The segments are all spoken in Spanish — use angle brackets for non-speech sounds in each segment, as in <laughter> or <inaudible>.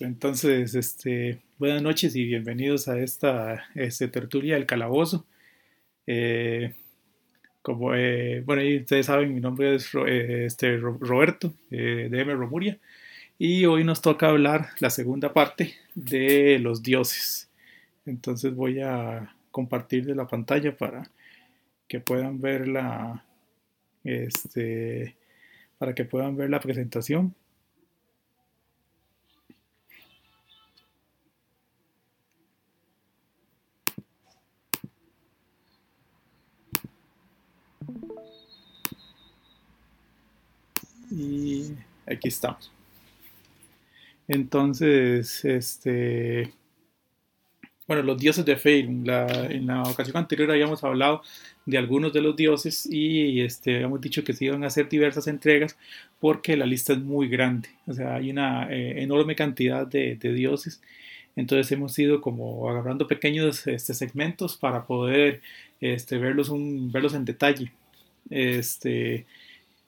Entonces, este, buenas noches y bienvenidos a esta este, tertulia del calabozo. Eh, como, eh, bueno, ustedes saben, mi nombre es eh, este, Roberto, de M. Romuria, y hoy nos toca hablar la segunda parte de los dioses. Entonces voy a compartir de la pantalla para que puedan ver la, este, para que puedan ver la presentación. Y aquí estamos. Entonces, este, bueno, los dioses de Feirun. en la ocasión anterior habíamos hablado de algunos de los dioses y este, habíamos dicho que se iban a hacer diversas entregas porque la lista es muy grande. O sea, hay una eh, enorme cantidad de, dioses. Entonces hemos ido como agarrando pequeños este, segmentos para poder este, verlos, un, verlos en detalle. Este,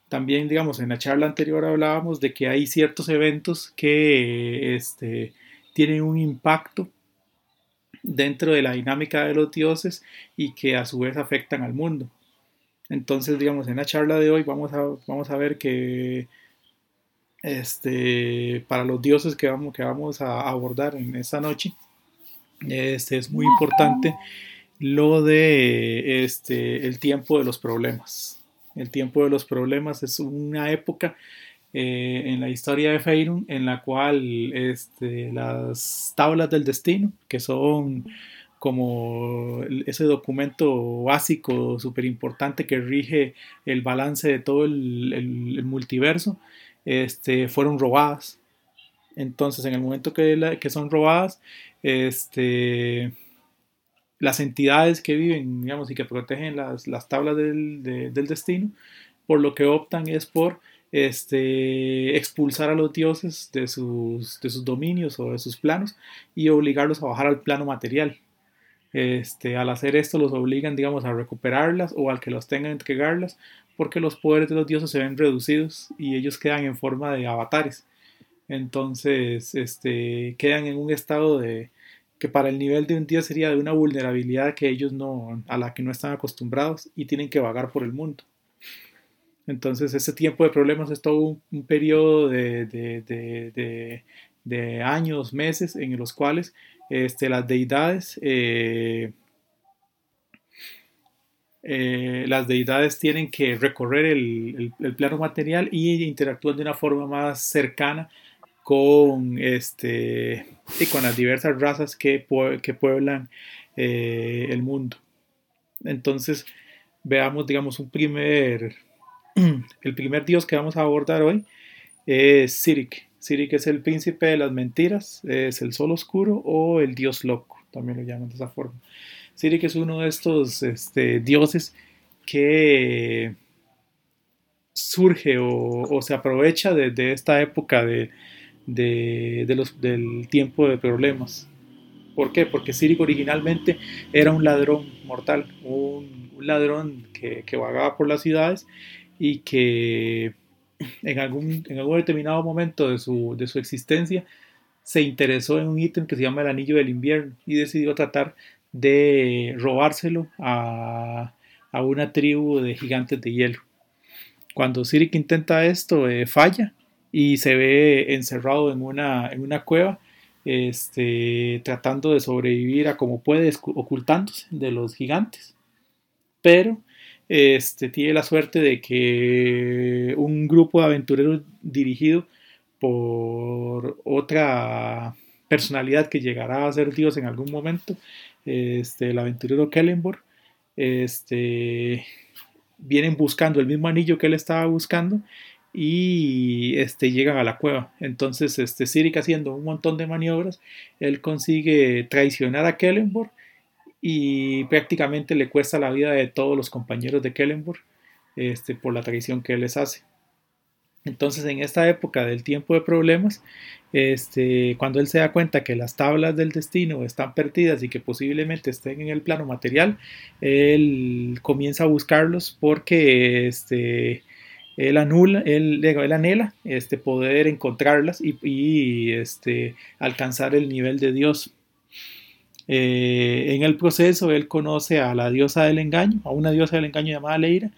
también, digamos, en la charla anterior hablábamos de que hay ciertos eventos que este, tienen un impacto dentro de la dinámica de los dioses y que a su vez afectan al mundo. Entonces, digamos, en la charla de hoy vamos a, vamos a ver que este, para los dioses que vamos, que vamos a abordar en esta noche, este, es muy importante lo de este, el tiempo de los problemas. El tiempo de los problemas es una época eh, en la historia de Feirun en la cual este, las tablas del destino, que son como ese documento básico, súper importante que rige el balance de todo el, multiverso, este, fueron robadas. Entonces, en el momento que, que son robadas, este, las entidades que viven, digamos, y que protegen las, tablas del, del destino, por lo que optan es por este, expulsar a los dioses de sus, de sus dominios o de sus planos y obligarlos a bajar al plano material. Este, al hacer esto los obligan, digamos, a recuperarlas o al que los tengan entregarlas, porque los poderes de los dioses se ven reducidos y ellos quedan en forma de avatares. Entonces, este, quedan en un estado de que para el nivel de un dios sería de una vulnerabilidad que ellos no, a la que no están acostumbrados y tienen que vagar por el mundo. Entonces, ese tiempo de problemas es todo un, periodo de, años, meses, en los cuales este, las deidades, eh, eh, las deidades tienen que recorrer el, plano material y interactúan de una forma más cercana con, este, y con las diversas razas que, que pueblan eh, el mundo. Entonces, veamos, digamos, un primer <clears throat> el primer dios que vamos a abordar hoy es Sirik. Sirik es el príncipe de las mentiras, es el sol oscuro o el dios loco, también lo llaman de esa forma. Sirik es uno de estos este, dioses que surge o, se aprovecha de, esta época de, los, del tiempo de problemas. ¿Por qué? Porque Sirik originalmente era un ladrón mortal, un, ladrón que, que, vagaba por las ciudades y que en algún, en algún determinado momento de su, de su existencia se interesó en un ítem que se llama el anillo del invierno y decidió tratar de robárselo a, a una tribu de gigantes de hielo. Cuando Sirik intenta esto, eh, falla y se ve encerrado en una, en una cueva, este, tratando de sobrevivir a como puede, ocultándose de los gigantes. Pero este, tiene la suerte de que un grupo de aventureros dirigido por otra personalidad que llegará a ser Dios en algún momento, este, el aventurero Kellenborg, este, vienen buscando el mismo anillo que él estaba buscando y este, llegan a la cueva. Entonces, este, Sirik haciendo un montón de maniobras, él consigue traicionar a Kellenborg y prácticamente le cuesta la vida de todos los compañeros de Kellenborg este, por la traición que él les hace. Entonces, en esta época del tiempo de problemas, este, cuando él se da cuenta que las tablas del destino están perdidas y que posiblemente estén en el plano material, él comienza a buscarlos porque este, él anula, él, él anhela este, poder encontrarlas y, este, alcanzar el nivel de Dios. Eh, en el proceso él conoce a la diosa del engaño, a una diosa del engaño llamada Leira,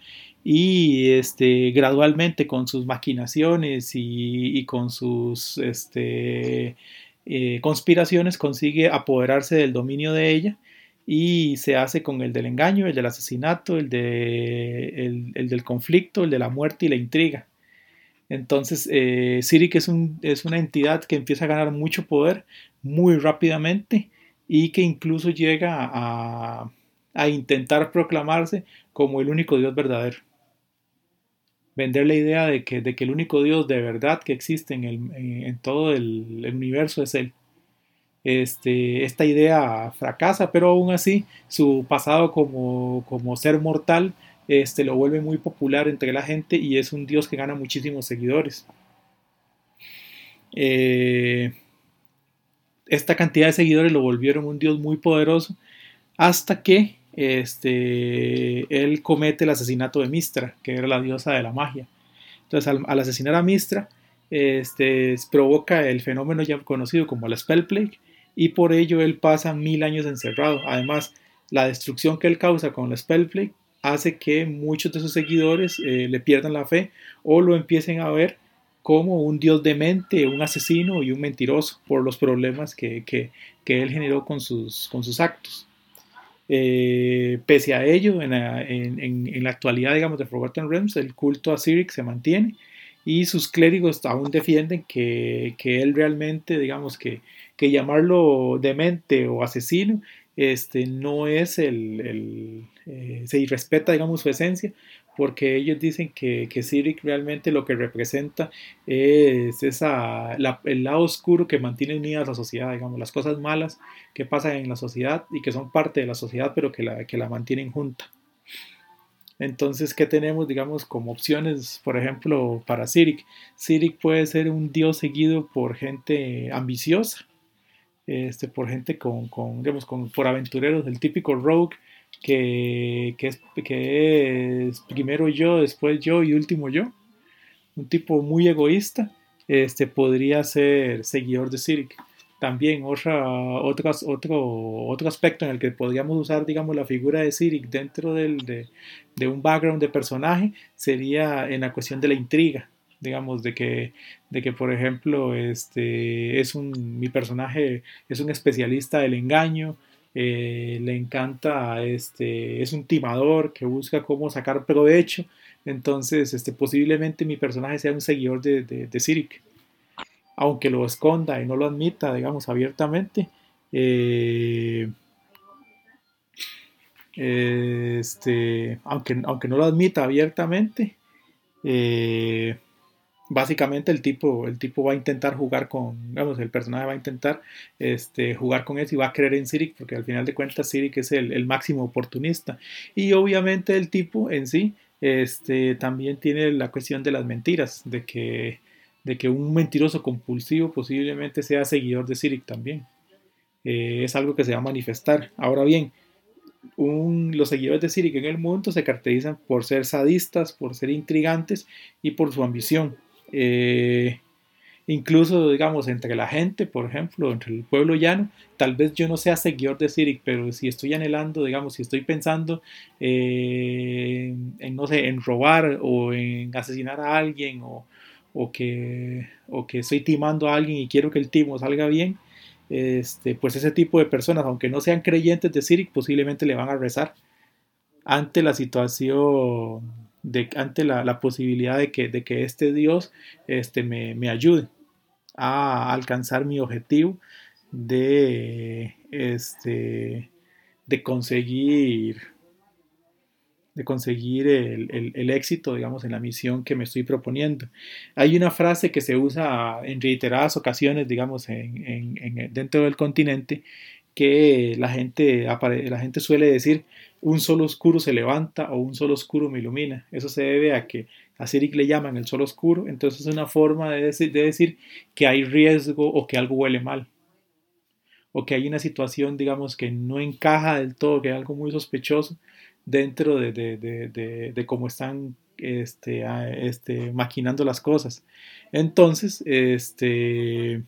y este, gradualmente con sus maquinaciones y, y con sus este, eh, conspiraciones consigue apoderarse del dominio de ella y se hace con el del engaño, el del asesinato, el, de, el, el del conflicto, el de la muerte y la intriga. Entonces, eh, Sirik es, un, es una entidad que empieza a ganar mucho poder muy rápidamente y que incluso llega a, a intentar proclamarse como el único Dios verdadero. Vender la idea de que, de que el único Dios de verdad que existe en, el, en todo el, el, universo es Él. Este, esta idea fracasa, pero aún así su pasado como, como ser mortal este, lo vuelve muy popular entre la gente y es un Dios que gana muchísimos seguidores. Eh, esta cantidad de seguidores lo volvieron un dios muy poderoso hasta que este, él comete el asesinato de Mistra, que era la diosa de la magia. Entonces, al, asesinar a Mistra, este, provoca el fenómeno ya conocido como la Spell Plague, y por ello él pasa mil años encerrado. Además, la destrucción que él causa con la Spell Plague hace que muchos de sus seguidores eh, le pierdan la fe o lo empiecen a ver como un dios demente, un asesino y un mentiroso por los problemas que, que, que él generó con sus, con sus actos. Eh, pese a ello, en la, en, en la, actualidad, digamos, de Forgotten Realms, el culto a Sirik se mantiene y sus clérigos aún defienden que, que él realmente, digamos, que, que, llamarlo demente o asesino este, no es el, eh, se irrespeta, digamos, su esencia, porque ellos dicen que, que realmente lo que representa es esa, el lado oscuro que mantiene unida la sociedad, digamos, las cosas malas que pasan en la sociedad y que son parte de la sociedad, pero que la, que la mantienen junta. Entonces, ¿qué tenemos, digamos, como opciones, por ejemplo, para Sirik? Sirik puede ser un dios seguido por gente ambiciosa, este, por gente con, digamos, por aventureros, el típico rogue que, es, que es primero yo, después yo y último yo. Un tipo muy egoísta, este, podría ser seguidor de Sirik. También otra, otras, otro, otro aspecto en el que podríamos usar, digamos, la figura de Sirik dentro de un background de personaje sería en la cuestión de la intriga digamos, de que, de que por ejemplo, este, es un, mi personaje es un especialista del engaño, eh, le encanta, este, es un timador que busca cómo sacar provecho, entonces este, posiblemente mi personaje sea un seguidor de, de, de Sirik, aunque lo esconda y no lo admita, digamos, abiertamente. Eh, este, aunque, aunque no lo admita abiertamente, eh, básicamente el tipo, el tipo va a intentar jugar con, digamos, el personaje va a intentar este, jugar con eso y va a creer en Sirik, porque al final de cuentas Sirik es el, el, máximo oportunista. Y obviamente el tipo en sí este, también tiene la cuestión de las mentiras, de que, de que un mentiroso compulsivo posiblemente sea seguidor de Sirik también. Eh, es algo que se va a manifestar. Ahora bien, un, los seguidores de Sirik en el mundo se caracterizan por ser sadistas, por ser intrigantes y por su ambición. Eh, incluso, digamos, entre la gente, por ejemplo, entre el pueblo llano, tal vez yo no sea seguidor de Sirik, pero si estoy anhelando, digamos, si estoy pensando eh, en, no sé, en robar o en asesinar a alguien o, o, que, o que estoy timando a alguien y quiero que el timo salga bien, este, pues ese tipo de personas, aunque no sean creyentes de Sirik, posiblemente le van a rezar ante la situación de, ante la, posibilidad de que, este Dios este, me, ayude a alcanzar mi objetivo de, este, conseguir el, éxito, digamos, en la misión que me estoy proponiendo. Hay una frase que se usa en reiteradas ocasiones, digamos, en, en, en dentro del continente, que la gente suele decir, un sol oscuro se levanta o un sol oscuro me ilumina. Eso se debe a que a Sirik le llaman el sol oscuro, entonces es una forma de decir, de decir que hay riesgo o que algo huele mal. O que hay una situación, digamos, que no encaja del todo, que hay algo muy sospechoso dentro de, cómo están este, este, maquinando las cosas. Entonces, este,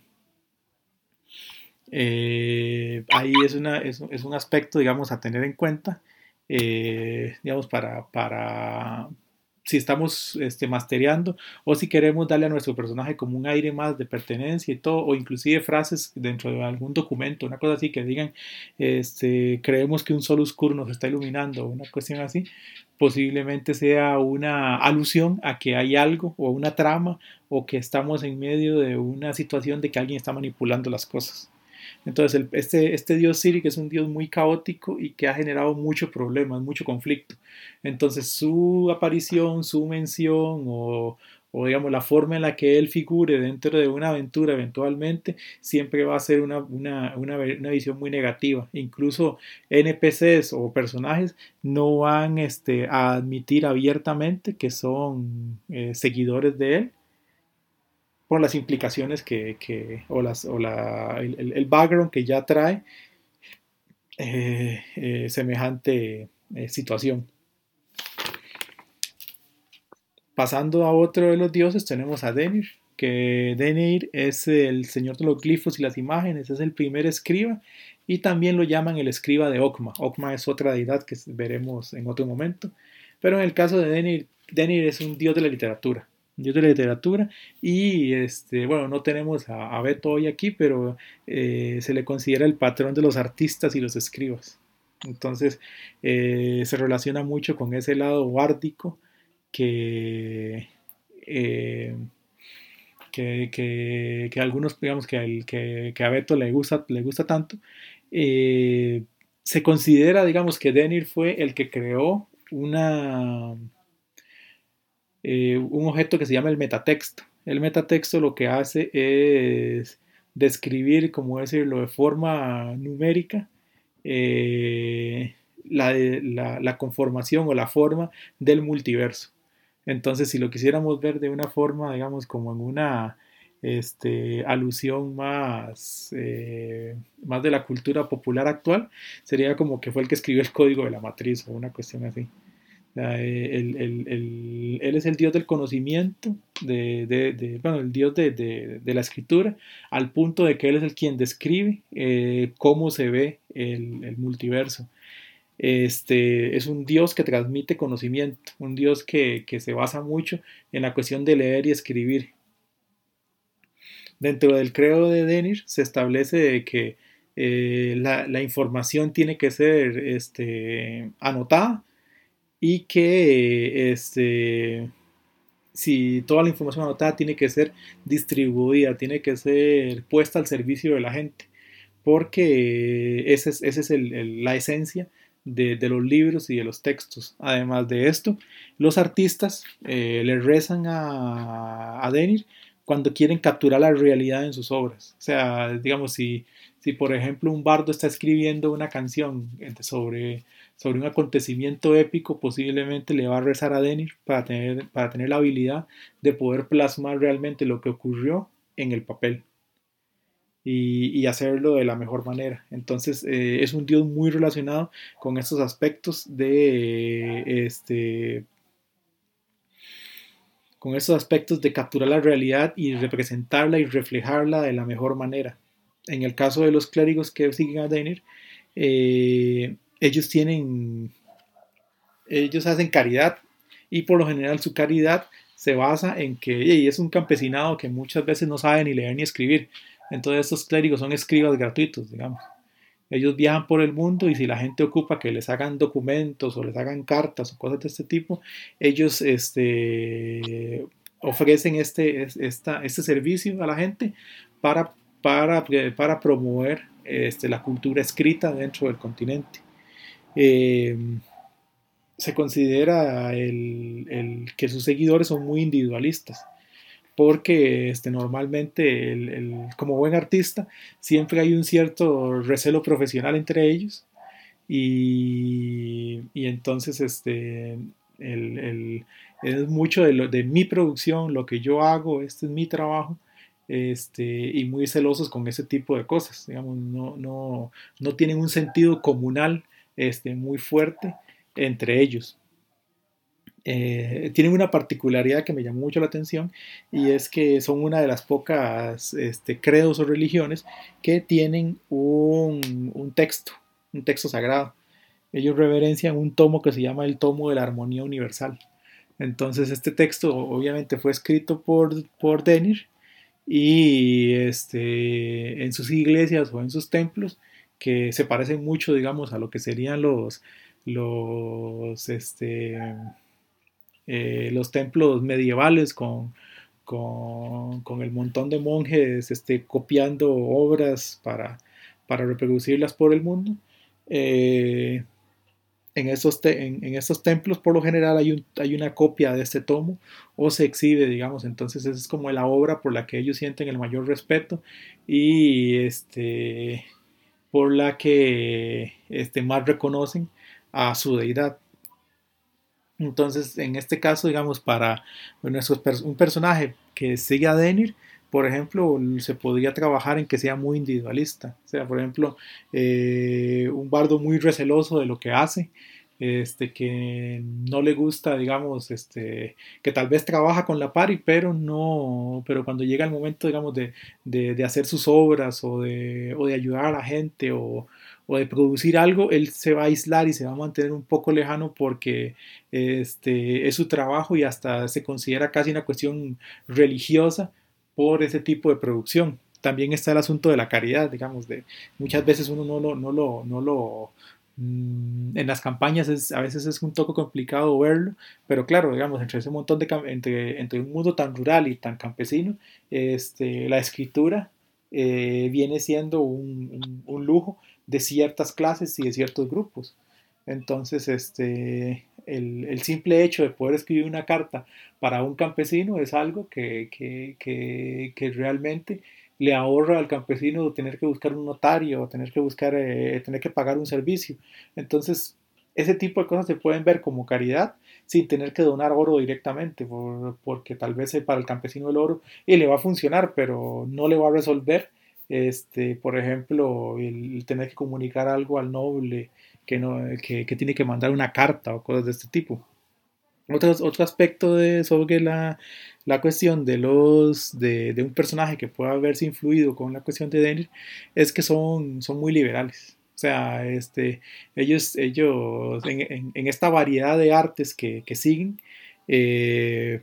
eh, ahí es, un aspecto, digamos, a tener en cuenta, eh, digamos, para, para, si estamos este, o si queremos darle a nuestro personaje como un aire más de pertenencia y todo, o inclusive frases dentro de algún documento, una cosa así que digan, este, creemos que un sol oscuro nos está iluminando, una cuestión así, posiblemente sea una alusión a que hay algo o una trama o que estamos en medio de una situación de que alguien está manipulando las cosas. Entonces, este, este dios Siri, que es un dios muy caótico y que ha generado muchos problemas, mucho conflicto. Entonces, su aparición, su mención o, digamos la forma en la que él figure dentro de una aventura eventualmente, siempre va a ser una, una, una, una visión muy negativa. Incluso NPCs o personajes no van este, a admitir abiertamente que son eh, seguidores de él por las implicaciones que, o, las, o la, el, background que ya trae eh, eh, semejante eh, situación. Pasando a otro de los dioses, tenemos a Denir, que Denir es el señor de los glifos y las imágenes, es el primer escriba y también lo llaman el escriba de Okma. Okma es otra deidad que veremos en otro momento, pero en el caso de Denir, Denir es un dios de la literatura dios de literatura y este bueno no tenemos a, Beto hoy aquí pero eh, se le considera el patrón de los artistas y los escribas. Entonces eh, se relaciona mucho con ese lado bárdico que, eh, que, que, algunos digamos que, que, a Beto le gusta, le gusta tanto. Se considera digamos que Denir fue el que creó una eh, un objeto que se llama el metatexto. El metatexto lo que hace es describir, como decirlo, de forma numérica eh, la, la, conformación o la forma del multiverso. Entonces, si lo quisiéramos ver de una forma, digamos, como en una este, alusión más, eh, más de la cultura popular actual, sería como que fue el que escribió el código de la matriz o una cuestión así. Él, es el Dios del conocimiento, de, el Dios de, la escritura, al punto de que Él es el quien describe eh, cómo se ve el, multiverso. Este, es un Dios que transmite conocimiento, un Dios que, se basa mucho en la cuestión de leer y escribir. Dentro del credo de Denir se establece que eh, la, la, información tiene que ser este, anotada y que este, si toda la información anotada tiene que ser distribuida, tiene que ser puesta al servicio de la gente, porque esa es, ese es la esencia de, los libros y de los textos. Además de esto, los artistas eh, le rezan a, a Denir cuando quieren capturar la realidad en sus obras. O sea, digamos, si, si por ejemplo un bardo está escribiendo una canción sobre sobre un acontecimiento épico, posiblemente le va a rezar a Denir para tener, para tener la habilidad de poder plasmar realmente lo que ocurrió en el papel y, hacerlo de la mejor manera. Entonces eh, es un dios muy relacionado con estos aspectos de este con estos aspectos de capturar la realidad y representarla y reflejarla de la mejor manera. En el caso de los clérigos que siguen a Denir, eh, ellos tienen, ellos hacen caridad y por lo general su caridad se basa en que es un campesinado que muchas veces no sabe ni leer ni escribir. Entonces estos clérigos son escribas gratuitos, digamos. Ellos viajan por el mundo y si la gente ocupa que les hagan documentos o les hagan cartas o cosas de este tipo, ellos este, ofrecen este, esta, este servicio a la gente para, para, para promover este, la cultura escrita dentro del continente. Eh, se considera el, que sus seguidores son muy individualistas porque este, normalmente el, como buen artista siempre hay un cierto recelo profesional entre ellos y, entonces este, es mucho de, de, mi producción, lo que yo hago, este es mi trabajo este, y muy celosos con ese tipo de cosas, digamos, no, no, no tienen un sentido comunal este, muy fuerte entre ellos. eh, tienen una particularidad que me llamó mucho la atención y es que son una de las pocas este, credos o religiones que tienen un, un, texto, un texto sagrado. Ellos reverencian un tomo que se llama el tomo de la armonía universal. Entonces este texto obviamente fue escrito por, por Denir y este, en sus iglesias o en sus templos que se parecen mucho digamos a lo que serían los, los este, eh, los templos medievales con, con, el montón de monjes este, copiando obras para, para reproducirlas por el mundo. Eh, en, esos en, estos templos por lo general hay, hay una copia de este tomo o se exhibe, digamos, entonces esa es como la obra por la que ellos sienten el mayor respeto y este, por la que este, más reconocen a su deidad. Entonces, en este caso, digamos, para un personaje que sigue a Denir, por ejemplo, se podría trabajar en que sea muy individualista. O sea, por ejemplo, eh, un bardo muy receloso de lo que hace, este, que no le gusta, digamos, este, que tal vez trabaja con la pari, pero no, pero cuando llega el momento, digamos, de, hacer sus obras o de, o de ayudar a la gente o, de producir algo, él se va a aislar y se va a mantener un poco lejano porque este, es su trabajo y hasta se considera casi una cuestión religiosa por ese tipo de producción. También está el asunto de la caridad, digamos, de muchas veces uno no lo, no lo, no lo en las campañas es, a veces es un toque complicado verlo, pero claro, digamos, entre ese montón de entre, entre un mundo tan rural y tan campesino, este, la escritura eh, viene siendo un, lujo de ciertas clases y de ciertos grupos. Entonces, este, el, simple hecho de poder escribir una carta para un campesino es algo que, realmente le ahorra al campesino tener que buscar un notario o tener que buscar, eh, tener que pagar un servicio. Entonces, ese tipo de cosas se pueden ver como caridad sin tener que donar oro directamente, porque tal vez para el campesino el oro y le va a funcionar, pero no le va a resolver, este, por ejemplo, el, tener que comunicar algo al noble que, no, que, tiene que mandar una carta o cosas de este tipo. Otro, otro aspecto de, sobre la, la cuestión de los de, de, un personaje que pueda haberse influido con la cuestión de Dennis es que son, son muy liberales. O sea, este, ellos, ellos en, en, esta variedad de artes que, que siguen, eh,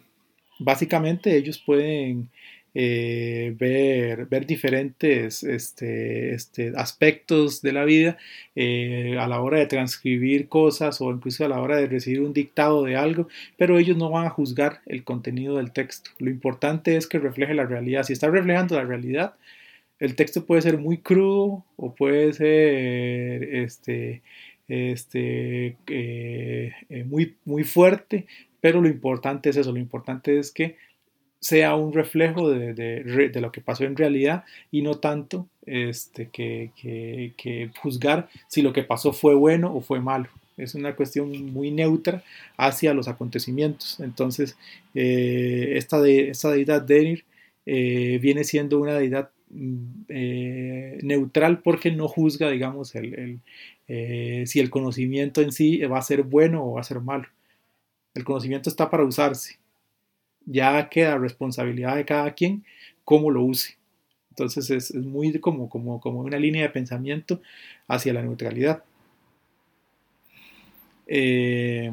básicamente ellos pueden eh, ver, diferentes este, este, aspectos de la vida eh, a la hora de transcribir cosas o incluso a la hora de recibir un dictado de algo, pero ellos no van a juzgar el contenido del texto. Lo importante es que refleje la realidad. Si está reflejando la realidad, el texto puede ser muy crudo o puede ser este, eh, muy fuerte, pero lo importante es eso, lo importante es que sea un reflejo de, lo que pasó en realidad y no tanto este, que, juzgar si lo que pasó fue bueno o fue malo. Es una cuestión muy neutra hacia los acontecimientos. Entonces, eh, esta, de, esta deidad Denir eh, viene siendo una deidad mm, eh, neutral porque no juzga, digamos, el, si el conocimiento en sí va a ser bueno o va a ser malo. El conocimiento está para usarse ya queda responsabilidad de cada quien cómo lo use. Entonces es, muy como, como, como, una línea de pensamiento hacia la neutralidad. Eh,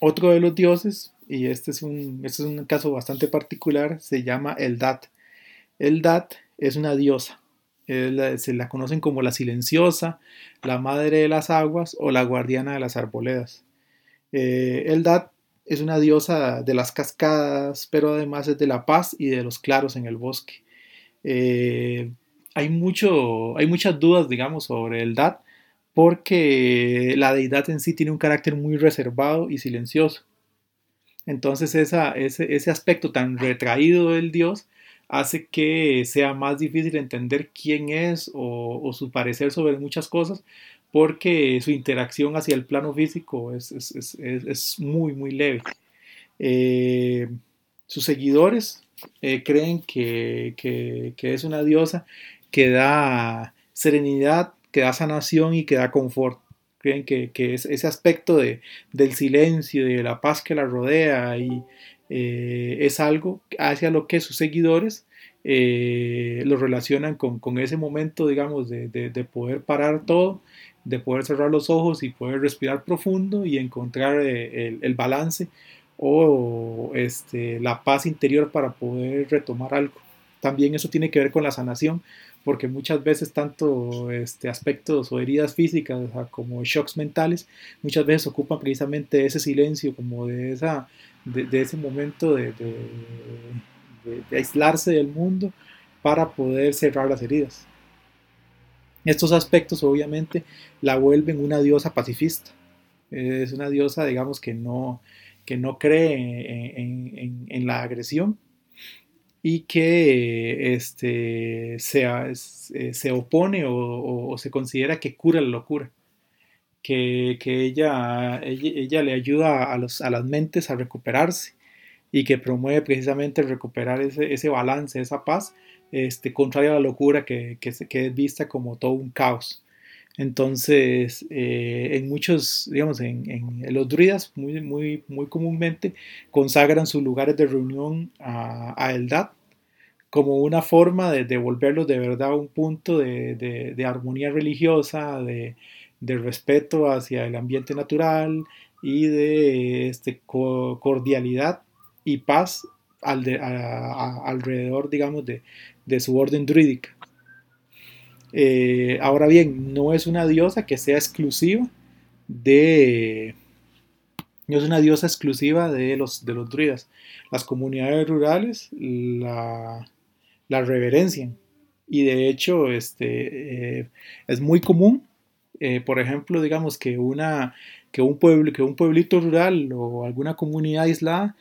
otro de los dioses, y este es, un, este es un caso bastante particular, se llama Eldat. Eldat es una diosa. se la conocen como la silenciosa, la madre de las aguas o la guardiana de las arboledas. Eh, es una diosa de las cascadas, pero además es de la paz y de los claros en el bosque. Eh, hay, mucho, hay muchas dudas, digamos, sobre el Dad, porque la deidad en sí tiene un carácter muy reservado y silencioso. Entonces ese, ese aspecto tan retraído del dios hace que sea más difícil entender quién es o, su parecer sobre muchas cosas, porque su interacción hacia el plano físico es, muy, muy leve. Eh, sus seguidores eh, creen que, es una diosa que da serenidad, que da sanación y que da confort. creen que, ese aspecto de, del silencio y de la paz que la rodea y eh, es algo hacia lo que sus seguidores eh, lo relacionan con, ese momento, digamos, de, poder parar todo, de poder cerrar los ojos y poder respirar profundo y encontrar eh, el, balance o este, la paz interior para poder retomar algo. También eso tiene que ver con la sanación, porque muchas veces tanto este, aspectos o heridas físicas como shocks mentales, muchas veces ocupan precisamente ese silencio, como de, esa, de, ese momento de, de, aislarse del mundo para poder cerrar las heridas. Estos aspectos obviamente la vuelven una diosa pacifista. Es una diosa, digamos, que no, que no cree en, la agresión, y que este, se, eh, se opone o, se considera que cura la locura, que, ella, ella, le ayuda a, los, a las mentes a recuperarse y que promueve precisamente recuperar ese, ese balance, esa paz, este, contrario a la locura que, que, es vista como todo un caos. Entonces, eh, en muchos, digamos, en, los druidas muy, muy, muy comúnmente consagran sus lugares de reunión a, a Eldad como una forma de devolverlos de verdad a un punto de, armonía religiosa, de, respeto hacia el ambiente natural y de este, cordialidad y paz alrededor, digamos, de, su orden druídica. Eh, ahora bien, no es una diosa que sea exclusiva de... No es una diosa exclusiva de los, de los druidas. Las comunidades rurales la, la reverencian. Y de hecho, este, eh, es muy común, eh, por ejemplo, digamos que, una, que, un pueblo, que un pueblito rural o alguna comunidad aislada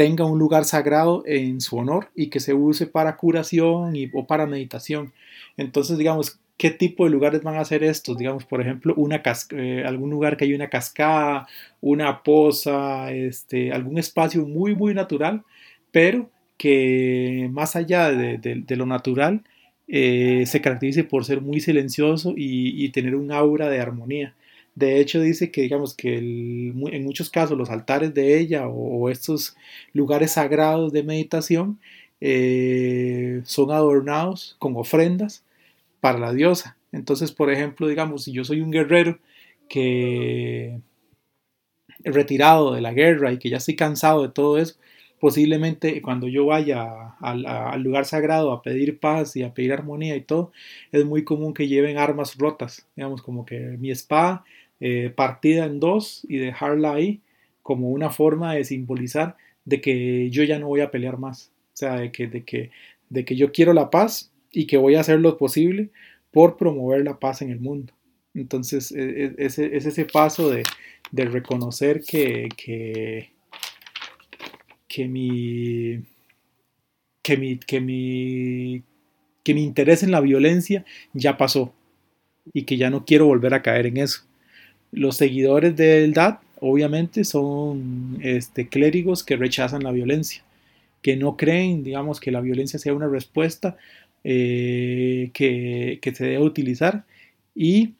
tenga un lugar sagrado en su honor y que se use para curación o para meditación. Entonces, digamos, ¿qué tipo de lugares van a ser estos? Digamos, por ejemplo, una eh, algún lugar que hay una cascada, una poza, este, algún espacio muy, muy natural, pero que más allá de, lo natural, eh, se caracteriza por ser muy silencioso y, tener un aura de armonía. De hecho, dice que, digamos, que en muchos casos los altares de ella o, estos lugares sagrados de meditación eh, son adornados con ofrendas para la diosa. Entonces, por ejemplo, digamos, si yo soy un guerrero que retirado de la guerra y que ya estoy cansado de todo eso, posiblemente cuando yo vaya al, lugar sagrado a pedir paz y a pedir armonía y todo, es muy común que lleven armas rotas, digamos como que mi espada eh, partida en dos y dejarla ahí como una forma de simbolizar de que yo ya no voy a pelear más, o sea, de que, de que, de que yo quiero la paz y que voy a hacer lo posible por promover la paz en el mundo. Entonces e, e, es, es ese paso de, de reconocer que, que que mi, que mi, que mi, que mi interés en la violencia ya pasó y que ya no quiero volver a caer en eso. Los seguidores del DAD obviamente son este, clérigos que rechazan la violencia, que no creen, digamos, que la violencia sea una respuesta eh, que, que, se debe utilizar y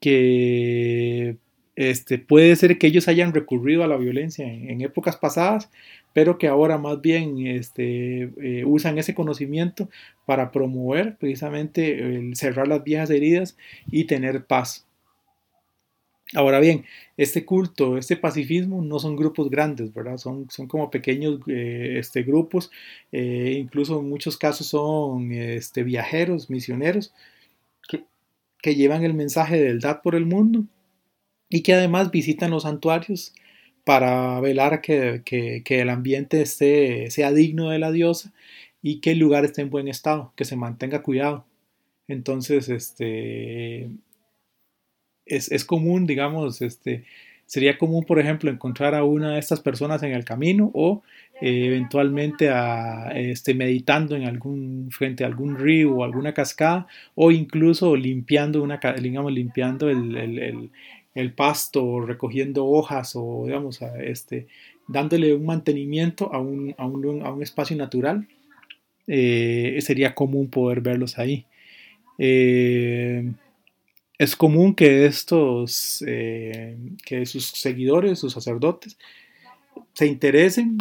que este, puede ser que ellos hayan recurrido a la violencia en épocas pasadas, pero que ahora más bien este, eh, usan ese conocimiento para promover precisamente cerrar las viejas heridas y tener paz. Ahora bien, este culto, este pacifismo no son grupos grandes, ¿verdad? Son, son como pequeños eh, este, grupos, eh, incluso en muchos casos son este, viajeros, misioneros, que, que llevan el mensaje del DAD por el mundo y que además visitan los santuarios para velar que, el ambiente esté, sea digno de la diosa y que el lugar esté en buen estado, que se mantenga cuidado. Entonces, este, es, común, digamos, este, sería común, por ejemplo, encontrar a una de estas personas en el camino o eh, eventualmente a, este, meditando en algún, frente a algún río o alguna cascada o incluso limpiando, una, digamos, limpiando el pasto, recogiendo hojas o, digamos, este, dándole un mantenimiento a un, a un, espacio natural, eh, sería común poder verlos ahí. Eh, es común que estos, eh, que sus seguidores, sus sacerdotes, se interesen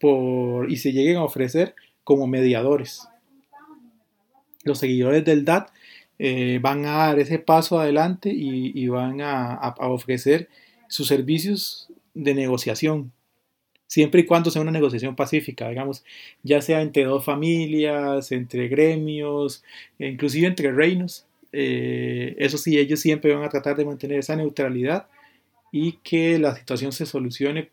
por y se lleguen a ofrecer como mediadores. Los seguidores del DAT eh, van a dar ese paso adelante y, van a, a, ofrecer sus servicios de negociación, siempre y cuando sea una negociación pacífica, digamos, ya sea entre dos familias, entre gremios, inclusive entre reinos. Eh, eso sí, ellos siempre van a tratar de mantener esa neutralidad y que la situación se solucione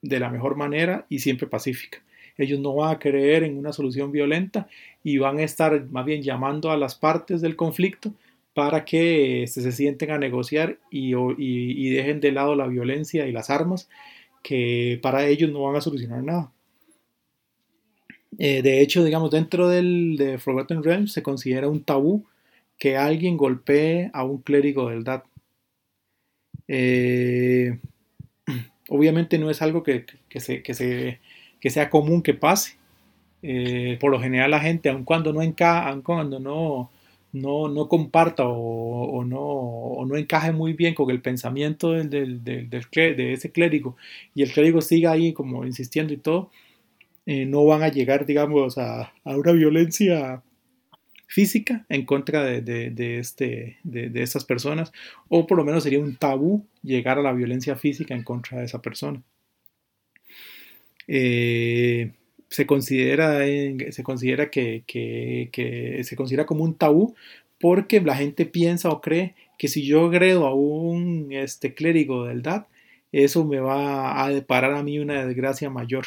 de la mejor manera y siempre pacífica. Ellos no van a creer en una solución violenta y van a estar más bien llamando a las partes del conflicto para que se, sienten a negociar y, y, dejen de lado la violencia y las armas que para ellos no van a solucionar nada. Eh, de hecho, digamos, dentro del, de Forgotten Realms se considera un tabú que alguien golpee a un clérigo del DAT. Eh, <clears throat> obviamente no es algo que, se, que, sea común que pase. Eh, por lo general la gente, aun cuando no encaja, aun cuando no, no, no comparta o, no, o, no, encaje muy bien con el pensamiento del, del, del, de ese clérigo y el clérigo siga ahí como insistiendo y todo, eh, no van a llegar, digamos, a, a una violencia física en contra de, de, este, de, estas personas, o por lo menos sería un tabú llegar a la violencia física en contra de esa persona. Eh, se considera, se considera que, se considera como un tabú porque la gente piensa o cree que si yo agredo a un este, clérigo del DAT, eso me va a deparar a mí una desgracia mayor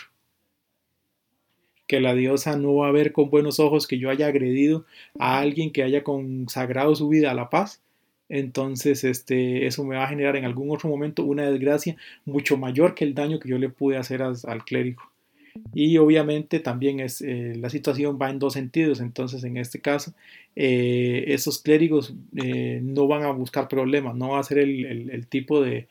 que la diosa no va a ver con buenos ojos que yo haya agredido a alguien que haya consagrado su vida a la paz. Entonces, este, eso me va a generar en algún otro momento una desgracia mucho mayor que el daño que yo le pude hacer al clérigo. Y obviamente también es, eh, la situación va en dos sentidos. Entonces, en este caso, eh, esos clérigos eh, no van a buscar problemas, no va a ser el, tipo de,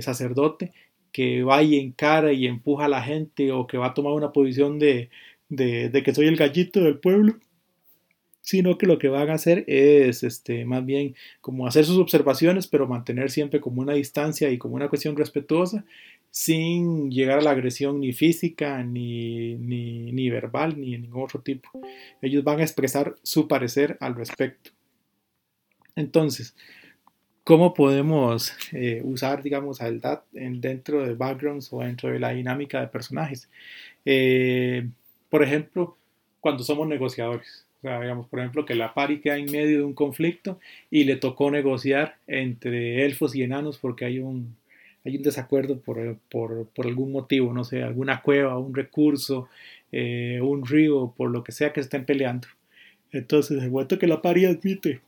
sacerdote que va y encara y empuja a la gente o que va a tomar una posición de, de, que soy el gallito del pueblo, sino que lo que van a hacer es este, más bien como hacer sus observaciones, pero mantener siempre como una distancia y como una cuestión respetuosa, sin llegar a la agresión ni física, ni, ni, verbal, ni de ningún otro tipo. Ellos van a expresar su parecer al respecto. Entonces, cómo podemos eh, usar, digamos, al DAT dentro de backgrounds o dentro de la dinámica de personajes. Eh, por ejemplo, cuando somos negociadores. O sea, digamos, por ejemplo, que la pari queda en medio de un conflicto y le tocó negociar entre elfos y enanos porque hay un, hay un desacuerdo por, por, por algún motivo, no sé, alguna cueva, un recurso, eh, un río, por lo que sea que estén peleando. Entonces, el momento que la pari admite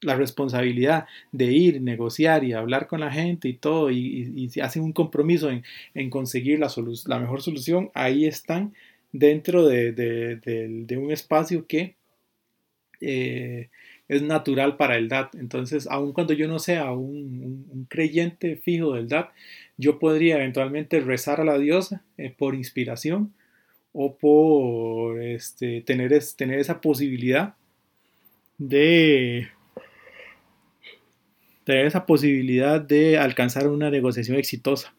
la responsabilidad de ir, negociar y hablar con la gente y todo, y, y, hacen un compromiso en, en conseguir la, la, mejor solución, ahí están dentro de, de, un espacio que eh, es natural para el DAT. Entonces, aun cuando yo no sea un, creyente fijo del DAT, yo podría eventualmente rezar a la diosa eh, por inspiración o por este, tener esa posibilidad de tener esa posibilidad de alcanzar una negociación exitosa.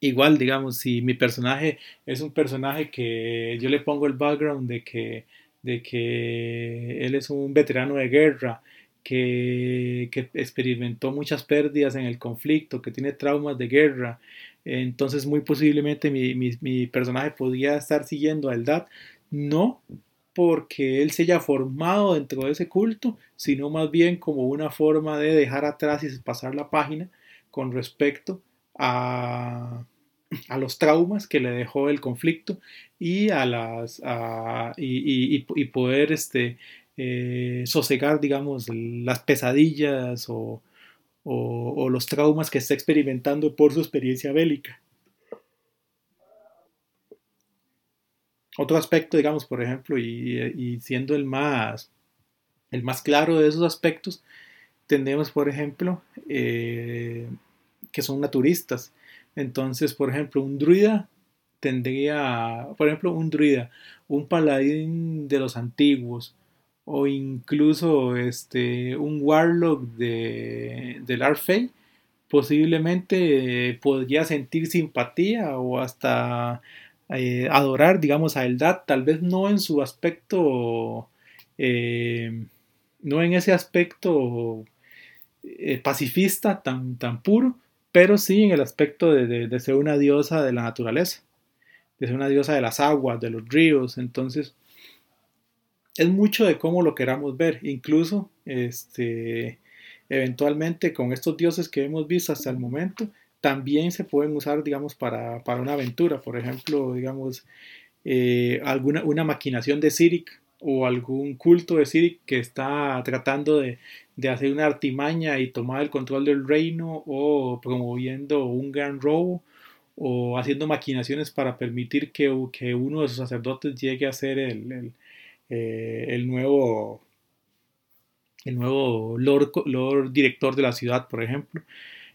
Igual, digamos, si mi personaje es un personaje que yo le pongo el background de que, de que él es un veterano de guerra, que, que, experimentó muchas pérdidas en el conflicto, que tiene traumas de guerra, entonces muy posiblemente mi, mi, mi personaje podría estar siguiendo a Eldad, no porque él se haya formado dentro de ese culto, sino más bien como una forma de dejar atrás y pasar la página con respecto a, a los traumas que le dejó el conflicto y a las y, poder este eh, sosegar digamos las pesadillas o, o los traumas que está experimentando por su experiencia bélica Otro aspecto, digamos, por ejemplo, y, siendo el más, el más claro de esos aspectos, tenemos, por ejemplo, eh, que son naturistas. Entonces, por ejemplo, un druida tendría, por ejemplo, un druida, un paladín de los antiguos, o incluso este, un Warlock de, del Arfey, posiblemente eh, podría sentir simpatía o hasta eh, adorar, digamos, a Eldad, tal vez no en su aspecto, eh, no en ese aspecto pacifista tan, tan puro, pero sí en el aspecto de, ser una diosa de la naturaleza, de ser una diosa de las aguas, de los ríos, entonces es mucho de cómo lo queramos ver, incluso este, eventualmente con estos dioses que hemos visto hasta el momento, también se pueden usar, digamos, para, una aventura, por ejemplo, digamos, eh, alguna una maquinación de Sirik o algún culto de Sirik que está tratando de, hacer una artimaña y tomar el control del reino o promoviendo un gran robo o haciendo maquinaciones para permitir que, que uno de sus sacerdotes llegue a ser el, eh, el nuevo el nuevo Lord, Lord, director de la ciudad, por ejemplo.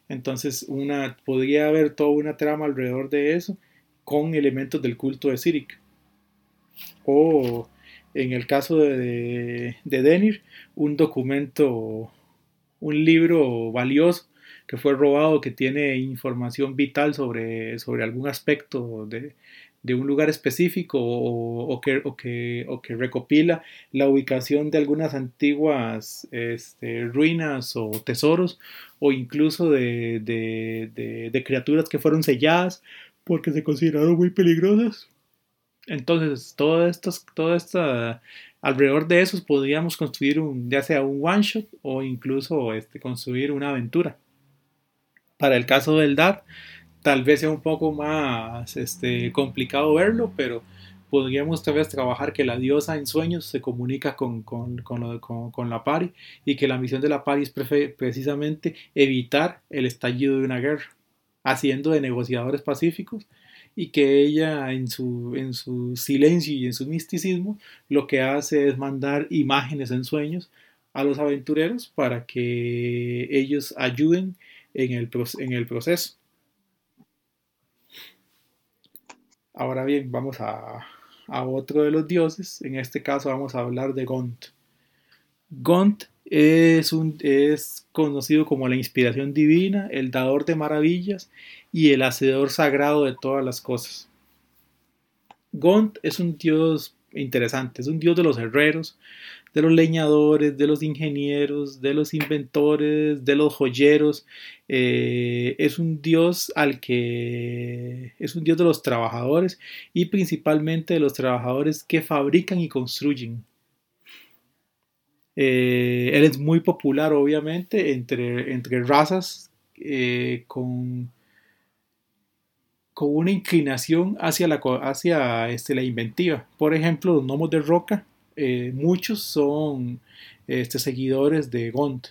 Entonces, una, podría haber toda una trama alrededor de eso con elementos del culto de Sirik. O en el caso de, de Denir, un documento, un libro valioso que fue robado, que tiene información vital sobre, sobre algún aspecto de, de un lugar específico o, que, que, recopila la ubicación de algunas antiguas este, ruinas o tesoros o incluso de, criaturas que fueron selladas porque se consideraron muy peligrosas. Entonces, todo esto, todo esta, alrededor de esos podríamos construir un, ya sea un one shot o incluso este, construir una aventura. Para el caso del DAR, tal vez sea un poco más este, complicado verlo, pero podríamos tal vez trabajar que la diosa en sueños se comunica con, la pari y que la misión de la pari es precisamente evitar el estallido de una guerra, haciendo de negociadores pacíficos y que ella en su, en su silencio y en su misticismo lo que hace es mandar imágenes en sueños a los aventureros para que ellos ayuden en el, en el proceso. Ahora bien, vamos a, otro de los dioses. En este caso vamos a hablar de Gont. Gont es, un, es conocido como la inspiración divina, el dador de maravillas y el hacedor sagrado de todas las cosas. Gont es un dios interesante, es un dios de los herreros, de los leñadores, de los ingenieros, de los inventores, de los joyeros. Eh, es un dios al que es un dios de los trabajadores y principalmente de los trabajadores que fabrican y construyen. Eh, él es muy popular, obviamente, entre, entre razas eh, con, con una inclinación hacia la, hacia, este, la inventiva. Por ejemplo, los gnomos de roca eh, muchos son este, seguidores de Gont.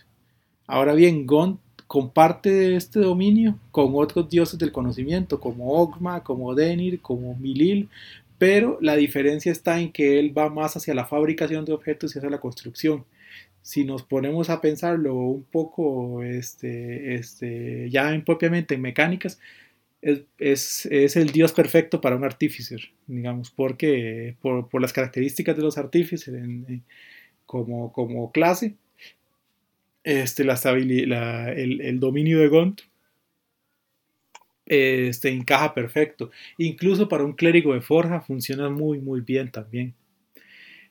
Ahora bien, Gont comparte este dominio con otros dioses del conocimiento, como Ogma, como Denir, como Milil, pero la diferencia está en que él va más hacia la fabricación de objetos y hacia la construcción. Si nos ponemos a pensarlo un poco este, este, ya en, propiamente en mecánicas, es, el dios perfecto para un artífice, digamos, porque por, las características de los artífices como, como clase, este, la, el, el, dominio de Gont este, encaja perfecto. Incluso para un clérigo de forja funciona muy, muy bien también.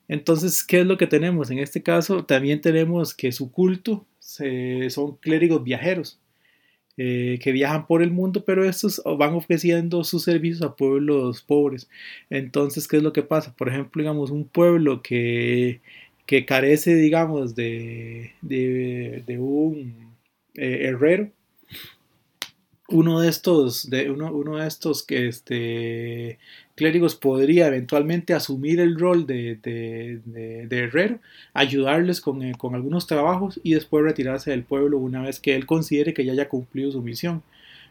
Entonces, ¿qué es lo que tenemos? En este caso, también tenemos que su culto son clérigos viajeros. Eh, que viajan por el mundo, pero estos van ofreciendo sus servicios a pueblos pobres. Entonces, ¿qué es lo que pasa? Por ejemplo, digamos, un pueblo que, que carece, digamos, de, de, un eh, herrero, uno de estos, de uno, uno de estos que este, clérigos podría eventualmente asumir el rol de, de, herrero, ayudarles eh, con, algunos trabajos y después retirarse del pueblo una vez que él considere que ya haya cumplido su misión.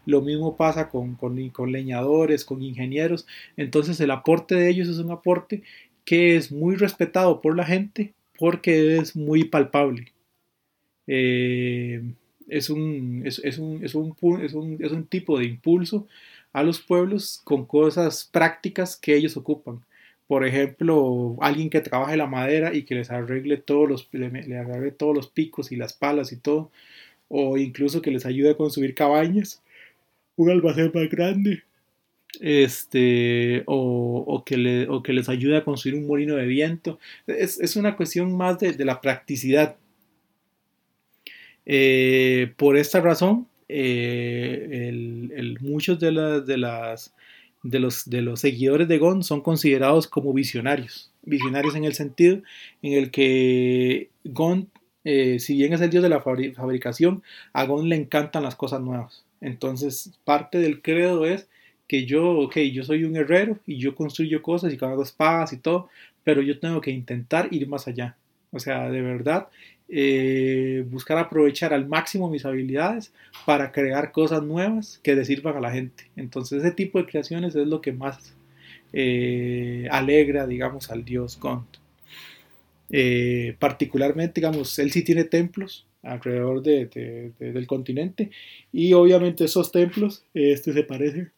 Lo mismo pasa con, con, leñadores, con ingenieros. Entonces el aporte de ellos es un aporte que es muy respetado por la gente porque es muy palpable. Eh, es, un, es, un, es, un, es, un, es un tipo de impulso a los pueblos con cosas prácticas que ellos ocupan. por ejemplo, alguien que trabaje la madera y que les arregle todos los, le, arregle todos los picos y las palas y todo, o incluso que les ayude a construir cabañas, un almacén más grande, este, o, que, le, o que les ayude a construir un molino de viento. Es, una cuestión más de, la practicidad. Eh, por esta razón, eh, muchos de, los seguidores de Gon son considerados como visionarios. Visionarios en el sentido en el que Gon, eh, si bien es el dios de la fabricación, a Gon le encantan las cosas nuevas. Entonces, parte del credo es que yo, ok, yo soy un herrero y yo construyo cosas y hago espadas y todo, pero yo tengo que intentar ir más allá. O sea, de verdad, eh, buscar aprovechar al máximo mis habilidades para crear cosas nuevas que le sirvan a la gente. Entonces, ese tipo de creaciones es lo que más eh, alegra, digamos, al dios Gont. Eh, particularmente, digamos, él sí tiene templos alrededor del continente y obviamente esos templos, este se parece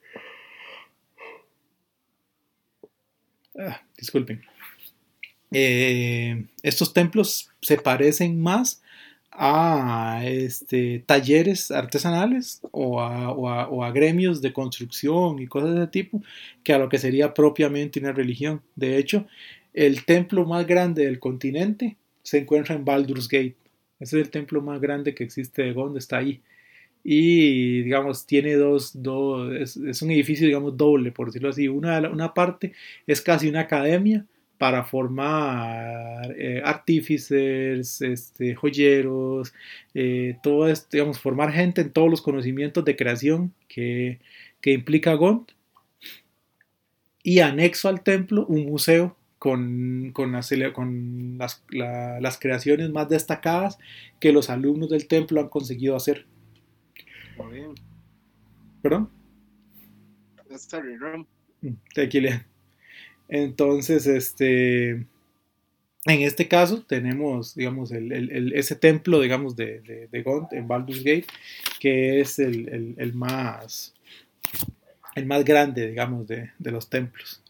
Ah, disculpen. Eh, estos templos se parecen más a este, talleres artesanales o a, gremios de construcción y cosas de tipo que a lo que sería propiamente una religión. De hecho, el templo más grande del continente se encuentra en Baldur's Gate. Ese es el templo más grande que existe de Gond, está ahí y digamos tiene dos, dos es, un edificio digamos doble por decirlo así una, una parte es casi una academia para formar eh, artífices, este, joyeros, eh, todo esto, digamos, formar gente en todos los conocimientos de creación que, que implica Gont. Y anexo al templo un museo con, con, las, con las, las creaciones más destacadas que los alumnos del templo han conseguido hacer. ¿Perdón? Mm, Entonces, este, en este caso tenemos, digamos, el, ese templo, digamos, de, de, Gont en Baldur's Gate, que es el, más, el más grande, digamos, de, los templos.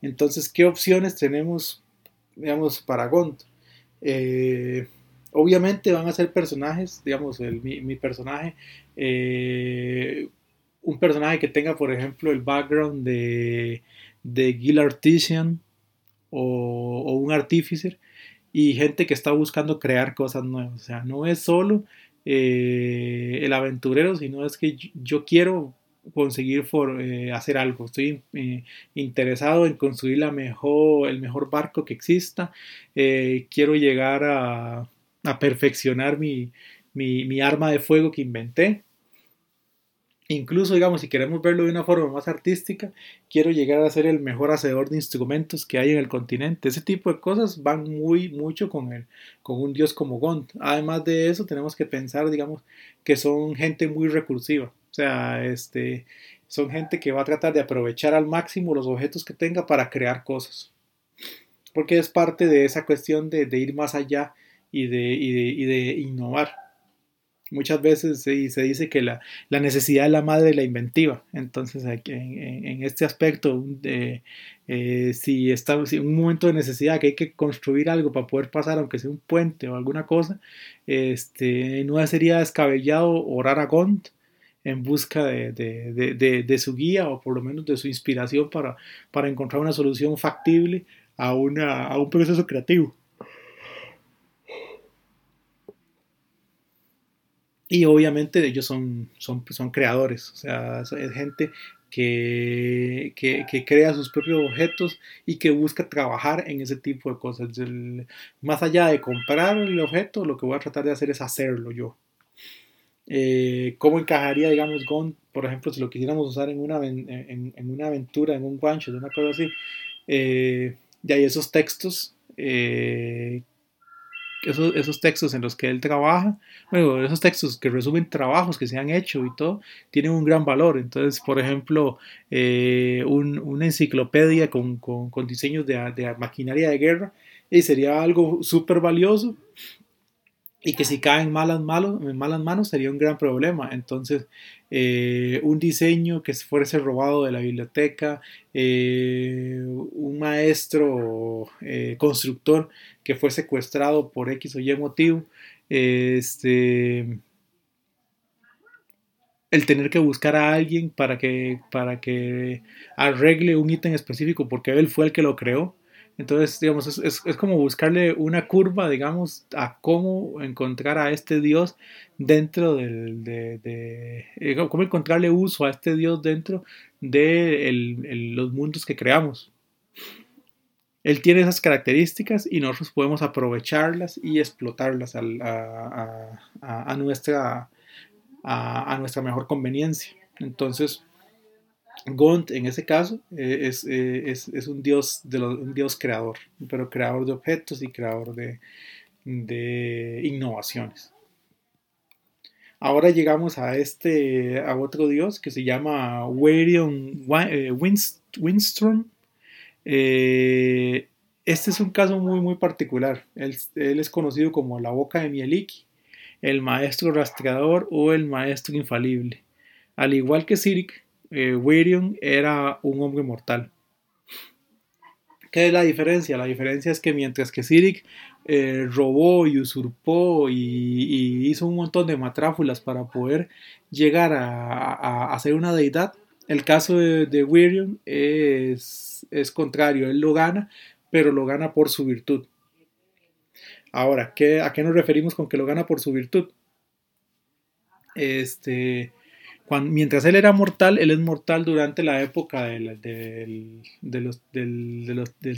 Entonces, ¿qué opciones tenemos, digamos, para Gont? Eh, obviamente van a ser personajes, digamos, mi, personaje, eh, un personaje que tenga, por ejemplo, el background de, de Gil Artisan o, un Artificer y gente que está buscando crear cosas nuevas. O sea, no es solo eh, el aventurero, sino es que yo quiero conseguir eh, hacer algo. Estoy interesado en construir la mejor, el mejor barco que exista. quiero llegar a, a perfeccionar mi, arma de fuego que inventé. Incluso, digamos, si queremos verlo de una forma más artística, quiero llegar a ser el mejor hacedor de instrumentos que hay en el continente. Ese tipo de cosas van muy mucho con, el, con un dios como Gont. Además de eso, tenemos que pensar, digamos, que son gente muy recursiva. O sea, este, son gente que va a tratar de aprovechar al máximo los objetos que tenga para crear cosas. Porque es parte de esa cuestión de, de ir más allá y de, y de, innovar. Muchas veces se, se dice que la, necesidad es la madre de la inventiva. Entonces, en, este aspecto, de, eh, si está en un momento de necesidad que hay que construir algo para poder pasar, aunque sea un puente o alguna cosa, este, no sería descabellado orar a Gont en busca de, de, de, su guía o por lo menos de su inspiración para, para encontrar una solución factible a, una, a un proceso creativo. Y obviamente ellos son, son, son creadores, o sea, es gente que, que, crea sus propios objetos y que busca trabajar en ese tipo de cosas. más allá de comprar el objeto, lo que voy a tratar de hacer es hacerlo yo. Eh, ¿Cómo encajaría, digamos, Gon, por ejemplo, si lo quisiéramos usar en una, en, en una aventura, en un guancho, de una cosa así? Eh, y hay esos textos eh, esos, textos en los que él trabaja, bueno, esos textos que resumen trabajos que se han hecho y todo, tienen un gran valor. Entonces, por ejemplo, eh, una enciclopedia con, diseños de, maquinaria de guerra y sería algo súper valioso y que si cae en malas, manos sería un gran problema. Entonces, eh, un diseño que fuese robado de la biblioteca, eh, un maestro eh, constructor que fue secuestrado por X o Y motivo, este, el tener que buscar a alguien para que, para que arregle un ítem específico porque él fue el que lo creó entonces, digamos, es, como buscarle una curva, digamos, a cómo encontrar a este Dios dentro del, de, eh, cómo encontrarle uso a este Dios dentro de los mundos que creamos. Él tiene esas características y nosotros podemos aprovecharlas y explotarlas a, a nuestra, a nuestra mejor conveniencia. Entonces, Gont en ese caso eh, eh, es, es, un dios de un dios creador, pero creador de objetos y creador de, de innovaciones. Ahora llegamos a este a otro dios que se llama Warion eh, Winstrom. este es un caso muy muy particular. Él, él, es conocido como la boca de Mieliki, el maestro rastreador o el maestro infalible. Al igual que Sirik, eh, era un hombre mortal. ¿Qué es la diferencia? La diferencia es que mientras que Sirik eh, robó y usurpó y, hizo un montón de matráfulas para poder llegar a, ser una deidad, el caso de, de es, es, contrario, él lo gana, pero lo gana por su virtud. Ahora, ¿qué, ¿a qué nos referimos con que lo gana por su virtud? Este, mientras él era mortal, él es mortal durante la época del,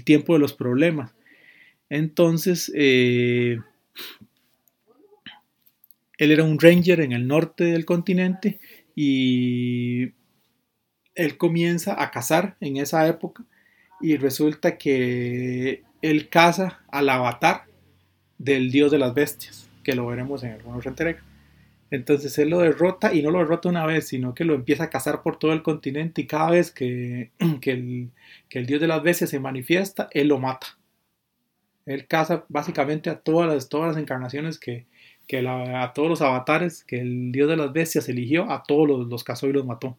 tiempo de los problemas. Entonces, eh, él era un ranger en el norte del continente y él comienza a cazar en esa época y resulta que él caza al avatar del dios de las bestias, que lo veremos en algunos entregas. Entonces él lo derrota y no lo derrota una vez, sino que lo empieza a cazar por todo el continente y cada vez que, <clears throat> el, dios de las bestias se manifiesta, él lo mata. Él caza básicamente a todas las, todas las encarnaciones que, a todos los avatares que el dios de las bestias eligió, a todos los, cazó y los mató.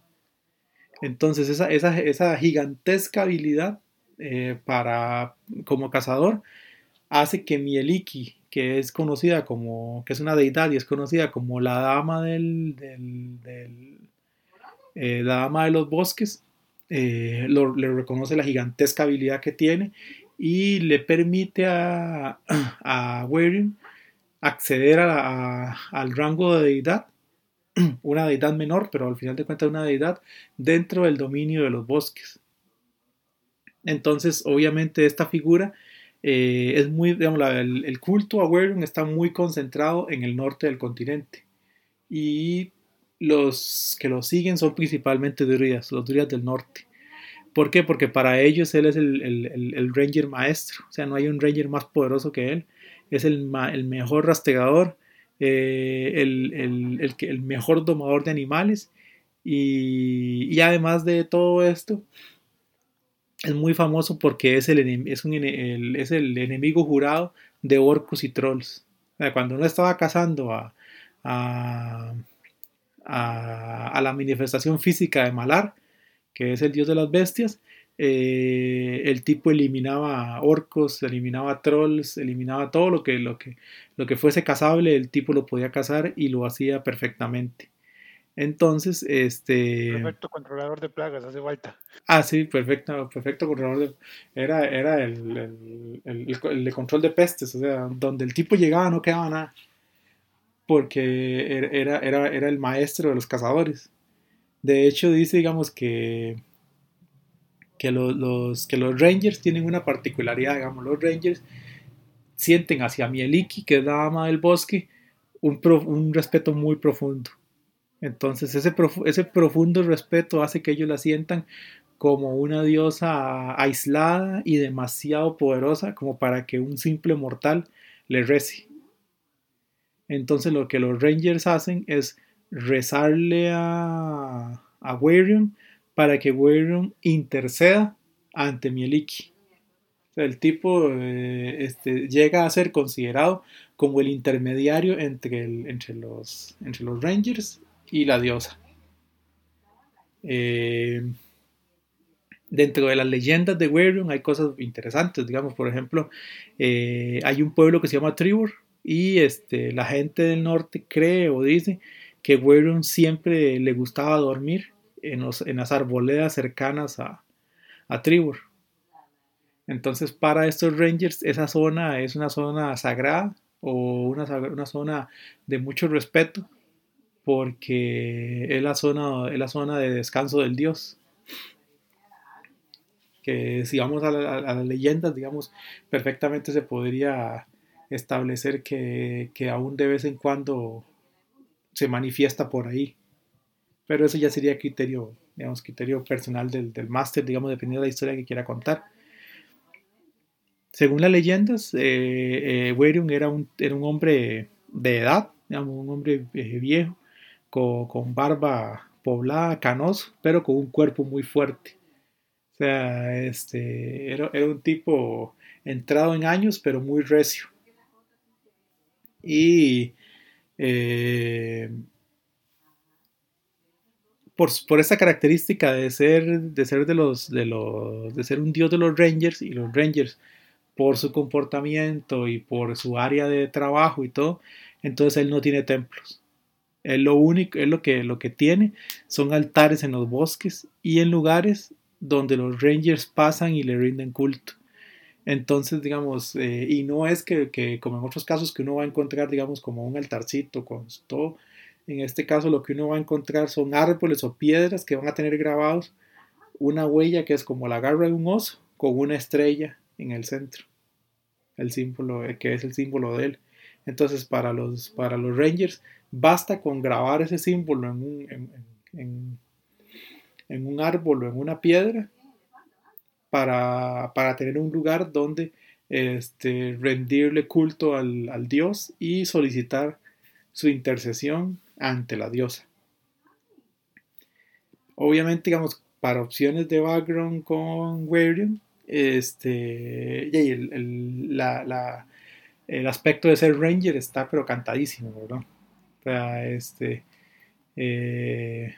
Entonces esa, esa, gigantesca habilidad eh, para, como cazador hace que Mieliki, que es conocida como, que es una deidad y es conocida como la dama del, eh, la dama de los bosques, eh, le reconoce la gigantesca habilidad que tiene y le permite a, <clears throat> a acceder al rango de deidad, <clears throat> una deidad menor, pero al final de cuentas una deidad dentro del dominio de los bosques. Entonces, obviamente, esta figura eh, es muy, el, culto a Werion está muy concentrado en el norte del continente. Y los que lo siguen son principalmente druidas, los druidas del norte. ¿Por qué? Porque para ellos él es el, ranger maestro. O sea, no hay un ranger más poderoso que él. Es el, mejor rastreador, eh, el, mejor domador de animales. Y, y además de todo esto, es muy famoso porque es el, es, un, es el enemigo jurado de orcos y trolls. cuando uno estaba cazando a, a, la manifestación física de Malar, que es el dios de las bestias, eh, el tipo eliminaba orcos, eliminaba trolls, eliminaba todo lo que, lo, que, lo que fuese cazable, el tipo lo podía cazar y lo hacía perfectamente. Entonces, este... Perfecto controlador de plagas, hace falta. Ah, sí, perfecto, perfecto controlador de... Era, era el, de control de pestes, o sea, donde el tipo llegaba no quedaba nada. Porque er, era, era, era el maestro de los cazadores. De hecho, dice, digamos, que, que los, que los Rangers tienen una particularidad, digamos, los Rangers sienten hacia Mieliki, que es la ama del bosque, un, un respeto muy profundo entonces ese, ese profundo respeto hace que ellos la sientan como una diosa aislada y demasiado poderosa como para que un simple mortal le rece. Entonces lo que los Rangers hacen es rezarle a, a para que Wairion interceda ante Mieliki. el tipo eh, este, llega a ser considerado como el intermediario entre, el, entre, los, entre los Rangers y la diosa. Eh, dentro de las leyendas de Werion hay cosas interesantes, digamos, por ejemplo, eh, hay un pueblo que se llama Tribor y este, la gente del norte cree o dice que Werion siempre le gustaba dormir en, en las arboledas cercanas a, a Tribor. Entonces, para estos Rangers, esa zona es una zona sagrada o una, una zona de mucho respeto porque es la zona, es la zona de descanso del dios. Que si vamos a, las leyendas, digamos, perfectamente se podría establecer que, que, aún de vez en cuando se manifiesta por ahí. Pero eso ya sería criterio, digamos, criterio personal del, del máster, digamos, dependiendo de la historia que quiera contar. Según las leyendas, eh, eh era un, era un hombre de edad, digamos, un hombre eh, viejo, con, barba poblada, canoso, pero con un cuerpo muy fuerte. O sea, este, era, un tipo entrado en años, pero muy recio. Y eh, por, por, esa característica de ser, de ser de los, de los, de ser un dios de los Rangers, y los Rangers, por su comportamiento y por su área de trabajo y todo, entonces él no tiene templos. Es lo único, es lo que, lo que tiene, son altares en los bosques y en lugares donde los rangers pasan y le rinden culto. Entonces, digamos, eh, y no es que, que, como en otros casos que uno va a encontrar, digamos, como un altarcito con todo. En este caso lo que uno va a encontrar son árboles o piedras que van a tener grabados una huella que es como la garra de un oso con una estrella en el centro. El símbolo, eh, que es el símbolo de él. Entonces, para los, para los Rangers, Basta con grabar ese símbolo en un, en, un árbol o en una piedra para, tener un lugar donde este, rendirle culto al, dios y solicitar su intercesión ante la diosa. Obviamente, digamos, para opciones de background con Warion, este, el, el aspecto de ser ranger está pero cantadísimo, ¿verdad? Este, eh,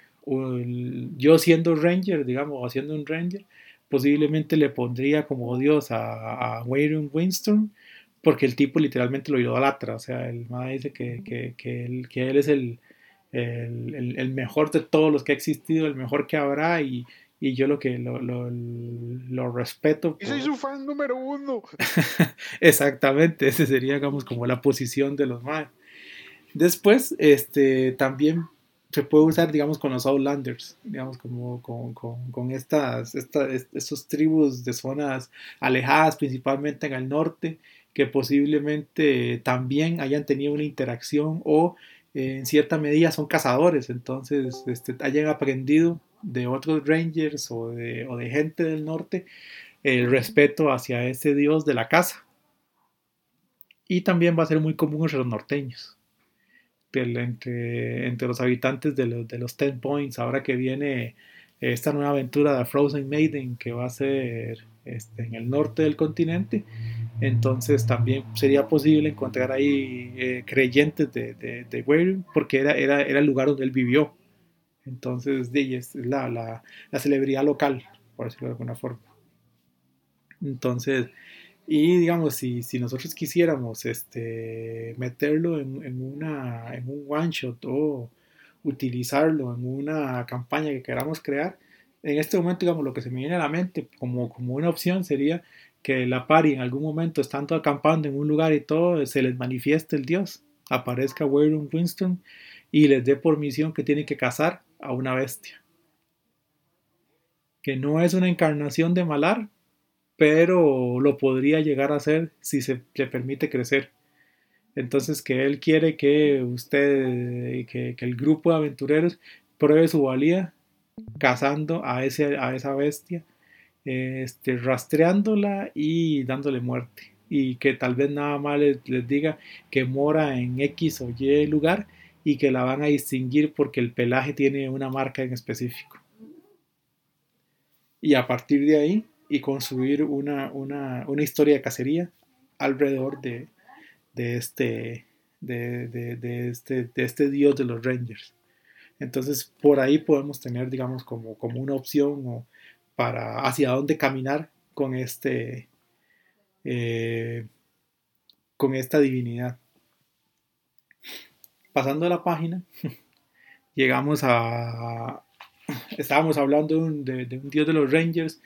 yo siendo Ranger, digamos, o siendo un Ranger, posiblemente le pondría como Dios a, a Winston, porque el tipo literalmente lo idolatra, o sea, el más dice que, que, él, que él es el, el, mejor de todos los que ha existido, el mejor que habrá, y, y yo lo que lo, lo, lo respeto. Y soy su fan número uno. <laughs> Exactamente, ese sería, digamos, como la posición de los más. Después, este, también se puede usar, digamos, con los Outlanders, digamos, como con, con, estas, estos tribus de zonas alejadas, principalmente en el norte, que posiblemente también hayan tenido una interacción o en cierta medida son cazadores, entonces este, hayan aprendido de otros rangers o de, o de gente del norte el respeto hacia ese dios de la caza. Y también va a ser muy común entre los norteños entre, entre los habitantes de los, de los Ten Points, ahora que viene esta nueva aventura de Frozen Maiden que va a ser este, en el norte del continente. Entonces también sería posible encontrar ahí eh, creyentes de, de, de porque era, era, era, el lugar donde él vivió. Entonces es la, la, la celebridad local, por decirlo de alguna forma. Entonces, y digamos, si, si nosotros quisiéramos este, meterlo en, en, una, en un one shot o utilizarlo en una campaña que queramos crear, en este momento, digamos, lo que se me viene a la mente como, como una opción sería que la pari en algún momento, estando acampando en un lugar y todo, se les manifieste el dios, aparezca Waylon Winston y les dé por misión que tiene que cazar a una bestia. Que no es una encarnación de Malar, pero lo podría llegar a hacer si se le permite crecer. Entonces que él quiere que usted, que, el grupo de aventureros pruebe su valía cazando a, ese, a esa bestia, este, rastreándola y dándole muerte. Y que tal vez nada más les diga que mora en X o Y lugar y que la van a distinguir porque el pelaje tiene una marca en específico. Y a partir de ahí y construir una, una, una historia de cacería alrededor de, de este, de, de, este, de este dios de los Rangers. Entonces, por ahí podemos tener, digamos, como, como una opción o para hacia dónde caminar con este, eh, con esta divinidad. Pasando a la página, <laughs> llegamos a, estábamos hablando de un dios de los Rangers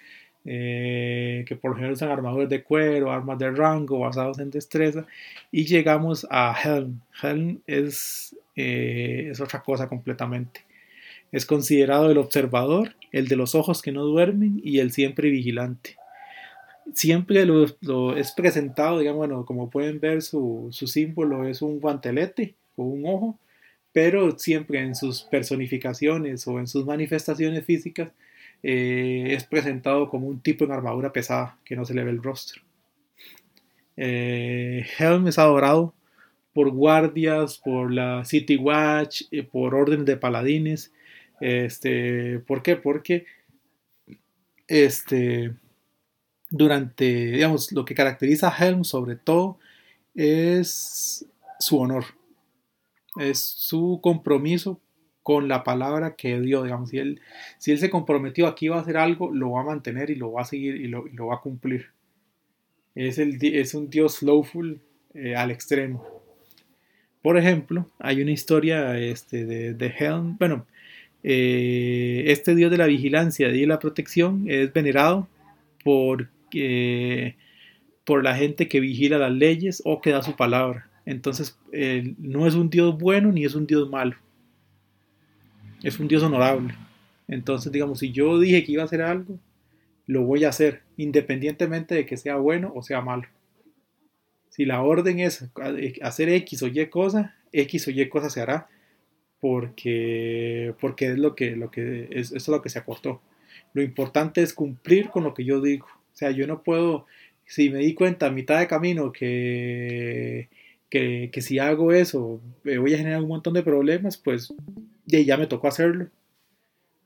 eh, que por ejemplo usan armaduras de cuero, armas de rango basados en destreza, y llegamos a Helm. Helm es, eh, es otra cosa completamente. Es considerado el observador, el de los ojos que no duermen y el siempre vigilante. Siempre lo, lo es presentado, digamos, bueno, como pueden ver, su, su símbolo es un guantelete o un ojo, pero siempre en sus personificaciones o en sus manifestaciones físicas eh, es presentado como un tipo en armadura pesada que no se le ve el rostro. Eh, Helm es adorado por guardias, por la City Watch, eh, por órdenes de paladines. Este, ¿Por qué? Porque este, durante, digamos, lo que caracteriza a Helm sobre todo es su honor, es su compromiso con la palabra que dio, digamos, si él, si él se comprometió aquí va a hacer algo, lo va a mantener y lo va a seguir y lo, lo va a cumplir. Es, el, es un dios slowful eh, al extremo. Por ejemplo, hay una historia este, de, de Helm, bueno, eh, este dios de la vigilancia y la protección es venerado eh, por la gente que vigila las leyes o que da su palabra. Entonces, no es un dios bueno ni es un dios malo es un Dios honorable. Entonces, digamos, si yo dije que iba a hacer algo, lo voy a hacer, independientemente de que sea bueno o sea malo. Si la orden es hacer X o Y cosa, X o Y cosa se hará porque, porque es lo que, lo que es, eso es lo que se acortó. Lo importante es cumplir con lo que yo digo. O sea, yo no puedo, si me di cuenta a mitad de camino que, que, que si hago eso voy a generar un montón de problemas, pues y ya me tocó hacerlo.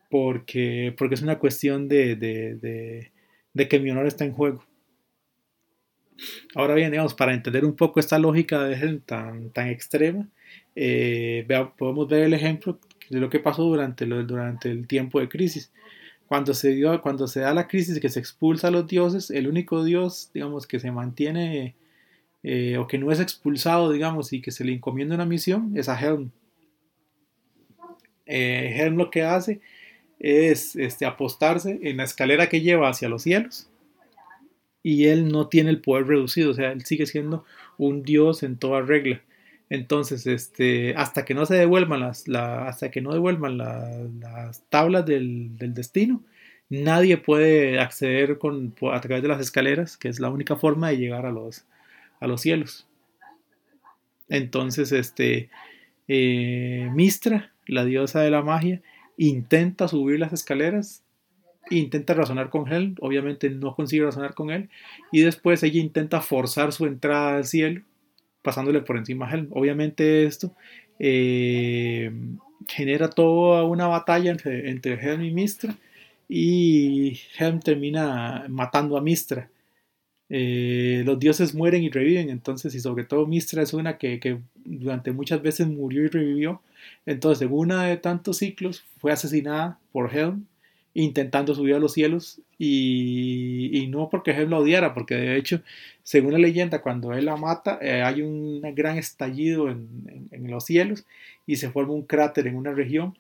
Porque, porque es una cuestión de, de, de, que mi honor está en juego. Ahora bien, digamos, para entender un poco esta lógica de tan, tan extrema, eh, podemos ver el ejemplo de lo que pasó durante, durante el tiempo de crisis. Cuando se, dio, cuando se da la crisis que se expulsa a los dioses, el único dios, digamos, que se mantiene eh, o que no es expulsado, digamos, y que se le encomienda una misión es a Helm eh, Helm lo que hace es este, apostarse en la escalera que lleva hacia los cielos y él no tiene el poder reducido, o sea, él sigue siendo un dios en toda regla. Entonces, este, hasta que no se devuelvan las, hasta que no devuelvan las tablas del, destino, nadie puede acceder con, a través de las escaleras, que es la única forma de llegar a los, a los cielos. Entonces, este, eh, Mistra la diosa de la magia, intenta subir las escaleras, intenta razonar con él, obviamente no consigue razonar con él, y después ella intenta forzar su entrada al cielo, pasándole por encima a él. Obviamente esto eh, genera toda una batalla entre, entre Helm y Mistra, y Helm termina matando a Mistra. Eh, los dioses mueren y reviven, entonces, y sobre todo Mistra es una que, durante muchas veces murió y revivió, entonces, en una de tantos ciclos, fue asesinada por Helm, intentando subir a los cielos, y, no porque Helm la odiara, porque de hecho, según la leyenda, cuando él la mata, eh, hay un gran estallido en, los cielos y se forma un cráter en una región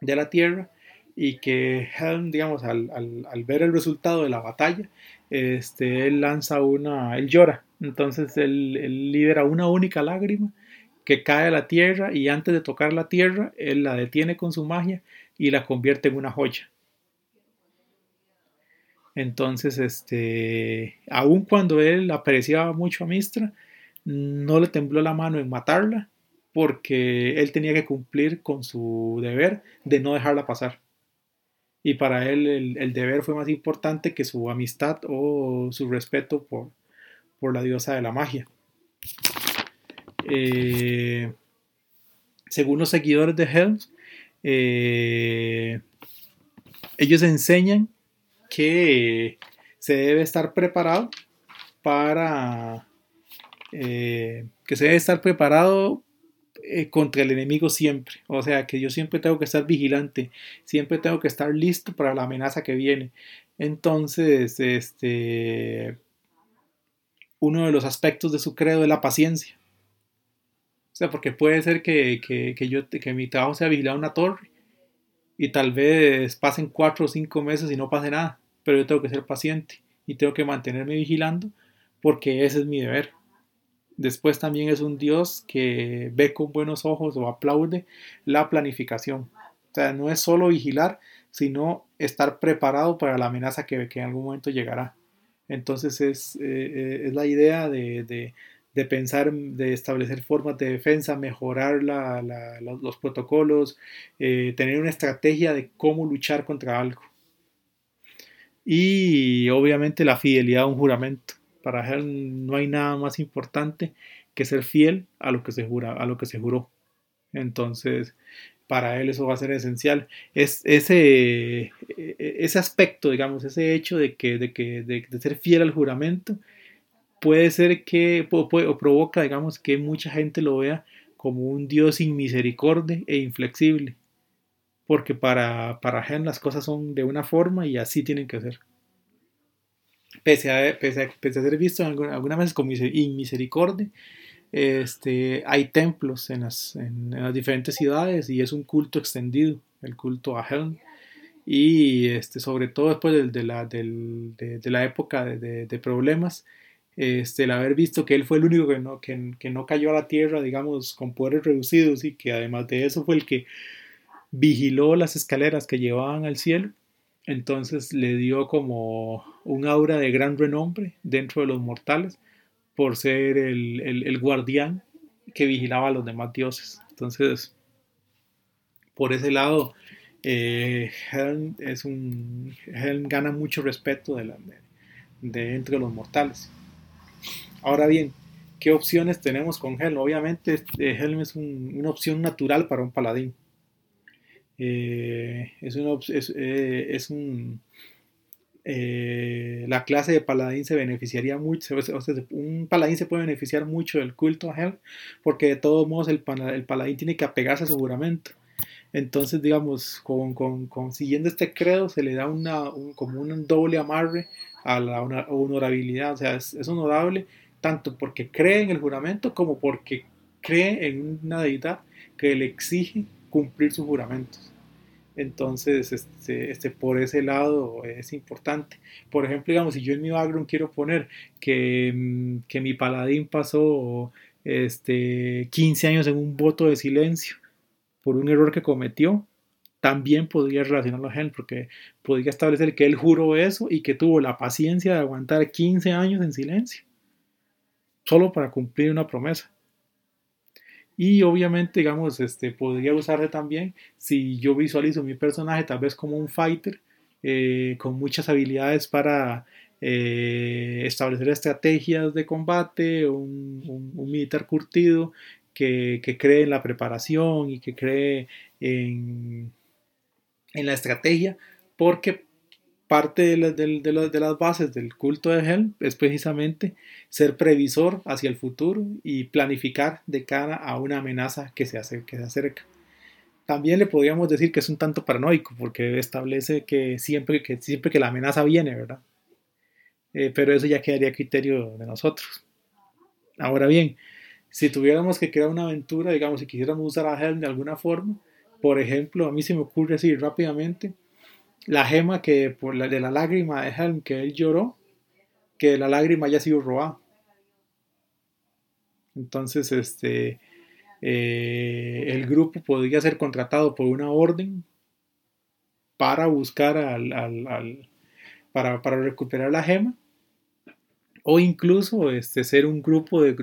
de la Tierra, y que Helm, digamos, al, ver el resultado de la batalla, este, él lanza una, él llora, entonces él, libera una única lágrima que cae a la tierra y antes de tocar la tierra, él la detiene con su magia y la convierte en una joya. Entonces, este, aun cuando él apreciaba mucho a Mistra, no le tembló la mano en matarla porque él tenía que cumplir con su deber de no dejarla pasar. Y para él el, deber fue más importante que su amistad o su respeto por, por la diosa de la magia. Eh, según los seguidores de Helms, eh, ellos enseñan que se debe estar preparado para... Eh, que se debe estar preparado eh, contra el enemigo siempre. O sea, que yo siempre tengo que estar vigilante, siempre tengo que estar listo para la amenaza que viene. Entonces, este, uno de los aspectos de su credo es la paciencia. O sea, porque puede ser que, que, yo, que mi trabajo sea vigilar una torre y tal vez pasen cuatro o cinco meses y no pase nada, pero yo tengo que ser paciente y tengo que mantenerme vigilando porque ese es mi deber. Después también es un Dios que ve con buenos ojos o aplaude la planificación. O sea, no es solo vigilar, sino estar preparado para la amenaza que, que en algún momento llegará. Entonces es, eh, eh, es la idea de, de, pensar, de establecer formas de defensa, mejorar la, los, protocolos, eh, tener una estrategia de cómo luchar contra algo. Y obviamente la fidelidad a un juramento. Para él no hay nada más importante que ser fiel a lo que se jura, a lo que se juró. Entonces, para él eso va a ser esencial. Es ese, ese aspecto, digamos, ese hecho de que, de, que, de, ser fiel al juramento, puede ser que, o, provoca, digamos, que mucha gente lo vea como un Dios sin misericordia e inflexible. Porque para, para él las cosas son de una forma y así tienen que ser pese a, pese a, ser visto algunas veces con inmisericordia, este, hay templos en las, en, las, diferentes ciudades y es un culto extendido, el culto a Helm. Y este, sobre todo después de, la, de, de la, época de, problemas, este, el haber visto que él fue el único que no, que no cayó a la tierra, digamos, con poderes reducidos y que además de eso fue el que vigiló las escaleras que llevaban al cielo, entonces le dio como un aura de gran renombre dentro de los mortales por ser el, guardián que vigilaba a los demás dioses. Entonces, por ese lado, eh, Helm, es un, Helm gana mucho respeto de, de, entre los mortales. Ahora bien, ¿qué opciones tenemos con Helm? Obviamente, este, Helm es una opción natural para un paladín. Eh, es, eh, es, un... Eh, la clase de paladín se beneficiaría mucho, un paladín se puede beneficiar mucho del culto a Hel, porque de todos modos el, el paladín tiene que apegarse a su juramento. Entonces, digamos, con, con, consiguiendo este credo se le da una, como un doble amarre a la honorabilidad. O sea, es, es, honorable tanto porque cree en el juramento como porque cree en una deidad que le exige cumplir sus juramentos. Entonces, este, este, por ese lado es importante. Por ejemplo, digamos, si yo en mi background quiero poner que, mm, que mi paladín pasó este, 15 años en un voto de silencio por un error que cometió, también podría relacionarlo a él, porque podría establecer que él juró eso y que tuvo la paciencia de aguantar 15 años en silencio, solo para cumplir una promesa. Y obviamente, digamos, este, podría usarse también si yo visualizo mi personaje tal vez como un fighter eh, con muchas habilidades para eh, establecer estrategias de combate, un, militar curtido que, cree en la preparación y que cree en, en la estrategia, porque parte de, las bases del culto de Helm es precisamente ser previsor hacia el futuro y planificar de cara a una amenaza que se, que se acerca. También le podríamos decir que es un tanto paranoico porque establece que siempre que, siempre que la amenaza viene, ¿verdad? Eh, pero eso ya quedaría a criterio de nosotros. Ahora bien, si tuviéramos que crear una aventura, digamos, si quisiéramos usar a Helm de alguna forma, por ejemplo, a mí se me ocurre así rápidamente, la gema que por la de la lágrima de Helm que él lloró, que la lágrima haya sido robada. Entonces, este, eh, el grupo podría ser contratado por una orden para buscar al, al, para, recuperar la gema o incluso este, ser un grupo de,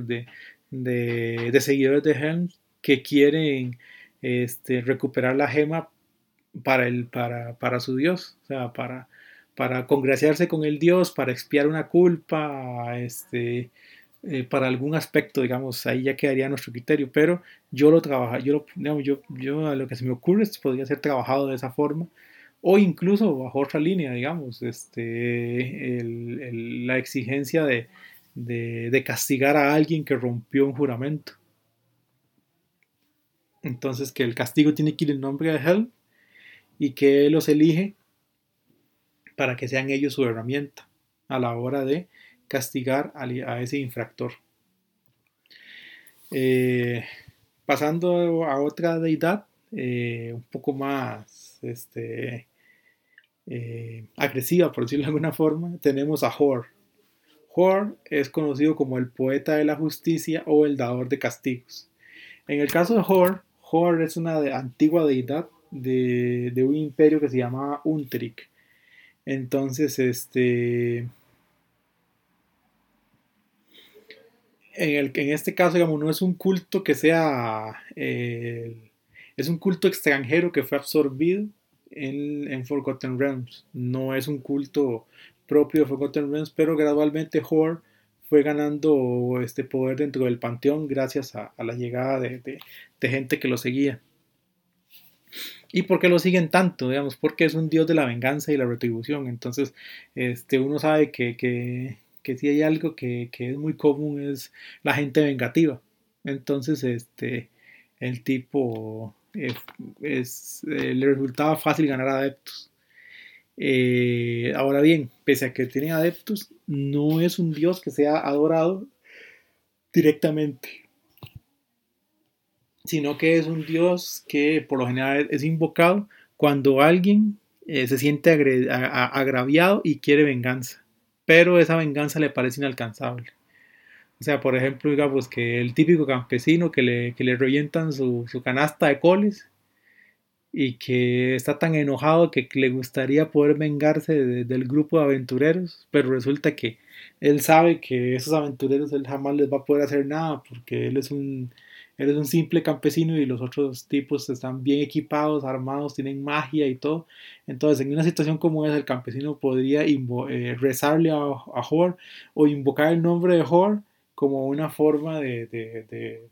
de, de, seguidores de Helm que quieren este, recuperar la gema para, el, para, para su Dios, o sea, para, para congraciarse con el Dios, para expiar una culpa, este, eh, para algún aspecto, digamos, ahí ya quedaría nuestro criterio, pero yo lo trabajo, yo, lo, yo, yo a lo que se me ocurre es podría ser trabajado de esa forma, o incluso bajo otra línea, digamos, este, la exigencia de, de, castigar a alguien que rompió un juramento. Entonces que el castigo tiene que ir en nombre de Hell y que los elige para que sean ellos su herramienta a la hora de castigar a, ese infractor. Eh, pasando a otra deidad, eh, un poco más este, eh, agresiva, por decirlo de alguna forma, tenemos a Hor. Hor es conocido como el poeta de la justicia o el dador de castigos. En el caso de Hor, Hor es una antigua deidad de, un imperio que se llamaba Unterik. Entonces, este. En, el, en este caso, digamos, no es un culto que sea. Eh, es un culto extranjero que fue absorbido en, en, Forgotten Realms. No es un culto propio de Forgotten Realms, pero gradualmente Hor fue ganando este poder dentro del panteón gracias a, la llegada de, gente que lo seguía. ¿Y por qué lo siguen tanto? Digamos, porque es un dios de la venganza y la retribución. Entonces, este, uno sabe que, que, si hay algo que, es muy común es la gente vengativa. Entonces, este, el tipo eh, es, eh, le resultaba fácil ganar adeptos. Eh, ahora bien, pese a que tiene adeptos, no es un dios que sea adorado directamente, sino que es un dios que por lo general es invocado cuando alguien se siente agraviado y quiere venganza, pero esa venganza le parece inalcanzable. O sea, por ejemplo, digamos que el típico campesino que le, que le revientan su, su canasta de coles y que está tan enojado que le gustaría poder vengarse del grupo de aventureros, pero resulta que él sabe que esos aventureros él jamás les va a poder hacer nada porque él es un él es un simple campesino y los otros tipos están bien equipados, armados, tienen magia y todo. Entonces, en una situación como esa, el campesino podría eh, rezarle a, a Hor o invocar el nombre de Hor como una forma de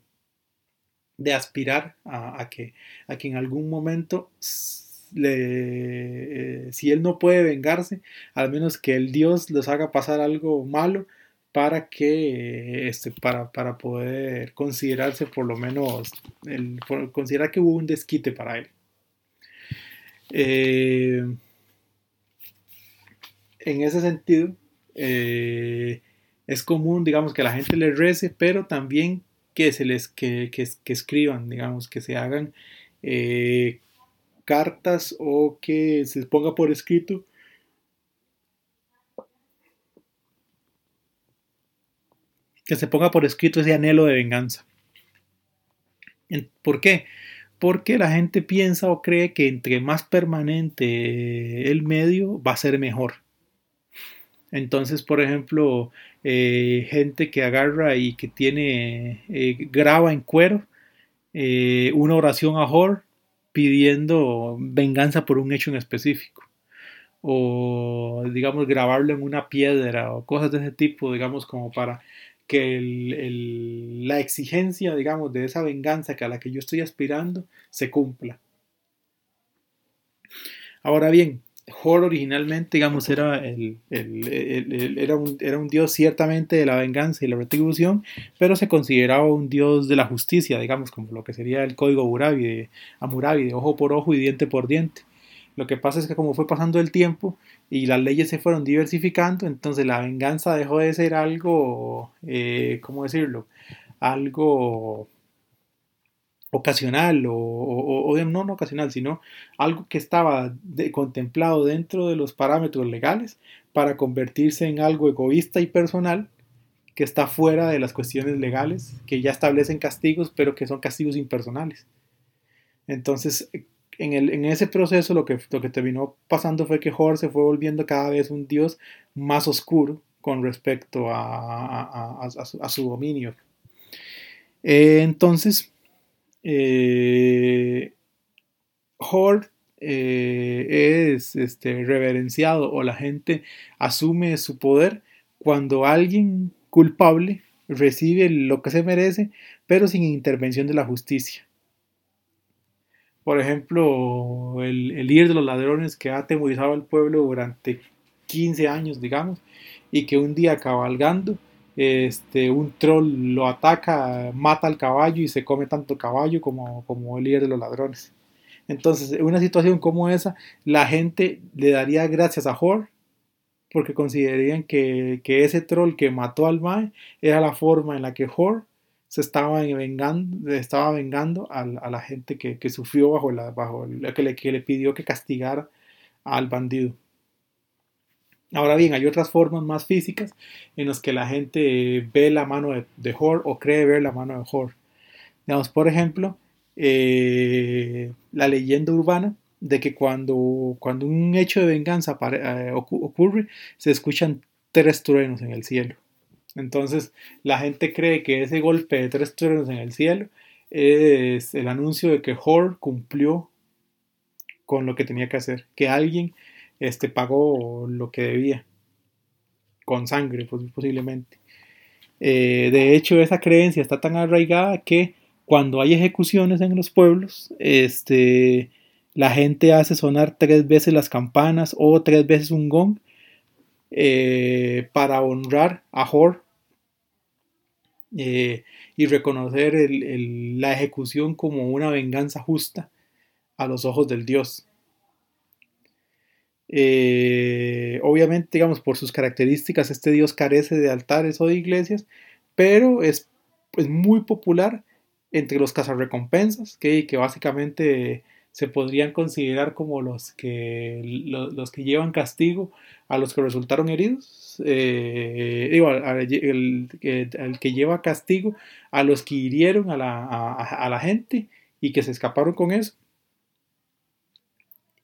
de aspirar a, que, a que en algún momento, eh, si él no puede vengarse, al menos que el Dios les haga pasar algo malo para que este, para, para poder considerarse por lo menos el, considerar que hubo un desquite para él. Eh, en ese sentido, eh, es común, digamos, que la gente le rece, pero también que se les que, escriban, digamos, que se hagan eh, cartas o que se ponga por escrito que se ponga por escrito ese anhelo de venganza. ¿Por qué? Porque la gente piensa o cree que entre más permanente el medio va a ser mejor. Entonces, por ejemplo, eh, gente que agarra y que tiene, eh, graba en cuero eh, una oración a Hor pidiendo venganza por un hecho en específico. O, digamos, grabarlo en una piedra o cosas de ese tipo, digamos, como para que la exigencia, digamos, de esa venganza que a la que yo estoy aspirando se cumpla. Ahora bien, Hor originalmente, digamos, era, el, era, un, era, un, dios ciertamente de la venganza y la retribución, pero se consideraba un dios de la justicia, digamos, como lo que sería el código Amurabi de, Amurabi, de ojo por ojo y diente por diente. Lo que pasa es que como fue pasando el tiempo y las leyes se fueron diversificando, entonces la venganza dejó de ser algo, eh, ¿cómo decirlo? Algo ocasional o, no, no ocasional, sino algo que estaba contemplado dentro de los parámetros legales para convertirse en algo egoísta y personal que está fuera de las cuestiones legales, que ya establecen castigos, pero que son castigos impersonales. Entonces, en, ese proceso lo que, terminó pasando fue que Hor se fue volviendo cada vez un dios más oscuro con respecto a, su, dominio. Eh, entonces, eh, Hort eh, es este, reverenciado o la gente asume su poder cuando alguien culpable recibe lo que se merece, pero sin intervención de la justicia. Por ejemplo, el, el líder de los ladrones que ha atemorizado al pueblo durante 15 años, digamos, y que un día cabalgando, este, un troll lo ataca, mata al caballo y se come tanto caballo como, como el líder de los ladrones. Entonces, en una situación como esa, la gente le daría gracias a Hor porque considerarían que, que, ese troll que mató al Mae era la forma en la que Hor se estaba vengando, estaba vengando a, a la gente que, que, sufrió bajo la, bajo la que, le, que le pidió que castigara al bandido. Ahora bien, hay otras formas más físicas en las que la gente ve la mano de, de Hor o cree ver la mano de Hor. Digamos, por ejemplo, eh, la leyenda urbana de que cuando, cuando un hecho de venganza eh, ocurre, se escuchan tres truenos en el cielo. Entonces, la gente cree que ese golpe de tres truenos en el cielo es el anuncio de que Hor cumplió con lo que tenía que hacer, que alguien este, pagó lo que debía, con sangre pues, posiblemente. Eh, de hecho, esa creencia está tan arraigada que cuando hay ejecuciones en los pueblos, este, la gente hace sonar tres veces las campanas o tres veces un gong eh, para honrar a Hor eh, y reconocer la ejecución como una venganza justa a los ojos del Dios. Eh, obviamente, digamos, por sus características, este dios carece de altares o de iglesias, pero es, es muy popular entre los cazarrecompensas, que, que básicamente se podrían considerar como los que, los, que llevan castigo a los que resultaron heridos, eh, digo, el, que lleva castigo a los que hirieron a la, la gente y que se escaparon con eso.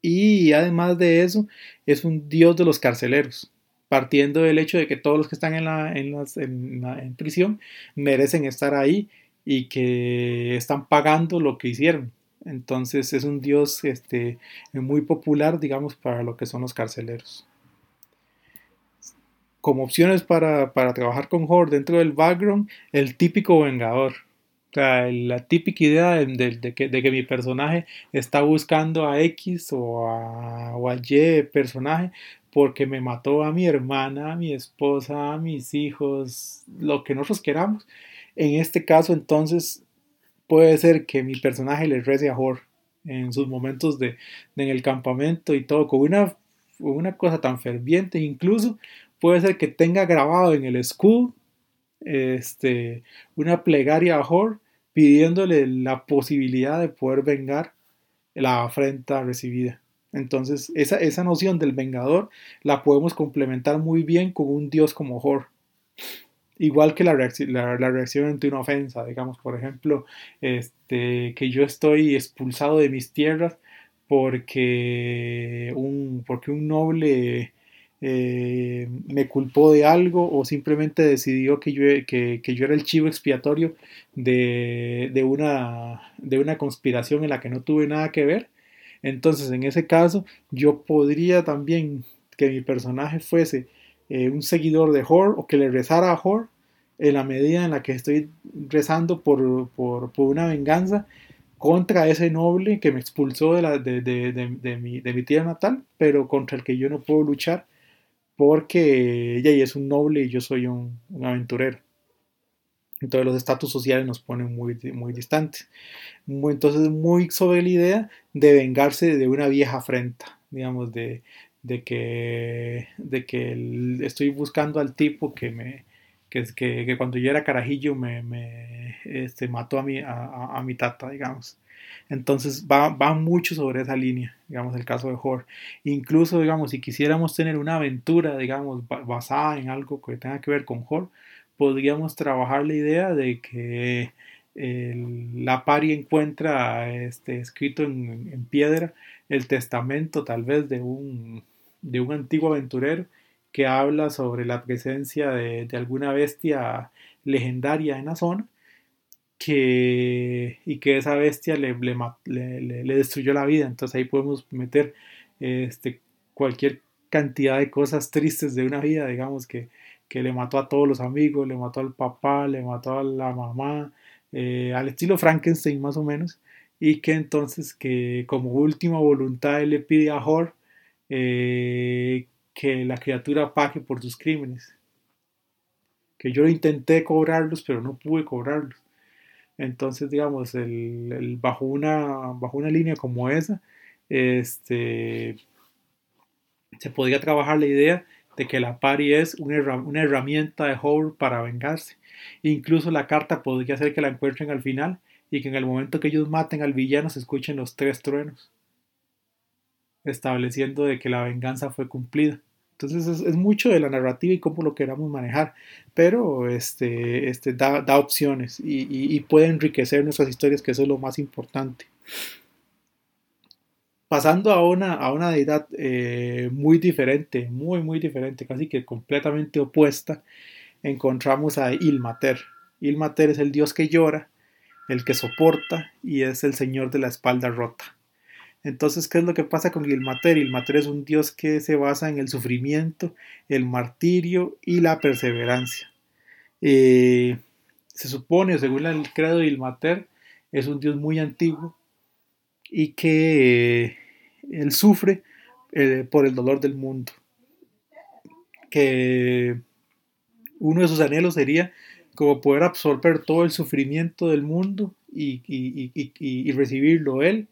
Y además de eso, es un dios de los carceleros, partiendo del hecho de que todos los que están en, la, en, las, en, prisión merecen estar ahí y que están pagando lo que hicieron. Entonces es un dios este, muy popular, digamos, para lo que son los carceleros. Como opciones para, para trabajar con Horde dentro del background, el típico vengador sea, la típica idea de, que, mi personaje está buscando a X o a, o a Y personaje porque me mató a mi hermana, a mi esposa, a mis hijos, lo que nosotros queramos. En este caso, entonces, puede ser que mi personaje le rece a Hor en sus momentos de, en el campamento y todo, con una, una cosa tan ferviente, incluso puede ser que tenga grabado en el escudo este, una plegaria a Hor pidiéndole la posibilidad de poder vengar la afrenta recibida. Entonces, esa, esa noción del vengador la podemos complementar muy bien con un dios como Hor. Igual que la, reacción, la, reacción ante una ofensa, digamos, por ejemplo, este, que yo estoy expulsado de mis tierras porque un, porque un noble eh, me culpó de algo o simplemente decidió que yo, que, yo era el chivo expiatorio de, de, una, de una conspiración en la que no tuve nada que ver. Entonces, en ese caso, yo podría también que mi personaje fuese eh, un seguidor de Hor o que le rezara a Hor en la medida en la que estoy rezando por, por, una venganza contra ese noble que me expulsó de, la, de, de, mi, de mi tierra natal, pero contra el que yo no puedo luchar porque ella es un noble y yo soy un, aventurero. Entonces los estatus sociales nos ponen muy, muy distantes. entonces muy sobre la idea de vengarse de una vieja afrenta, digamos, de, de que, de que estoy buscando al tipo que me que, que, cuando yo era carajillo me, este, mató a mi, a mi tata, digamos. Entonces va, mucho sobre esa línea, digamos, el caso de Hor. Incluso, digamos, si quisiéramos tener una aventura, digamos, basada en algo que tenga que ver con Hor, podríamos trabajar la idea de que la pari encuentra este, escrito en, en, piedra el testamento tal vez de un, de un antiguo aventurero que habla sobre la presencia de, de alguna bestia legendaria en la zona y que esa bestia le, destruyó la vida. Entonces ahí podemos meter este, cualquier cantidad de cosas tristes de una vida, digamos, que, que le mató a todos los amigos, le mató al papá, le mató a la mamá, eh, al estilo Frankenstein más o menos, y que entonces que como última voluntad él le pide a Hor eh, que la criatura pague por sus crímenes. Que yo intenté cobrarlos, pero no pude cobrarlos. Entonces, digamos, el, bajo, una, bajo una línea como esa, este, se podría trabajar la idea de que la pari es una, una herramienta de Howard para vengarse. Incluso la carta podría ser que la encuentren al final y que en el momento que ellos maten al villano se escuchen los tres truenos, estableciendo de que la venganza fue cumplida. Entonces es, mucho de la narrativa y cómo lo queramos manejar, pero este, este da, opciones y, puede enriquecer nuestras historias, que eso es lo más importante. Pasando a una, a una deidad eh, muy diferente, muy, muy diferente, casi que completamente opuesta, encontramos a Ilmater. Ilmater es el dios que llora, el que soporta y es el señor de la espalda rota. Entonces, ¿qué es lo que pasa con Ilmater? Ilmater es un dios que se basa en el sufrimiento, el martirio y la perseverancia. Eh, se supone, según el credo de Ilmater, es un dios muy antiguo y que eh, él sufre eh, por el dolor del mundo. Que uno de sus anhelos sería como poder absorber todo el sufrimiento del mundo y, y recibirlo él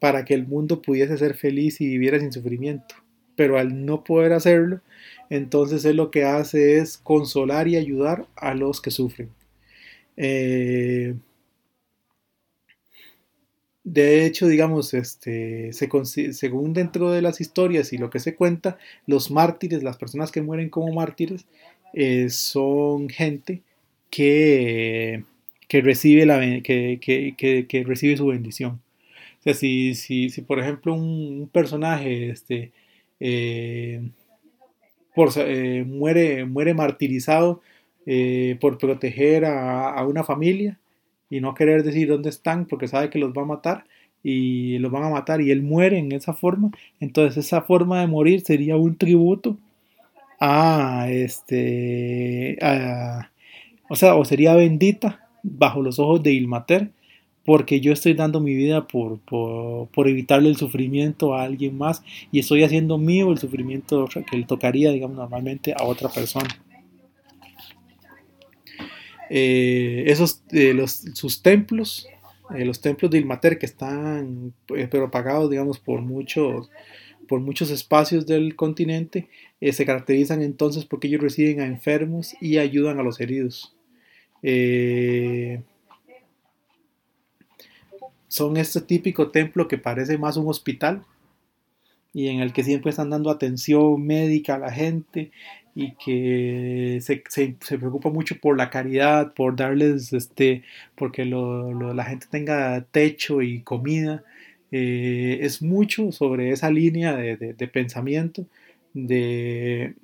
para que el mundo pudiese ser feliz y viviera sin sufrimiento. Pero al no poder hacerlo, entonces él lo que hace es consolar y ayudar a los que sufren. Eh, de hecho, digamos, este, según dentro de las historias y lo que se cuenta, los mártires, las personas que mueren como mártires, eh, son gente que, que, recibe la, que, que recibe su bendición si, si, si por ejemplo un, personaje este, eh, eh, muere, muere martirizado eh, por proteger a, una familia y no querer decir dónde están porque sabe que los va a matar y los van a matar y él muere en esa forma, entonces esa forma de morir sería un tributo a este o sea, o sería bendita bajo los ojos de Ilmater porque yo estoy dando mi vida por, por, evitarle el sufrimiento a alguien más y estoy haciendo mío el sufrimiento que le tocaría, digamos, normalmente a otra persona. Eh, esos, eh, los, sus templos, eh, los templos de Ilmater que están propagados, digamos, por muchos, por muchos espacios del continente, se caracterizan entonces porque ellos reciben a enfermos y ayudan a los heridos son este típico templo que parece más un hospital y en el que siempre están dando atención médica a la gente y que se, preocupa mucho por la caridad, por darles, este, porque la gente tenga techo y comida. Eh, es mucho sobre esa línea de, pensamiento de,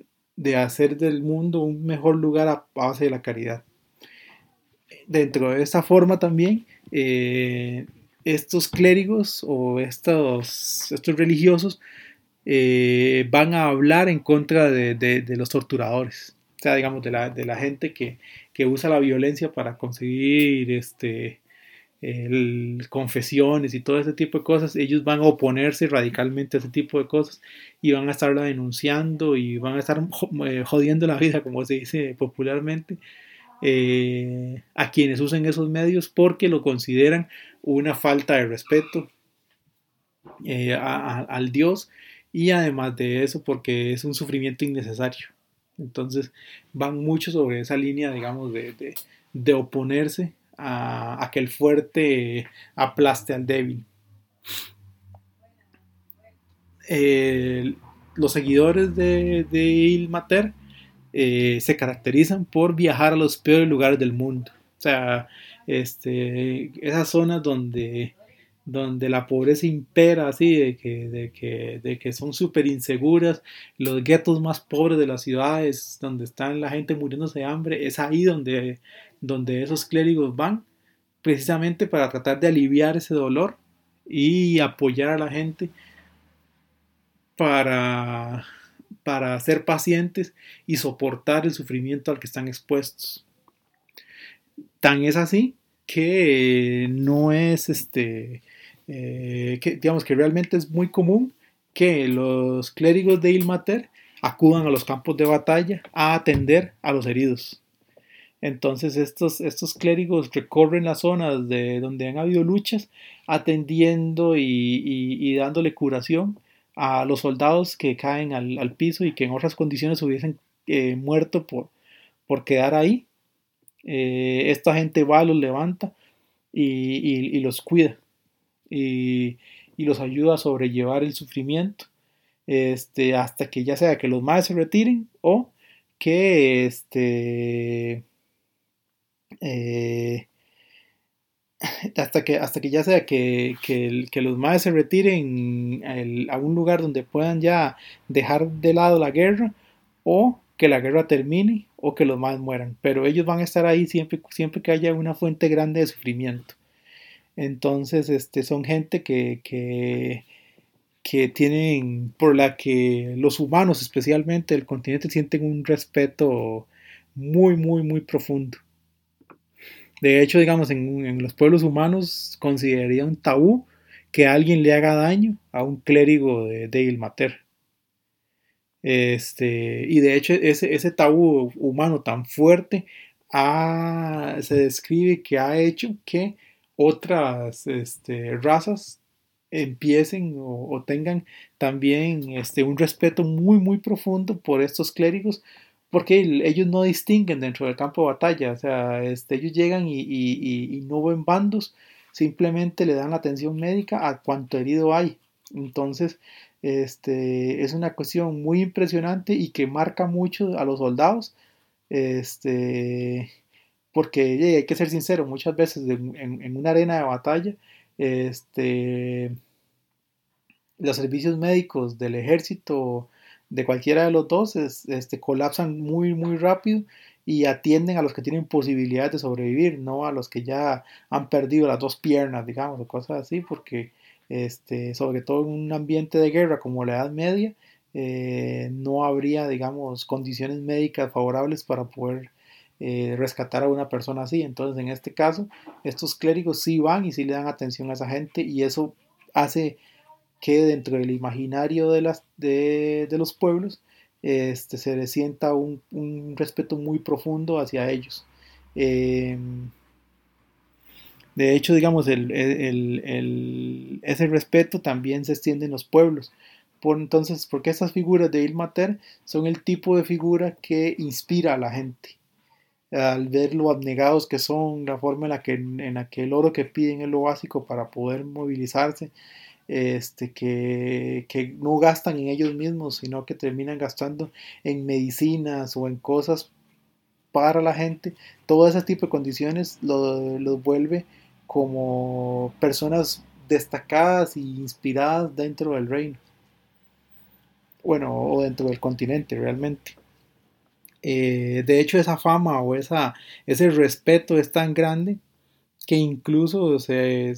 hacer del mundo un mejor lugar a base de la caridad. Dentro de esta forma también, eh, estos clérigos o estos, estos religiosos eh, van a hablar en contra de, los torturadores, o sea, digamos, de la, de la gente que, usa la violencia para conseguir este, confesiones y todo ese tipo de cosas, ellos van a oponerse radicalmente a ese tipo de cosas y van a estarla denunciando y van a estar eh, jodiendo la vida, como se dice popularmente, eh, a quienes usen esos medios porque lo consideran una falta de respeto eh, al Dios y además de eso porque es un sufrimiento innecesario. Entonces van mucho sobre esa línea, digamos, de, oponerse a, que el fuerte aplaste al débil. los seguidores de, de Ilmater eh, se caracterizan por viajar a los peores lugares del mundo. O sea, este, esas zonas donde, donde la pobreza impera, así, de que, de que, de que son súper inseguras, los guetos más pobres de las ciudades, donde están la gente muriéndose de hambre, es ahí donde, donde esos clérigos van, precisamente para tratar de aliviar ese dolor y apoyar a la gente para para ser pacientes y soportar el sufrimiento al que están expuestos. Tan es así que no es este eh, que, digamos que realmente es muy común que los clérigos de Ilmater acudan a los campos de batalla a atender a los heridos. Entonces estos, estos clérigos recorren las zonas de donde han habido luchas atendiendo y, dándole curación a los soldados que caen al, piso y que en otras condiciones hubiesen eh, muerto por, por quedar ahí. Eh, esta gente va, los levanta y, los cuida y, los ayuda a sobrellevar el sufrimiento este, hasta que ya sea que los más se retiren o que este eh, hasta, que, hasta que ya sea que, que, los más se retiren a un lugar donde puedan ya dejar de lado la guerra o que la guerra termine o que los más mueran. Pero ellos van a estar ahí siempre, que haya una fuente grande de sufrimiento. Entonces, este, son gente que, que, que tienen, por la que los humanos, especialmente el continente, sienten un respeto muy, muy, muy profundo. De hecho, digamos, en, los pueblos humanos consideraría un tabú que alguien le haga daño a un clérigo de, de Ilmater. Este, y de hecho, ese, tabú humano tan fuerte se describe que ha hecho que otras este, razas empiecen o, tengan también este, un respeto muy, muy profundo por estos clérigos porque ellos no distinguen dentro del campo de batalla, o sea, este, ellos llegan y, no ven bandos, simplemente le dan la atención médica a cuanto herido hay. Entonces, este, es una cuestión muy impresionante y que marca mucho a los soldados, este, porque hay que ser sincero, muchas veces en, una arena de batalla, este, los servicios médicos del ejército de cualquiera de los dos este, colapsan muy, muy rápido y atienden a los que tienen posibilidad de sobrevivir, no a los que ya han perdido las dos piernas, digamos, o cosas así, porque este, sobre todo en un ambiente de guerra como la Edad Media, eh, no habría, digamos, condiciones médicas favorables para poder eh, rescatar a una persona así. Entonces, en este caso, estos clérigos sí van y sí le dan atención a esa gente y eso hace que dentro del imaginario de, las, de, los pueblos este, se sienta un, respeto muy profundo hacia ellos. Em, de hecho, digamos, ese respeto también se extiende en los pueblos. Por, entonces, porque estas figuras de Ilmater son el tipo de figura que inspira a la gente. Al ver lo abnegados que son, la forma en la que, en la que el oro que piden es lo básico para poder movilizarse, este, que, que, no gastan en ellos mismos, sino que terminan gastando en medicinas o en cosas para la gente, todo ese tipo de condiciones los vuelve como personas destacadas e inspiradas dentro del reino. Bueno, o dentro del continente realmente. Eh, de hecho, esa fama o ese respeto es tan grande que incluso se,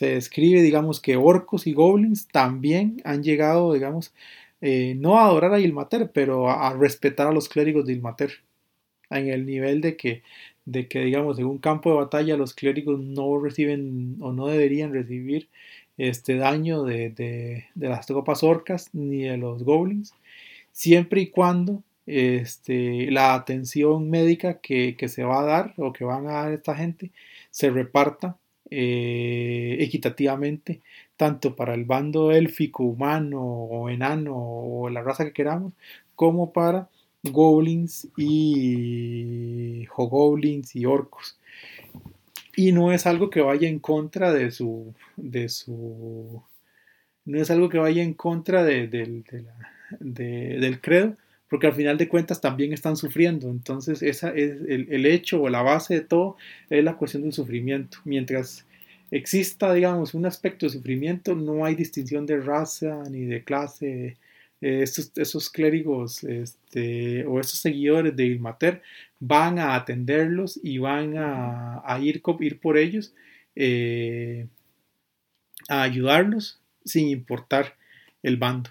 describe, digamos, que orcos y goblins también han llegado, digamos, eh, no a adorar a Ilmater, pero a, respetar a los clérigos de Ilmater, en el nivel de que, de que, digamos, en un campo de batalla los clérigos no reciben o no deberían recibir este daño de, de, las tropas orcas ni de los goblins, siempre y cuando este, la atención médica que, que se va a dar o que van a dar esta gente se reparta eh, equitativamente, tanto para el bando élfico, humano o enano o la raza que queramos, como para goblins y hogoblins y orcos. Y no es algo que vaya en contra de su, de su, no es algo que vaya en contra de, del credo, porque al final de cuentas también están sufriendo. Entonces, esa es el, hecho o la base de todo es la cuestión del sufrimiento. Mientras exista, digamos, un aspecto de sufrimiento, no hay distinción de raza ni de clase. Eh, esos clérigos este, o esos seguidores de Ilmater van a atenderlos y van a, ir, ir, por ellos, eh, a ayudarlos sin importar el bando.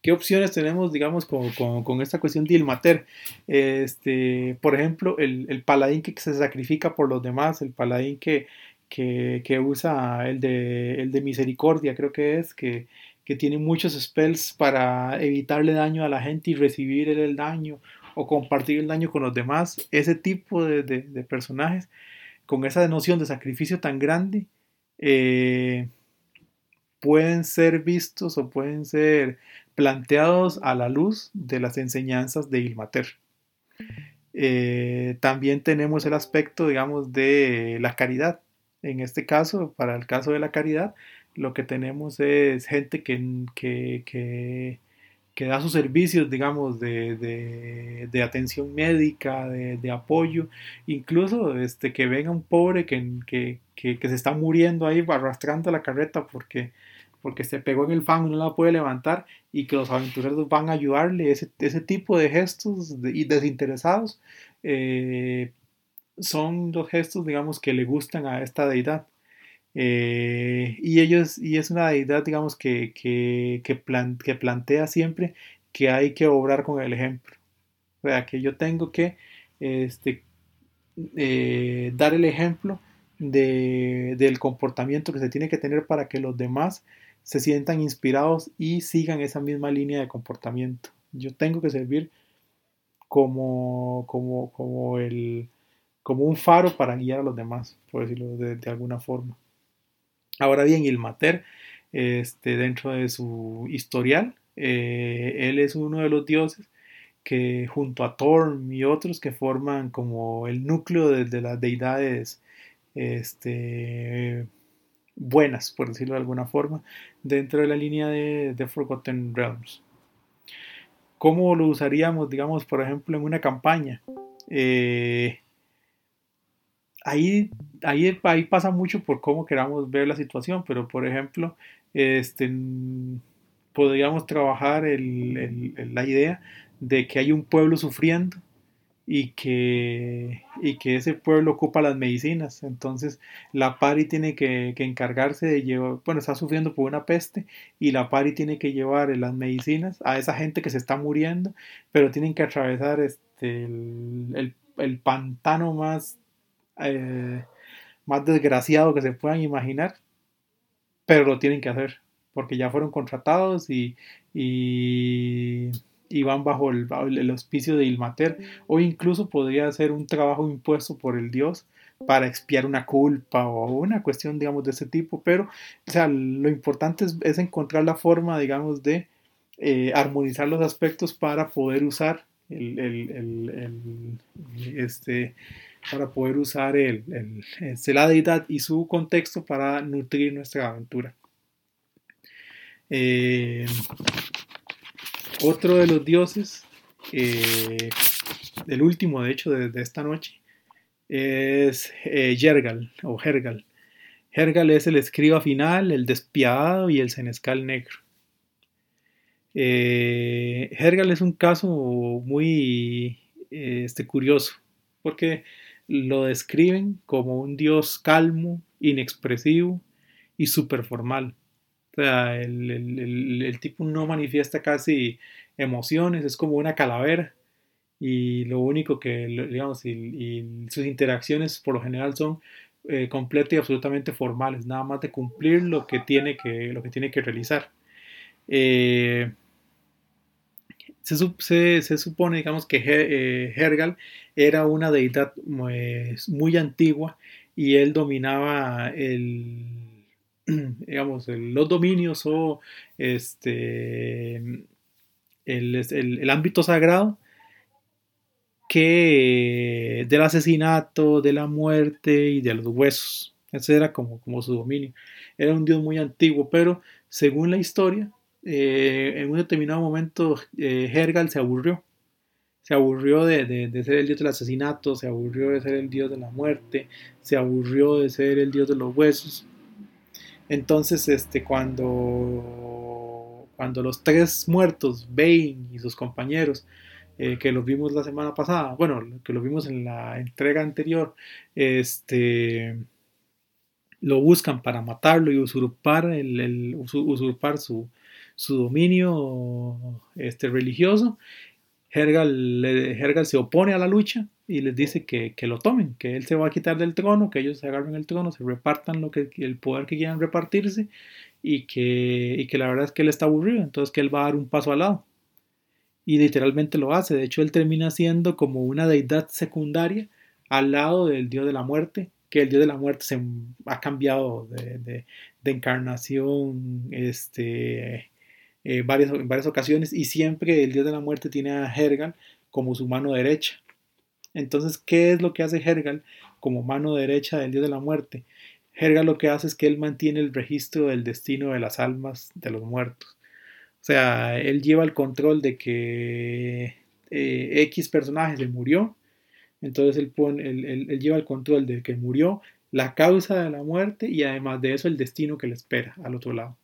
¿Qué opciones tenemos, digamos, con, con, esta cuestión de Ilmater? Este, por ejemplo, el, paladín que se sacrifica por los demás, el paladín que, que, usa el de, el de misericordia, creo que es, que, tiene muchos spells para evitarle daño a la gente y recibir el daño o compartir el daño con los demás. Ese tipo de, personajes, con esa noción de sacrificio tan grande, eh, pueden ser vistos o pueden ser planteados a la luz de las enseñanzas de Ilmater. Eh, también tenemos el aspecto, digamos, de la caridad. En este caso, para el caso de la caridad, lo que tenemos es gente que, que, da sus servicios, digamos, de, atención médica, de, apoyo, incluso este, que venga un pobre que, se está muriendo ahí arrastrando la carreta porque porque se pegó en el fango y no la puede levantar y que los aventureros van a ayudarle, ese, ese tipo de gestos y desinteresados eh, son los gestos, digamos, que le gustan a esta deidad. Eh, y ellos, y es una deidad, digamos, que, que, que, plantea siempre que hay que obrar con el ejemplo. O sea, que yo tengo que este, eh, dar el ejemplo de, del comportamiento que se tiene que tener para que los demás se sientan inspirados y sigan esa misma línea de comportamiento. Yo tengo que servir como, como, como, el, como un faro para guiar a los demás, por decirlo de, alguna forma. Ahora bien, Ilmater, este, dentro de su historial, eh, él es uno de los dioses que junto a Thorn y otros que forman como el núcleo de, de las deidades este, buenas, por decirlo de alguna forma, dentro de la línea de, Forgotten Realms. ¿Cómo lo usaríamos, digamos, por ejemplo, en una campaña? Eh, ahí, ahí, ahí, pasa mucho por cómo queramos ver la situación, pero por ejemplo, este, podríamos trabajar la idea de que hay un pueblo sufriendo y que, y que ese pueblo ocupa las medicinas. Entonces la pari tiene que, encargarse de llevar, bueno, está sufriendo por una peste y la pari tiene que llevar las medicinas a esa gente que se está muriendo, pero tienen que atravesar este, el, pantano más, eh, más desgraciado que se puedan imaginar, pero lo tienen que hacer porque ya fueron contratados y y van bajo el, el, auspicio de Ilmater, o incluso podría ser un trabajo impuesto por el dios para expiar una culpa o una cuestión, digamos, de ese tipo, pero, o sea, lo importante es, encontrar la forma, digamos, de eh, armonizar los aspectos para poder usar el, el, este, para poder usar el, este, la deidad y su contexto para nutrir nuestra aventura. Eh, otro de los dioses, eh, el último de hecho de, esta noche, es eh, Yergal o Hergal. Hergal es el escriba final, el despiadado y el senescal negro. Eh, Hergal es un caso muy este, curioso, porque lo describen como un dios calmo, inexpresivo y superformal. O sea, el, tipo no manifiesta casi emociones, es como una calavera. Y lo único que, digamos, y, sus interacciones por lo general son eh, completas y absolutamente formales, nada más de cumplir lo que tiene que, lo que, tiene que realizar. Eh, se, supone, digamos, que eh, Hergal era una deidad muy antigua y él dominaba el, <clears throat> digamos, los dominios o este, el, ámbito sagrado que del asesinato, de la muerte y de los huesos. Ese era como, como su dominio. Era un dios muy antiguo, pero según la historia, eh, en un determinado momento eh, Hergal se aburrió. Se aburrió de, ser el dios del asesinato, se aburrió de ser el dios de la muerte, se aburrió de ser el dios de los huesos entonces, este, cuando, cuando los tres muertos, Bane y sus compañeros, eh, que los vimos la semana pasada, bueno, que los vimos en la entrega anterior, este, lo buscan para matarlo y usurpar, el, usurpar su, su, dominio este, religioso. Hergal, Hergal, se opone a la lucha y les dice que, lo tomen, que él se va a quitar del trono, que ellos se agarren el trono, se repartan lo que, el poder que quieran repartirse y que, y que la verdad es que él está aburrido, entonces que él va a dar un paso al lado. Y literalmente lo hace, de hecho él termina siendo como una deidad secundaria al lado del dios de la muerte, que el dios de la muerte se ha cambiado de, encarnación este, eh, varias, en varias ocasiones y siempre el dios de la muerte tiene a Hergal como su mano derecha. Entonces, ¿qué es lo que hace Hergal como mano derecha del dios de la muerte? Hergal lo que hace es que él mantiene el registro del destino de las almas de los muertos. O sea, él lleva el control de que eh, X personaje se murió entonces él, pone, él, lleva el control de que murió, la causa de la muerte y además de eso el destino que le espera al otro lado.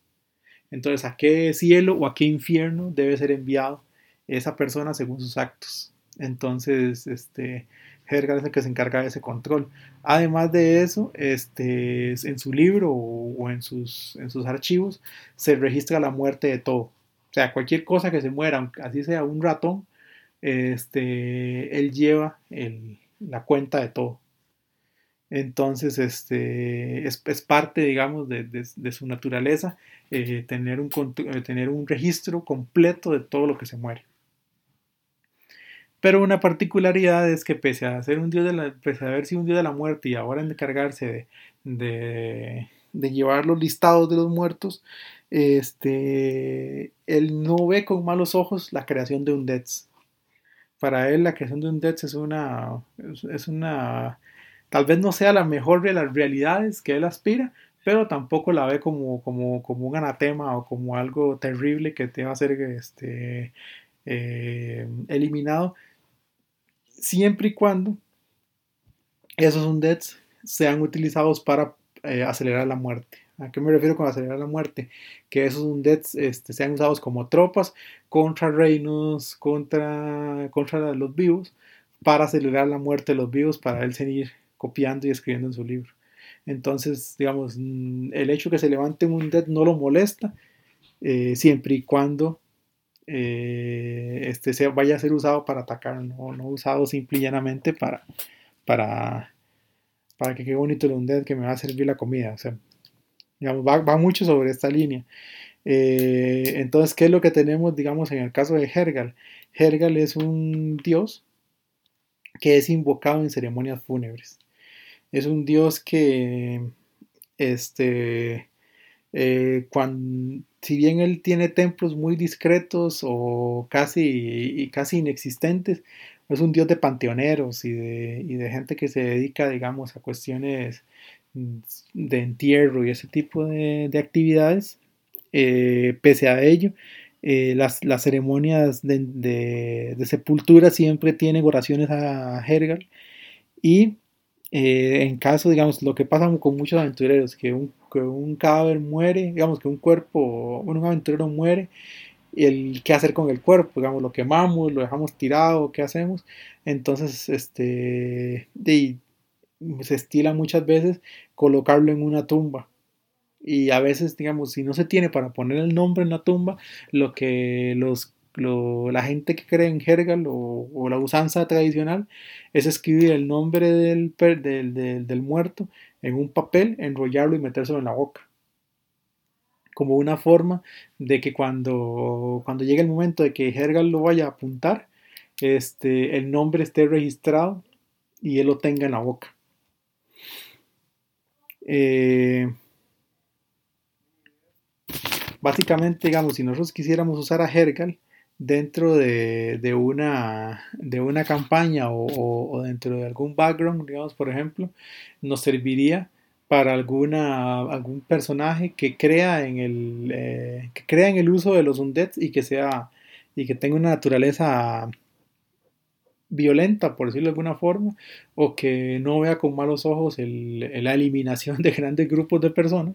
Entonces, ¿a qué cielo o a qué infierno debe ser enviado esa persona según sus actos? Entonces, este, Hergar es el que se encarga de ese control. Además de eso, este, en su libro o, en, sus, en sus archivos se registra la muerte de todo. O sea, cualquier cosa que se muera, así sea un ratón, este, él lleva la cuenta de todo. Entonces, este, es, parte, digamos, de, su naturaleza eh, tener, un, eh, tener un registro completo de todo lo que se muere. Pero una particularidad es que pese a ser un dios de la, pese a haber sido un dios de la muerte y ahora en encargarse de, de, llevar los listados de los muertos, este, él no ve con malos ojos la creación de un Deaths para él la creación de un Death es una, es una, tal vez no sea la mejor de las realidades que él aspira, pero tampoco la ve como, como, como un anatema o como algo terrible que te va a ser este, eh, eliminado, siempre y cuando esos undeads sean utilizados para eh, acelerar la muerte. ¿A qué me refiero con acelerar la muerte? Que esos undeads este, sean usados como tropas contra reinos, contra, contra los vivos, para acelerar la muerte de los vivos, para él seguir copiando y escribiendo en su libro. Entonces, digamos, mm, el hecho que se levante un undead no lo molesta, eh, siempre y cuando eh, este vaya a ser usado para atacar, no, no usado simple y llanamente para, para, para que quede bonito el undead que me va a servir la comida. O sea, va, mucho sobre esta línea. Eh, entonces, ¿qué es lo que tenemos, digamos, en el caso de Hergal? Hergal es un dios que es invocado en ceremonias fúnebres. Es un dios que, este, eh, cuando, si bien él tiene templos muy discretos o casi, casi inexistentes, es un dios de panteoneros y de, y de gente que se dedica, digamos, a cuestiones de entierro y ese tipo de, actividades. Eh, pese a ello, eh, las, ceremonias de, sepultura siempre tienen oraciones a Hergal y eh, en caso, digamos, lo que pasa con muchos aventureros, que un, que un cadáver muere, digamos que un cuerpo, un aventurero muere, el qué hacer con el cuerpo, digamos, lo quemamos, lo dejamos tirado, qué hacemos. Entonces, este, se estila muchas veces colocarlo en una tumba. Y a veces, digamos, si no se tiene para poner el nombre en la tumba, lo que los, la gente que cree en Hergal o, la usanza tradicional es escribir el nombre del, del, del, muerto en un papel, enrollarlo y metérselo en la boca como una forma de que cuando, cuando llegue el momento de que Hergal lo vaya a apuntar, este, el nombre esté registrado y él lo tenga en la boca. Eh, básicamente, digamos, si nosotros quisiéramos usar a Hergal dentro de, una, de una campaña o, dentro de algún background, digamos, por ejemplo, nos serviría para alguna, algún personaje que crea en el eh, que crea en el uso de los undeads y que sea y que tenga una naturaleza violenta, por decirlo de alguna forma, o que no vea con malos ojos la eliminación de grandes grupos de personas.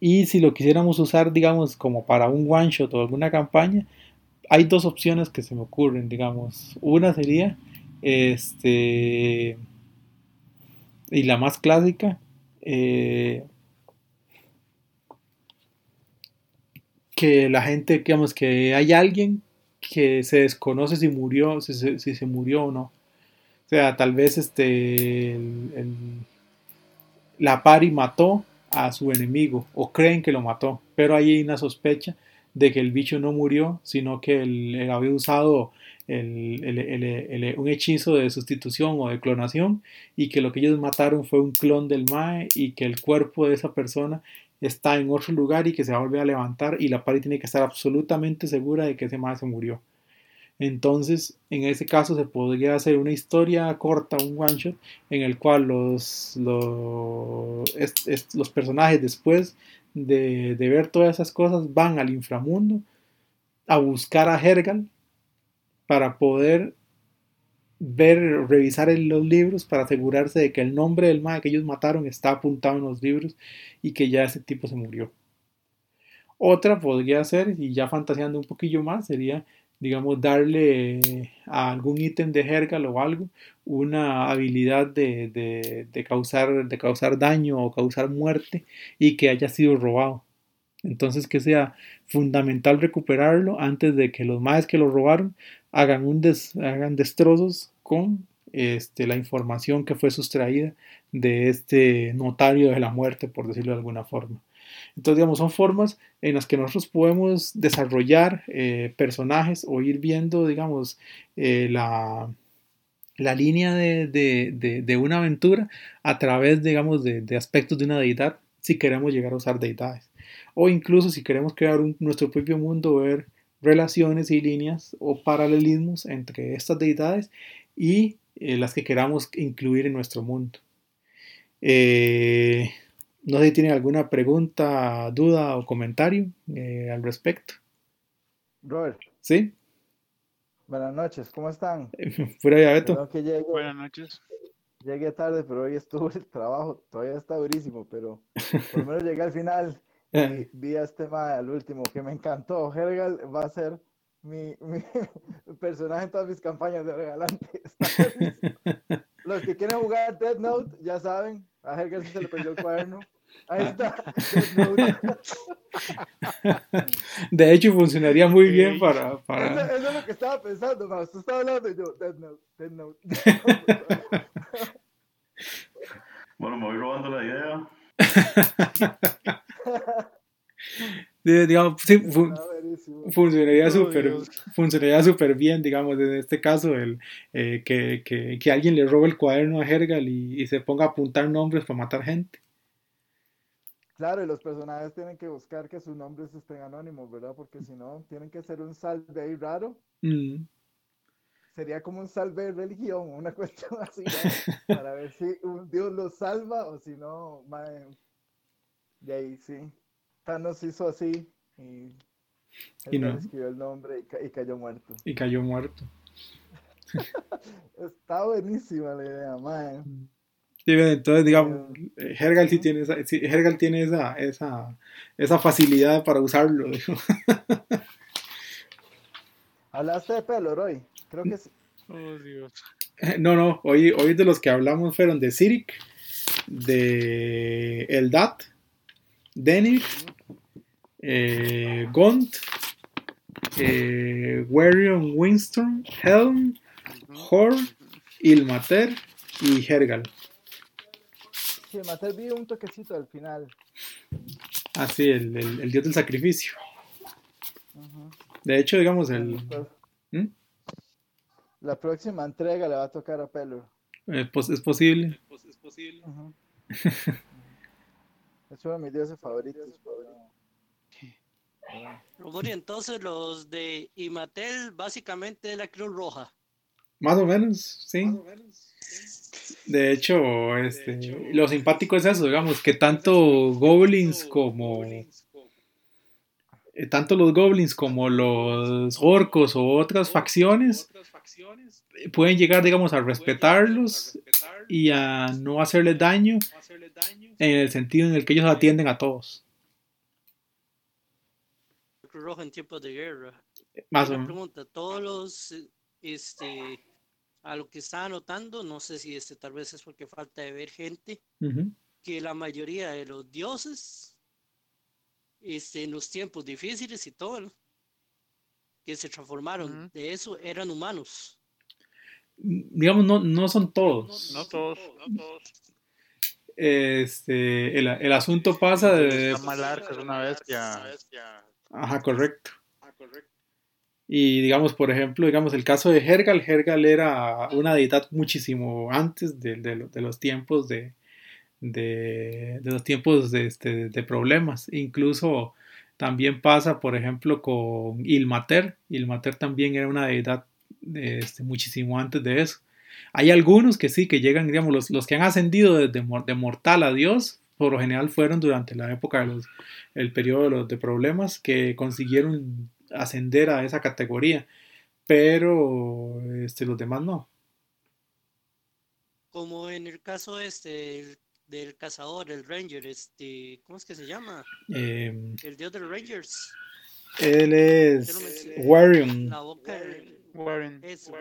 Y si lo quisiéramos usar, digamos, como para un one shot o alguna campaña, hay dos opciones que se me ocurren, digamos. Una sería, este, y la más clásica, eh, que la gente, digamos, que hay alguien que se desconoce si murió, si se, murió o no. sea, tal vez este, la pari mató a su enemigo o creen que lo mató, pero hay una sospecha de que el bicho no murió, sino que él, había usado un hechizo de sustitución o de clonación y que lo que ellos mataron fue un clon del Mae y que el cuerpo de esa persona está en otro lugar y que se va a volver a levantar y la pari tiene que estar absolutamente segura de que ese Mae se murió. Entonces, en ese caso se podría hacer una historia corta, un one shot, en el cual los, los, los personajes después de, ver todas esas cosas van al inframundo a buscar a Hergal para poder ver, revisar los libros para asegurarse de que el nombre del mae que ellos mataron está apuntado en los libros y que ya ese tipo se murió. Otra podría ser, y ya fantaseando un poquillo más, sería digamos, darle a algún ítem de Hergal o algo una habilidad de, causar, de causar daño o causar muerte y que haya sido robado. Entonces que sea fundamental recuperarlo antes de que los maes que lo robaron hagan, un hagan destrozos con este, la información que fue sustraída de este notario de la muerte, por decirlo de alguna forma. Entonces, digamos, son formas en las que nosotros podemos desarrollar eh, personajes o ir viendo, digamos, eh, la, la, línea de, de, de, una aventura a través, digamos, de, aspectos de una deidad, si queremos llegar a usar deidades. O incluso si queremos crear nuestro propio mundo, ver relaciones y líneas o paralelismos entre estas deidades y eh, las que queramos incluir en nuestro mundo. Eh, no sé si tienen alguna pregunta, duda o comentario eh, al respecto. Robert. Sí. Buenas noches, ¿cómo están? <laughs> Fuera ya, Beto. Buenas noches. Llegué tarde, pero hoy estuvo el trabajo, todavía está durísimo, pero <laughs> por lo menos llegué al final y vi a este tema al último que me encantó. Hergal va a ser mi, mi <laughs> personaje en todas mis campañas de regalante. Los que quieren jugar Dead Note ya saben, a Helga se le perdió el <laughs> cuaderno. Ahí está. <laughs> De hecho, funcionaría muy bien para. para... Eso, es lo que estaba pensando. Tú estabas hablando y yo, Dead Note, Dead Note. <laughs> bueno, me voy robando la idea. Digamos, sí, funcionaría súper funcionaría súper bien, digamos, en este caso, el, eh, que, que, que, alguien le robe el cuaderno a Hergal y, y, se ponga a apuntar nombres para matar gente. Claro, y los personajes tienen que buscar que sus nombres estén anónimos, ¿verdad? Porque si no, tienen que ser un salve raro. Mm. Sería como un salve religión, una <laughs> cuestión así, <laughs> para ver si un Dios los salva o si no, de ahí sí. Thanos hizo así y, y no. escribió el nombre y, cayó muerto. Y cayó muerto. <laughs> Está buenísima la idea, man. Sí, entonces, digamos, Hergal sí tiene esa, Hergal tiene esa, esa, esa facilidad para usarlo. <laughs> ¿Hablaste de pelo, Roy? Creo que sí. Oh, Dios. <laughs> No, no, hoy, hoy de los que hablamos fueron de Sirik, de Eldat, Denir, eh, Gont, eh, Warion Winston, Helm, Hor, Ilmater y Hergal. Sí, Ilmater vi un toquecito al final. Ah, sí, el, el, dios del sacrificio. De hecho, digamos, el. ¿Mm? La próxima entrega le va a tocar a Pelor. Eh, pues, es posible. es posible. <laughs> Es uno de mis dioses favoritos. Rodori, entonces los de Imatel básicamente es la Cruz Roja. Más o menos, sí. De hecho, este, lo simpático es eso, digamos, que tanto goblins como tanto los goblins como los orcos o otras facciones pueden llegar, digamos, a respetarlos y a no hacerles daño en el sentido en el que ellos atienden a todos. Rojo en tiempos de guerra. Más o menos. pregunta, todos los, este, a lo que está anotando, no sé si este tal vez es porque falta de ver gente, que la mayoría de los dioses, este, en los tiempos difíciles y todo, que se transformaron de eso, eran humanos. digamos, no, no son todos. No todos, no todos. Este, el, el asunto pasa de... Malar, que es una bestia. Ajá, correcto. Y digamos, por ejemplo, digamos el caso de Hergal, Hergal era una deidad muchísimo antes de, de, de los tiempos de, de, de los tiempos de, este, de problemas. Incluso también pasa, por ejemplo, con Ilmater. Ilmater también era una deidad este, muchísimo antes de eso. Hay algunos que sí, que llegan, digamos, los, los que han ascendido desde de mortal a Dios, por lo general fueron durante la época del el periodo de, los, de problemas que consiguieron ascender a esa categoría, pero este, los demás no. Como en el caso este, del cazador, el ranger, este, ¿cómo es que se llama? Eh, el dios de los rangers. Él es Warren. La boca de... Warren. Eso.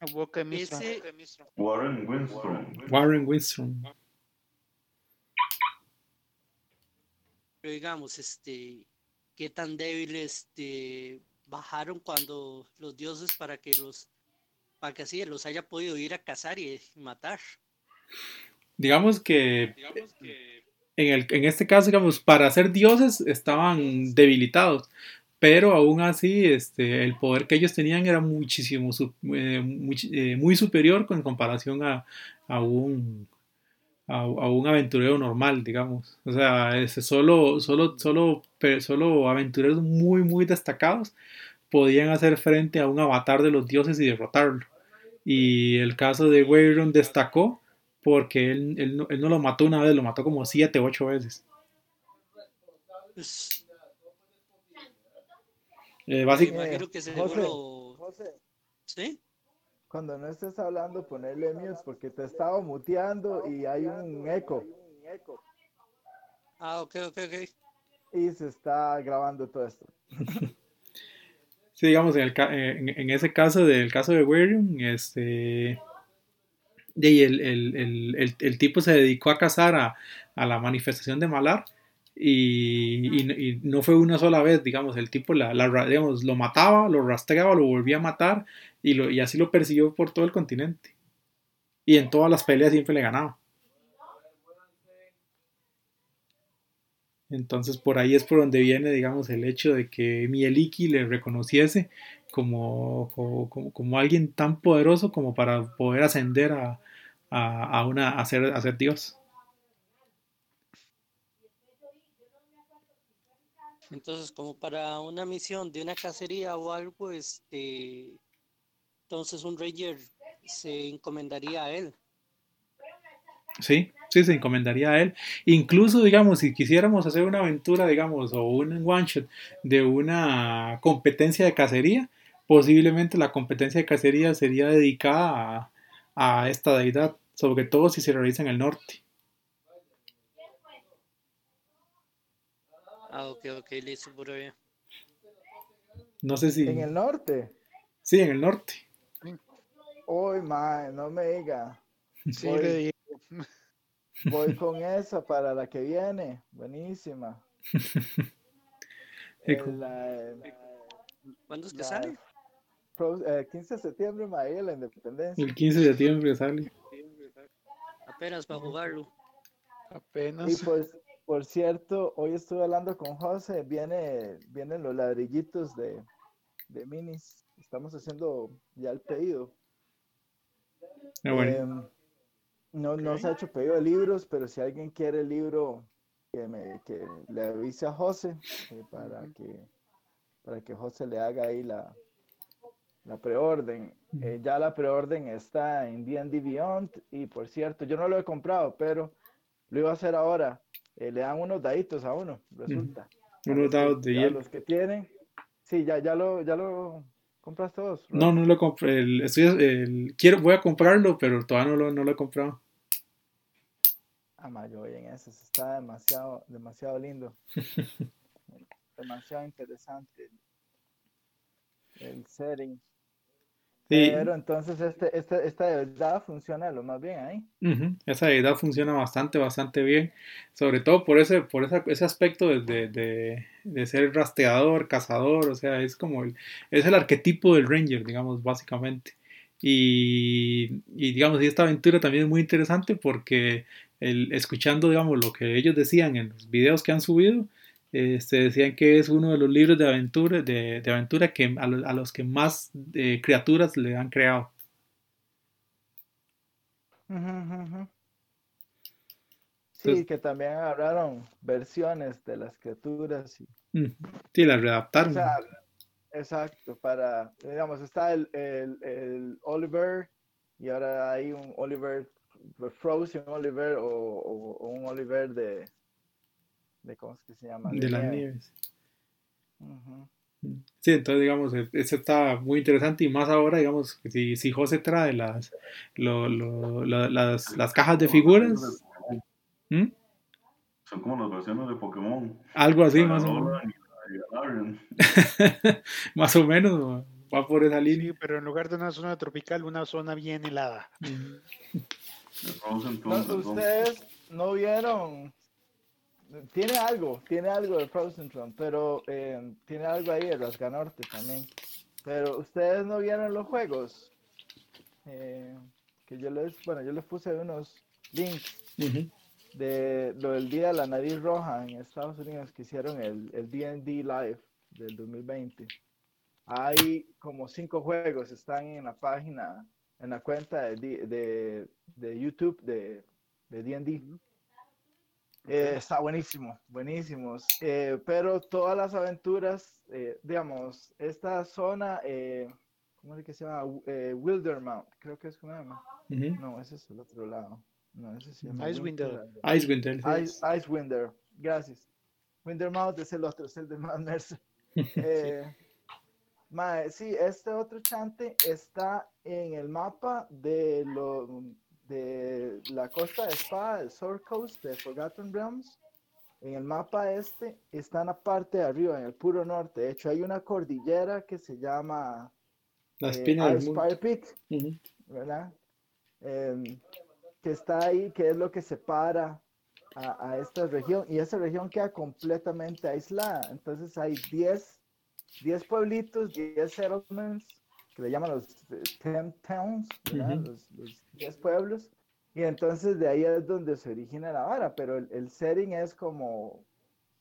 La boca de. Ese, Warren Winstrom. Warren Winstrom. pero digamos, este, qué tan débiles este, bajaron cuando los dioses para que los, para que así los haya podido ir a cazar y matar. Digamos que, en, el, en este caso, digamos, para ser dioses estaban debilitados, pero aún así este, el poder que ellos tenían era muchísimo, eh, eh, muy superior con comparación a, a un, a, un aventurero normal, digamos. O sea, ese solo, solo, solo, solo aventureros muy, muy destacados podían hacer frente a un avatar de los dioses y derrotarlo. Y el caso de Weiron destacó porque él, él no, él no lo mató una vez, lo mató como siete, ocho veces. Eh, me básic- imagino que José, seguro, José, ¿sí? cuando no estés hablando, ponerle mute porque te estaba muteando y hay un eco. Ah, ok, ok, ok. Y se está grabando todo esto. <laughs> Sí, digamos, en, el, ca- en, en ese caso del caso de Weiron, este, ahí el, el, el, el, tipo se dedicó a cazar a, a la manifestación de Malar y, y- y no fue una sola vez, digamos, el tipo la, la digamos, lo mataba, lo rastreaba, lo volvía a matar y, lo, y así lo persiguió por todo el continente. Y en todas las peleas siempre le ganaba. Entonces por ahí es por donde viene, digamos, el hecho de que Mieliki le reconociese como, como, como- alguien tan poderoso como para poder ascender a, a, a una, a ser, a ser Dios. Entonces, como para una misión de una cacería o algo, este, entonces un ranger se encomendaría a él. Sí, sí, se encomendaría a él. Incluso, digamos, si quisiéramos hacer una aventura, digamos, o un one shot de una competencia de cacería, posiblemente la competencia de cacería sería dedicada a, a esta deidad, sobre todo si se realiza en el norte. Ah, ok, ok, listo, por bien. No sé si... En el norte. Sí, en el norte. Uy, mae, no me diga. Sí, Voy. le digo. Voy con esa para la que viene. Buenísima. <laughs> Eh, la- ¿Cuándo es que la- sale? Pro- eh, 15 de septiembre, mae, la independencia. El 15 de septiembre sale. Apenas para jugarlo. Y Apenas. pues, por cierto, hoy estuve hablando con José, viene, vienen los ladrillitos de, de minis. Estamos haciendo ya el pedido. Ah, bueno. Em, no, no se ha hecho pedido de libros, pero si alguien quiere el libro, que, me, que le avise a José eh, para, que, para que José le haga ahí la, la preorden. Eh, ya la preorden está en D&D Beyond y por cierto, yo no lo he comprado, pero lo iba a hacer ahora. Eh, le dan unos daditos a uno, resulta. Unos dados de hielo. los que tienen. Sí, ya, ya lo, ya lo compras todos. No, no lo compré. El, estoy, el- quiero, voy a comprarlo, pero todavía no lo, no lo he comprado. Ah, yo voy en eso, está demasiado, demasiado lindo. <laughs> demasiado interesante el setting. Sí, Pero entonces este, este, esta de verdad funciona lo más bien ahí. ujú, Esa deidad funciona bastante, bastante bien. Sobre todo por ese, por esa- ese aspecto de, de, de- de ser rastreador, cazador. O sea, es como el, es el arquetipo del Ranger, digamos, básicamente. Y, y, digamos, y esta aventura también es muy interesante porque el, escuchando, digamos, lo que ellos decían en los videos que han subido, este, decían que es uno de los libros de aventura, de, de aventura que a, a, los que más eh, criaturas le han creado. Sí, que también agarraron versiones de las criaturas. Y... Sí, las readaptaron. exacto, para, digamos, está el, el, el, Oliver y ahora hay un Oliver Frozen Oliver o, o, un Oliver de, de, ¿cómo es que se llama? De, de las nieves. Sí, entonces digamos, e, eso está muy interesante y más ahora, digamos, si, si José trae las, lo, lo, las, las cajas de figuras. ¿Mm? Son como las versiones de Pokémon. Algo así, más o menos. <laughs> más o menos, va por esa línea. Sí, pero en lugar de una zona tropical, una zona bien helada. no, ustedes no vieron tiene algo, tiene algo de Frozen Throne, pero eh, tiene algo ahí de Rasga Norte también. Pero ustedes no vieron los juegos. Eh, que yo les, bueno, yo les puse unos links de lo del día de la nariz roja en Estados Unidos que hicieron el, el D&D Live del 2020. Hay como cinco juegos, están en la página, en la cuenta de, de, de YouTube de D&D. Eh, está buenísimo, buenísimos. Eh, pero todas las aventuras, eh, digamos, esta zona, ¿cómo es que se llama? Wildermount, creo que es como llama. No, ese es el otro lado. No, ese se llama Icewinder. Icewinder. Ice, Icewinder, gracias. Windermount es el otro, es el de Mount Mercer. <laughs> sí, este otro chante está en el mapa de los de la costa de Spa, el Sword Coast de Forgotten Realms, en el mapa este, está en la parte de arriba, en el puro norte. De hecho, hay una cordillera que se llama la espina eh, Spire Peak, ¿verdad? Em, que está ahí, que es lo que separa a, a, esta región. Y esa región queda completamente aislada. Entonces hay 10, 10 pueblitos, 10 settlements que le llaman los eh, Ten Towns, los, 10 pueblos, y entonces de ahí es donde se origina la vara, pero el, el setting es como,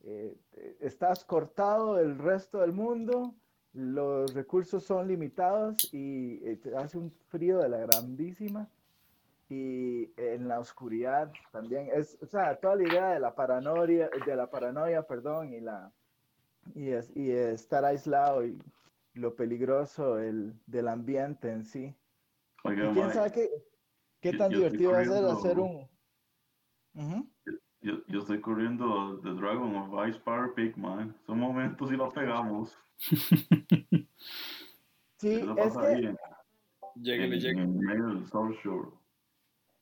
eh, estás cortado del resto del mundo, los recursos son limitados y eh, hace un frío de la grandísima. Y en la oscuridad también es, o sea, toda la idea de la paranoia, de la paranoia, perdón, y la y, es, y estar aislado y lo peligroso el, del ambiente en sí. quién sabe qué, qué tan divertido va a ser hacer un... yo, yo, estoy corriendo The Dragon of Ice Power Peak, man. Son momentos y lo pegamos. <laughs> sí, es que... Lleguele, lleguele.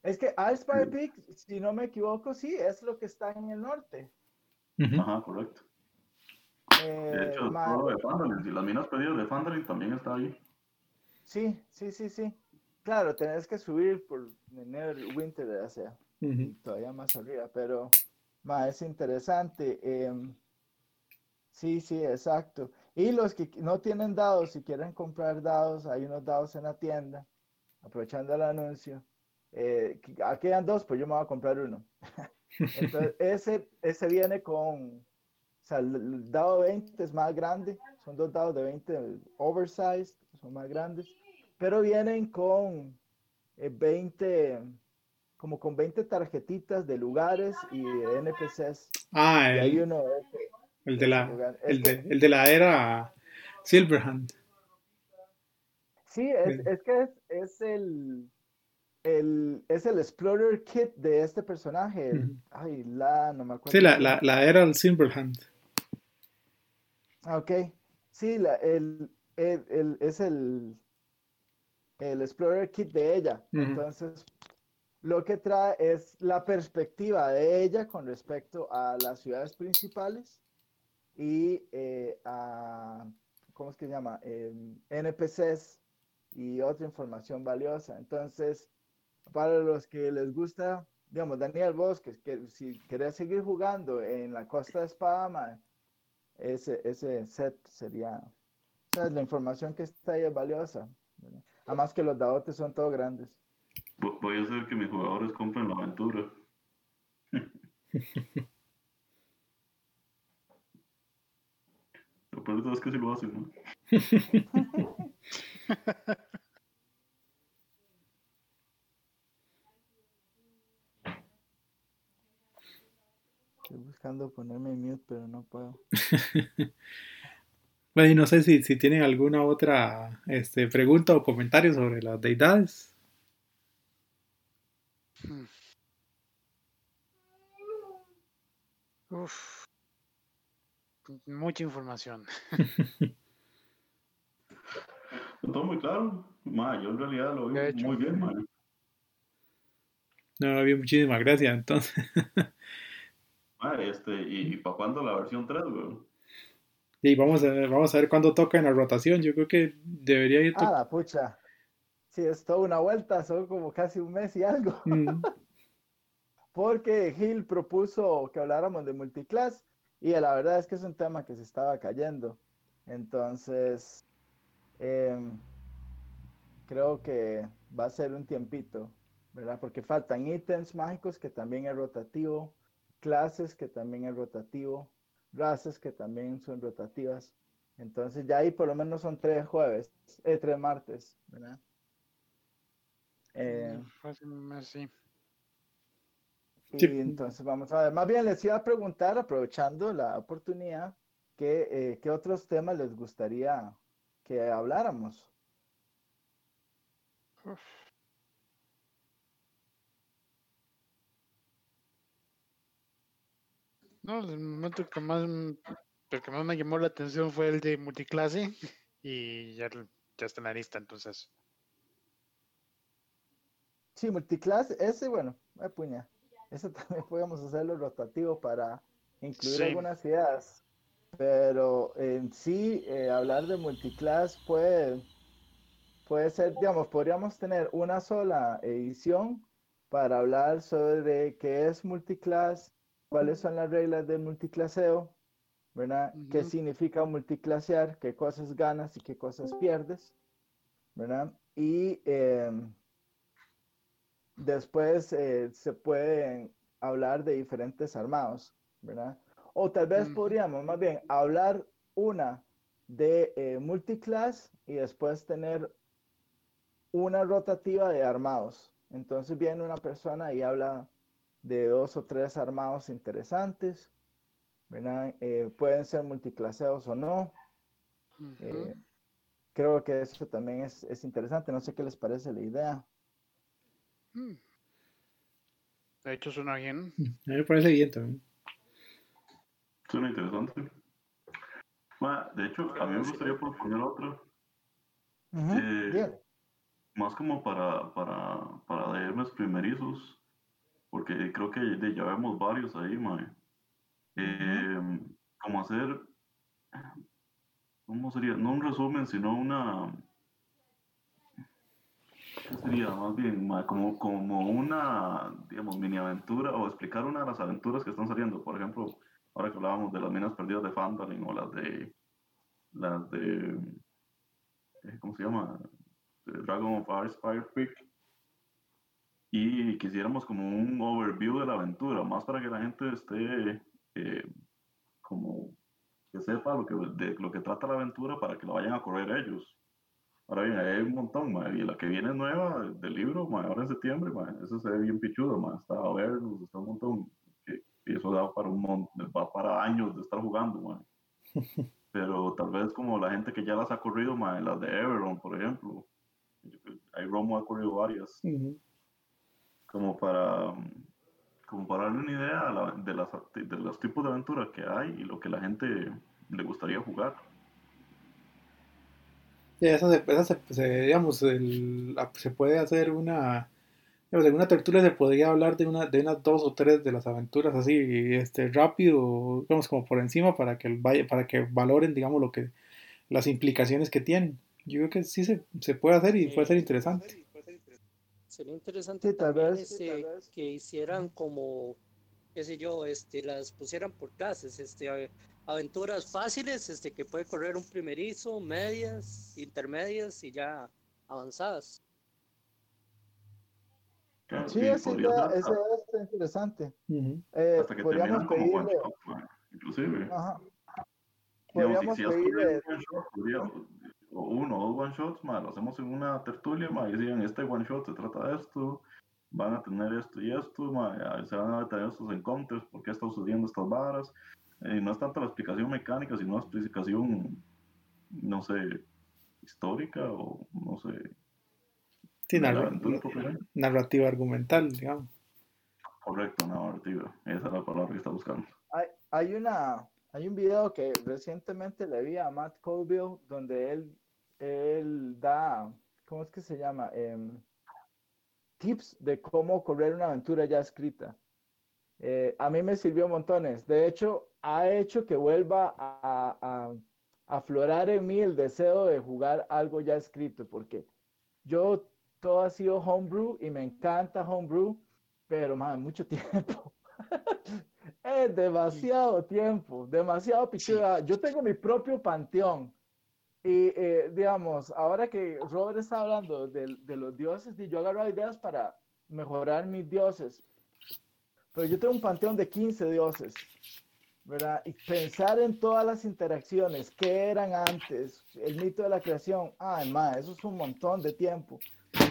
Es que Ice Power Peak, si no me equivoco, sí, es lo que está en el norte. Ajá, correcto. De hecho, eh, todo lo de Fandalin, y las minas perdidas de Fandalin también está ahí. Sí, sí, sí, sí. Claro, tenés que subir por Winter, o sea, todavía más arriba, pero ma, es interesante. Em, sí, sí, exacto. Y los que no tienen dados, si quieren comprar dados, hay unos dados en la tienda, aprovechando el anuncio. Eh, aquí quedan dos, pues yo me voy a comprar uno. <laughs> Entonces, ese, ese viene con, sea, el dado 20 es más grande, son dos dados de 20 oversized, son más grandes pero vienen con 20, eh, como con 20 tarjetitas de lugares y de NPCs. Ah, el, uno, el, de la, el, de, el de la era Silverhand. Sí, es, es que es, es el, el, es el Explorer Kit de este personaje. Ay, la, no me acuerdo. Sí, la, la, la era Silverhand. Ok, sí, la, el, el, el, es el, el Explorer Kit de ella. Entonces, lo que trae es la perspectiva de ella con respecto a las ciudades principales y eh, a, ¿cómo es que se llama? NPCs y otra información valiosa. Entonces, para los que les gusta, digamos, Daniel Bosques, que si querés seguir jugando en la costa de Espada, ese, ese set sería, la información que está ahí es valiosa. Además que los dadotes son todos grandes. Voy a hacer que mis jugadores compren la aventura. <laughs> Lo peor de todo es que sí lo hacen, ¿no? <laughs> Estoy buscando ponerme mute, pero no puedo. <laughs> bueno, y no sé si, si tienen alguna otra este, pregunta o comentario sobre las deidades. Hmm. Uf. Mucha información. <laughs> Todo muy claro. yo en realidad lo veo muy bien, man. No, bien, muchísimas gracias, entonces. <laughs> este, ¿y, para cuándo la versión 3, güey? Y vamos a, vamos a ver cuándo toca en la rotación. Yo creo que debería ir. Ah, la pucha. Sí, es toda una vuelta, son como casi un mes y algo. <laughs> Mm. Porque Gil propuso que habláramos de multiclass y la verdad es que es un tema que se estaba cayendo. Entonces, em, creo que va a ser un tiempito, ¿verdad? Porque faltan ítems mágicos que también es rotativo, clases que también es rotativo, razas que también son rotativas. Entonces ya ahí por lo menos son tres jueves, eh, tres martes, ¿verdad? Eh, sí. Y entonces vamos a ver, más bien les iba a preguntar, aprovechando la oportunidad, ¿qué, eh, ¿qué otros temas les gustaría que habláramos? No, el momento que más, el que más me llamó la atención fue el de multiclase <laughs> y ya, ya está en la lista, entonces. Sí, multiclase, ese, bueno, puña. Eso <laughs> también podemos hacerlo rotativo para incluir algunas ideas. Pero en sí, eh, hablar de multiclass puede, puede ser, digamos, podríamos tener una sola edición para hablar sobre qué es multiclass, cuáles son las reglas del multiclaseo, ¿verdad? ¿Qué significa multiclasear? ¿Qué cosas ganas y qué cosas pierdes? ¿verdad? Y em, Después eh, se pueden hablar de diferentes armados, ¿verdad? O tal vez podríamos más bien hablar una de eh, multiclass y después tener una rotativa de armados. Entonces viene una persona y habla de dos o tres armados interesantes, ¿verdad? Eh, pueden ser multiclaseos o no. creo que eso también es, es interesante. No sé qué les parece la idea. Mm. De hecho, suena bien. A mí me parece bien también. Suena interesante. de hecho, a mí me gustaría proponer otro. Eh, más como para, para, para primerizos, porque creo que ya vemos varios ahí, mae. Eh, como hacer, ¿cómo sería? No un resumen, sino una, sería más bien como, como una, digamos, mini aventura o explicar una de las aventuras que están saliendo. Por ejemplo, ahora que hablábamos de las minas perdidas de Phandalin o las de, las de, eh, ¿cómo se llama? Dragon of Ice Fire Peak. Y quisiéramos como un overview de la aventura, más para que la gente esté eh, como que sepa lo que, de lo que trata la aventura para que lo vayan a correr ellos. Ahora bien, hay un montón, y la que viene nueva del libro, ahora en septiembre, eso se ve bien pichudo, está a ver, está un montón, y eso da para un montón, va para años de estar jugando, <laughs> Pero tal vez como la gente que ya las ha corrido, las de Everon, por ejemplo, hay Romo ha corrido varias, como para como para darle una idea de, las, de los tipos de aventuras que hay y lo que la gente le gustaría jugar esa, se, digamos, se puede hacer una, digamos, en una tertulia se podría hablar de, una, de unas dos o tres de las aventuras así, este, rápido, digamos, como por encima para que, vaya, para que valoren, digamos, lo que, las implicaciones que tienen. Yo creo que sí se, se puede hacer y puede ser interesante. Sería interesante tal vez, que hicieran como, qué sé yo, este, las pusieran por clases, este, aventuras fáciles, este, que puede correr un primerizo, medias, intermedias y ya avanzadas. Sí, esa idea, esa está interesante. eh, podríamos pedirle... inclusive. Ajá. Podríamos si, pedirle... o uno o dos one shots, lo hacemos en una tertulia, ma, y decían, este one shot se trata de esto, van a tener esto y esto, se van a tener estos encounters, por qué están sucediendo estas barras. Eh, no es tanto la explicación mecánica, sino la explicación, no sé, histórica o no sé, Sí, narrativa argumental, digamos. Correcto, narrativa. Esa es la palabra que está buscando. Hay, hay, una, hay un video que recientemente le vi a Matt Colville donde él, él da, ¿cómo es que se llama? Em, tips de cómo correr una aventura ya escrita. Eh, a mí me sirvió montones. De hecho, ha hecho que vuelva a, aflorar en mí el deseo de jugar algo ya escrito, porque yo todo ha sido homebrew y me encanta homebrew, pero más mucho <laughs> tiempo. Es demasiado tiempo, demasiado pichuda. Yo tengo mi propio panteón. Y eh, digamos, ahora que Robert está hablando de, de los dioses, y yo agarro ideas para mejorar mis dioses. Pero yo tengo un panteón de 15 dioses, ¿verdad? Y pensar en todas las interacciones, que eran antes, el mito de la creación, ay, más, eso es un montón de tiempo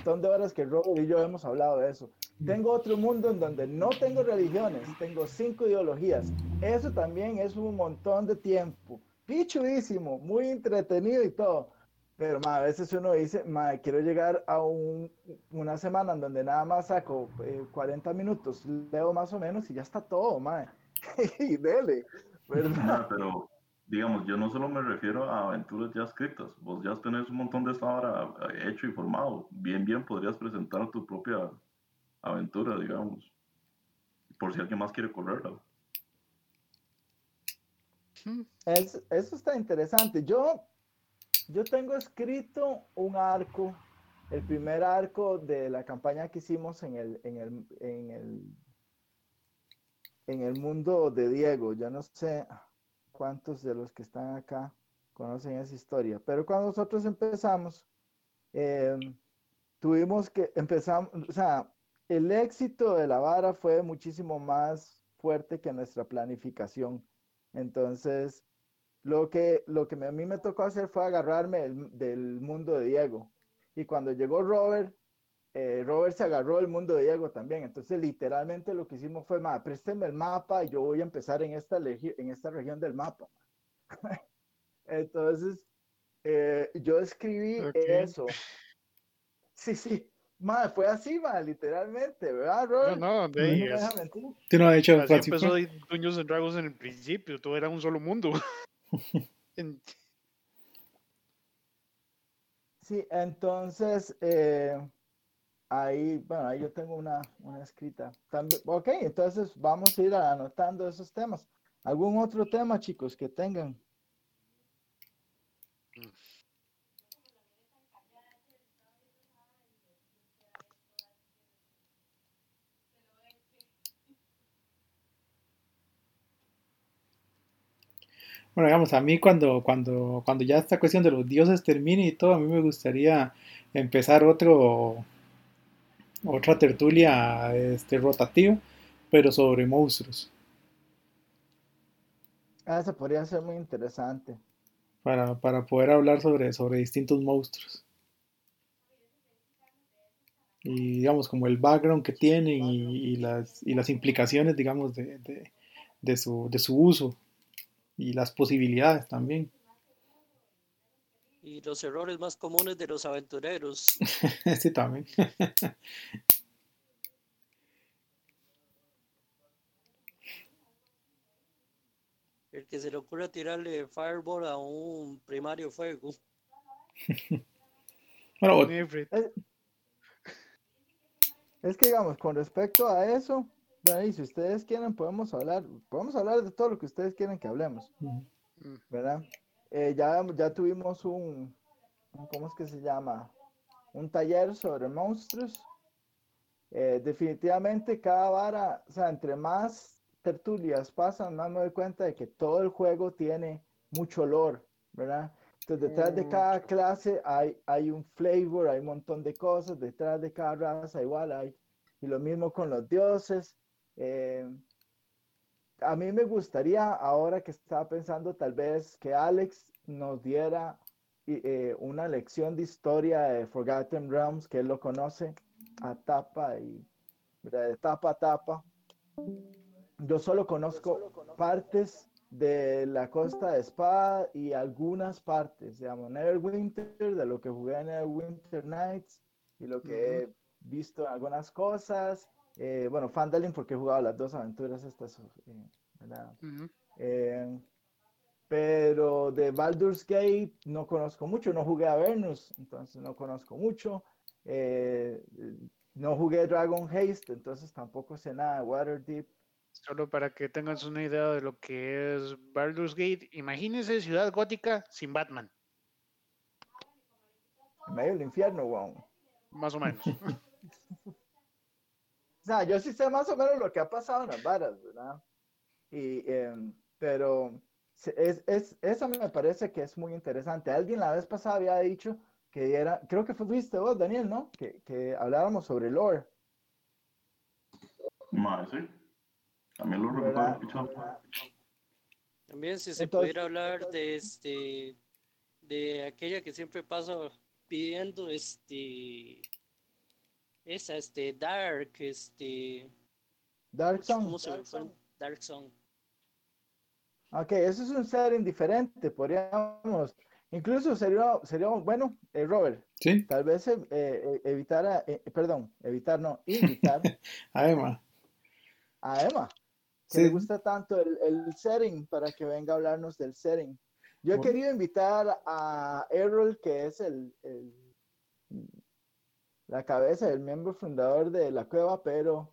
montón de horas que Robert y yo hemos hablado de eso. Tengo otro mundo en donde no tengo religiones, tengo cinco ideologías. Eso también es un montón de tiempo. Pichudísimo, muy entretenido y todo. Pero ma, a veces uno dice, ma, quiero llegar a un, una semana en donde nada más saco 40 eh, minutos, leo más o menos y ya está todo, ma. <laughs> y dele, ¿verdad? pero digamos, yo no solo me refiero a aventuras ya escritas, vos ya tenés un montón de esta hora eh, hecho y formado, bien, bien podrías presentar tu propia aventura, digamos, por si alguien más quiere correrla. eso está interesante. Yo, yo tengo escrito un arco, el primer arco de la campaña que hicimos en el, en el, en el, en el mundo de Diego. Ya no sé, cuántos de los que están acá conocen esa historia. Pero cuando nosotros empezamos, eh, tuvimos que empezar, o sea, el éxito de la vara fue muchísimo más fuerte que nuestra planificación. Entonces, lo que, lo que a mí me tocó hacer fue agarrarme del mundo de Diego. Y cuando llegó Robert, eh, Robert se agarró el mundo de Diego también. Entonces, literalmente lo que hicimos fue, ma, présteme el mapa y yo voy a empezar en esta, en esta región del mapa. <laughs> Entonces, eh, yo escribí eso. Sí, sí. Ma, fue así, ma, literalmente, ¿verdad, Robert? No, no, de ahí. Tú no has hecho Así empezó Dungeons and Dragons en el principio, todo era un solo mundo. <laughs> sí, entonces, eh, Ahí, bueno, ahí yo tengo una, una escrita. También, ok, entonces vamos a ir anotando esos temas. ¿Algún otro tema, chicos, que tengan? Bueno, digamos, a mí cuando, cuando, cuando ya esta cuestión de los dioses termine y todo, a mí me gustaría empezar otro, otra tertulia este, rotativa, pero sobre monstruos. Ah, eso podría ser muy interesante. Para, poder hablar sobre, sobre distintos monstruos. Y digamos, como el background que tienen y, las, y las implicaciones, digamos, de, de, su, de su uso y las posibilidades también. Y los errores más comunes de los aventureros. <laughs> sí, también. <laughs> El que se le ocurra tirarle fireball a un primario fuego. <laughs> bueno, es, es, que digamos, con respecto a eso, si ustedes quieren, podemos hablar, podemos hablar de todo lo que ustedes quieren que hablemos. ¿Verdad? Eh, ya, ya tuvimos un, ¿cómo es que se llama? Un taller sobre monstruos. Eh, definitivamente cada vara, o sea, entre más tertulias pasan, más me doy cuenta de que todo el juego tiene mucho olor, ¿verdad? Entonces, detrás de cada clase hay, hay un flavor, hay un montón de cosas, detrás de cada raza igual hay. Y lo mismo con los dioses. Eh, a mí me gustaría, ahora que estaba pensando, tal vez que Alex nos diera eh, una lección de historia de Forgotten Realms, que él lo conoce a tapa y de tapa a tapa. Yo solo conozco partes de la Costa de Espada y algunas partes, digamos, Neverwinter, de lo que jugué en Neverwinter Nights y lo que he visto en algunas cosas. Eh, bueno, Fandalin porque he jugado las dos aventuras estas, eh, ¿verdad? Eh, pero de Baldur's Gate no conozco mucho, no jugué a Venus, entonces no conozco mucho. no jugué Dragon Haste, entonces tampoco sé nada de Waterdeep. Solo para que tengas una idea de lo que es Baldur's Gate, imagínense Ciudad Gótica sin Batman. medio del infierno, wow. Más o menos. <laughs> sea, yo sí sé más o menos lo que ha pasado en las varas, ¿verdad? Y, em, pero es, es, eso me parece que es muy interesante. Alguien la vez pasada había dicho que era, creo que fuiste vos, Daniel, ¿no? Que, que habláramos sobre lore. Más, sí. También lo recuerdo. También si se pudiera hablar de este de aquella que siempre paso pidiendo este esa este Dark este Dark Song. Dark Song. Ok, eso es un setting diferente, podríamos, incluso sería, sería bueno, eh, Robert, ¿Sí? tal vez eh, eh, evitar, perdón, evitar, no, <laughs> invitar a Emma. A Emma, que le gusta tanto el, el, setting para que venga a hablarnos del setting. Yo he querido invitar a Errol, que es el, el, la cabeza, el miembro fundador de la cueva, pero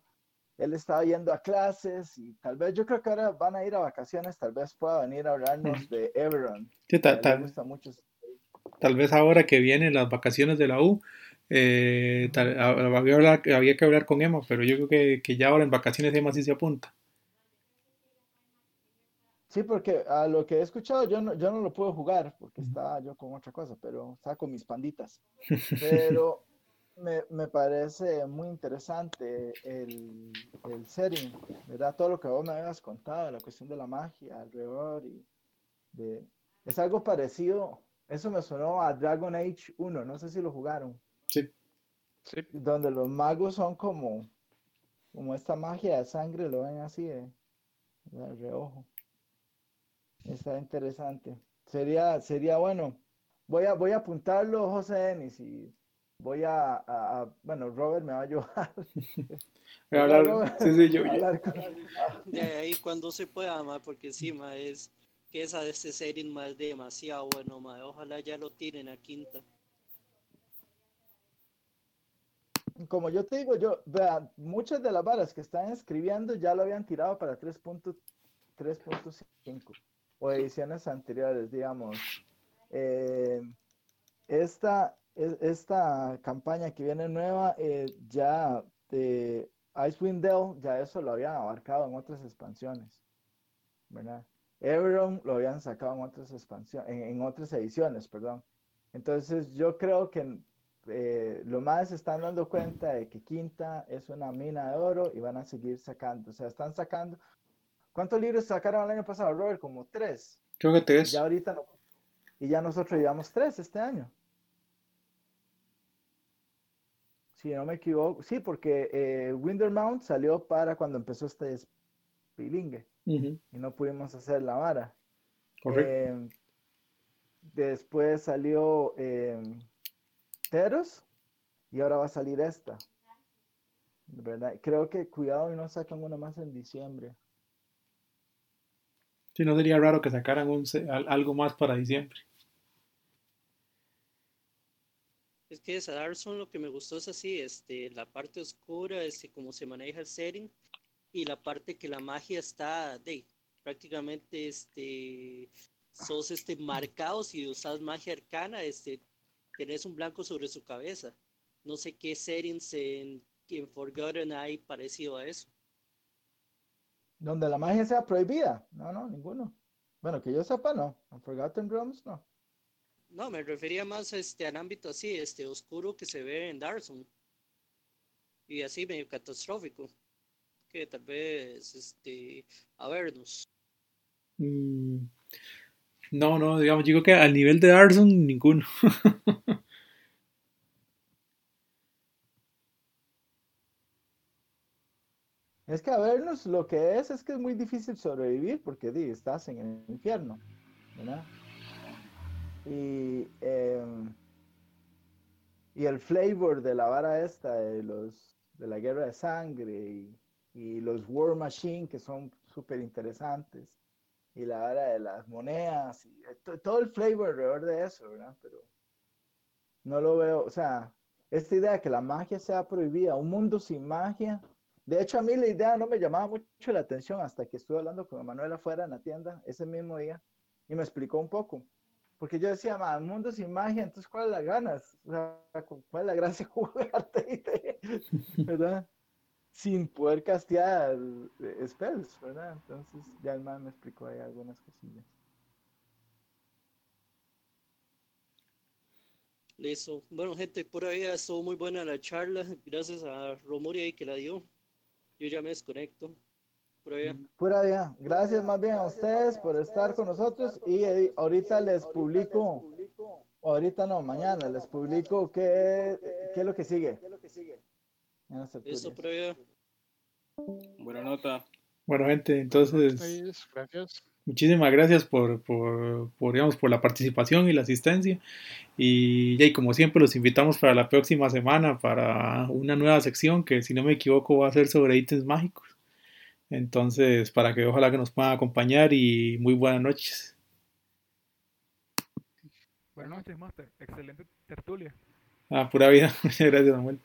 él estaba yendo a clases y tal vez yo creo que ahora van a ir a vacaciones, tal vez pueda venir a hablarnos de Everon. tal, gusta mucho. tal vez ahora que vienen las vacaciones de la U, eh, había, que hablar con Emma, pero yo creo que, que ya ahora en vacaciones Emma sí se apunta. Sí, porque a lo que he escuchado yo no, yo no lo puedo jugar porque estaba yo con otra cosa, pero estaba con mis panditas. <laughs> Pero me, me, parece muy interesante el, el, setting, ¿verdad? Todo lo que vos me habías contado, la cuestión de la magia alrededor y de... Es algo parecido, eso me sonó a Dragon Age 1, no sé si lo jugaron. Sí. sí. Donde los magos son como, como esta magia de sangre, lo ven así de, de reojo. Está interesante. Sería, sería bueno. Voy a, voy a apuntarlo, José Denis, y voy a, bueno, Robert me va a ayudar. <laughs> sí, sí, yo, De ahí cuando se pueda, más porque encima es que esa de este serie más demasiado bueno, más ojalá ya lo tiren a quinta. Como yo te digo, yo, vean, muchas de las balas que están escribiendo ya lo habían tirado para 3.5 o ediciones anteriores, digamos. Eh, esta, esta campaña que viene nueva, eh, ya de Icewind Dale, ya eso lo habían abarcado en otras expansiones, ¿verdad? Everon lo habían sacado en otras expansiones, en, otras ediciones, perdón. Entonces yo creo que eh, lo más están dando cuenta de que Quinta es una mina de oro y van a seguir sacando, o sea, están sacando. ¿Cuántos libros sacaron el año pasado, Robert? Como tres. Creo que tres. Ya ahorita no. Y ya nosotros llevamos tres este año. Si no me equivoco, sí, porque eh, Wintermount salió para cuando empezó este pilingue y no pudimos hacer la vara. Correcto. Eh, después salió eh, Teros y ahora va a salir esta. ¿Verdad? Creo que cuidado y no sacan una más en diciembre. Sí, no sería raro que sacaran un, algo más para diciembre. Es que esa Darson lo que me gustó es así, este, la parte oscura, este, cómo se maneja el setting y la parte que la magia está de prácticamente este sos este marcados y usas magia arcana, este tenés un blanco sobre su cabeza. No sé qué settings en, en Forgotten hay parecido a eso. Donde la magia sea prohibida. No, no, ninguno. Bueno, que yo sepa, no. En Forgotten Realms, no. No, me refería más este, al ámbito así, este oscuro que se ve en Darson. Y así medio catastrófico. Que tal vez, este, a vernos. Mm, no, no, digamos, digo que al nivel de Darson, ninguno. <laughs> Es que a vernos lo que es es que es muy difícil sobrevivir porque di, estás en el infierno, ¿verdad? Y, em, y el flavor de la vara esta de los de la guerra de sangre y, los War Machine que son súper interesantes y la vara de las monedas y todo el flavor alrededor de eso, ¿verdad? Pero no lo veo, o sea, esta idea de que la magia sea prohibida, un mundo sin magia, de hecho, a mí la idea no me llamaba mucho la atención hasta que estuve hablando con Manuel afuera en la tienda ese mismo día y me explicó un poco. Porque yo decía, el mundo sin magia, entonces, ¿cuál es la ganas? ¿Cuál es la gracia de <laughs> jugar ¿Verdad? Sin poder castear spells, ¿verdad? Entonces, ya el man me explicó ahí algunas cosillas. Listo. Bueno, gente, por ahí estuvo muy buena la charla. Gracias a Romori ahí que la dio. Yo ya me desconecto. Pura vida. Gracias más bien a ustedes por estar con nosotros y ahorita les publico, ahorita no, mañana les publico qué, qué es lo que sigue. Eso, prueba. Buena nota. Bueno, gente, entonces. Gracias. Muchísimas gracias por, por, por, digamos, por la participación y la asistencia. Y, y, como siempre, los invitamos para la próxima semana para una nueva sección que, si no me equivoco, va a ser sobre ítems mágicos. Entonces, para que ojalá que nos puedan acompañar y muy buenas noches. Buenas noches, Master. Excelente tertulia. Ah, pura vida. <laughs> Muchas gracias, Samuel.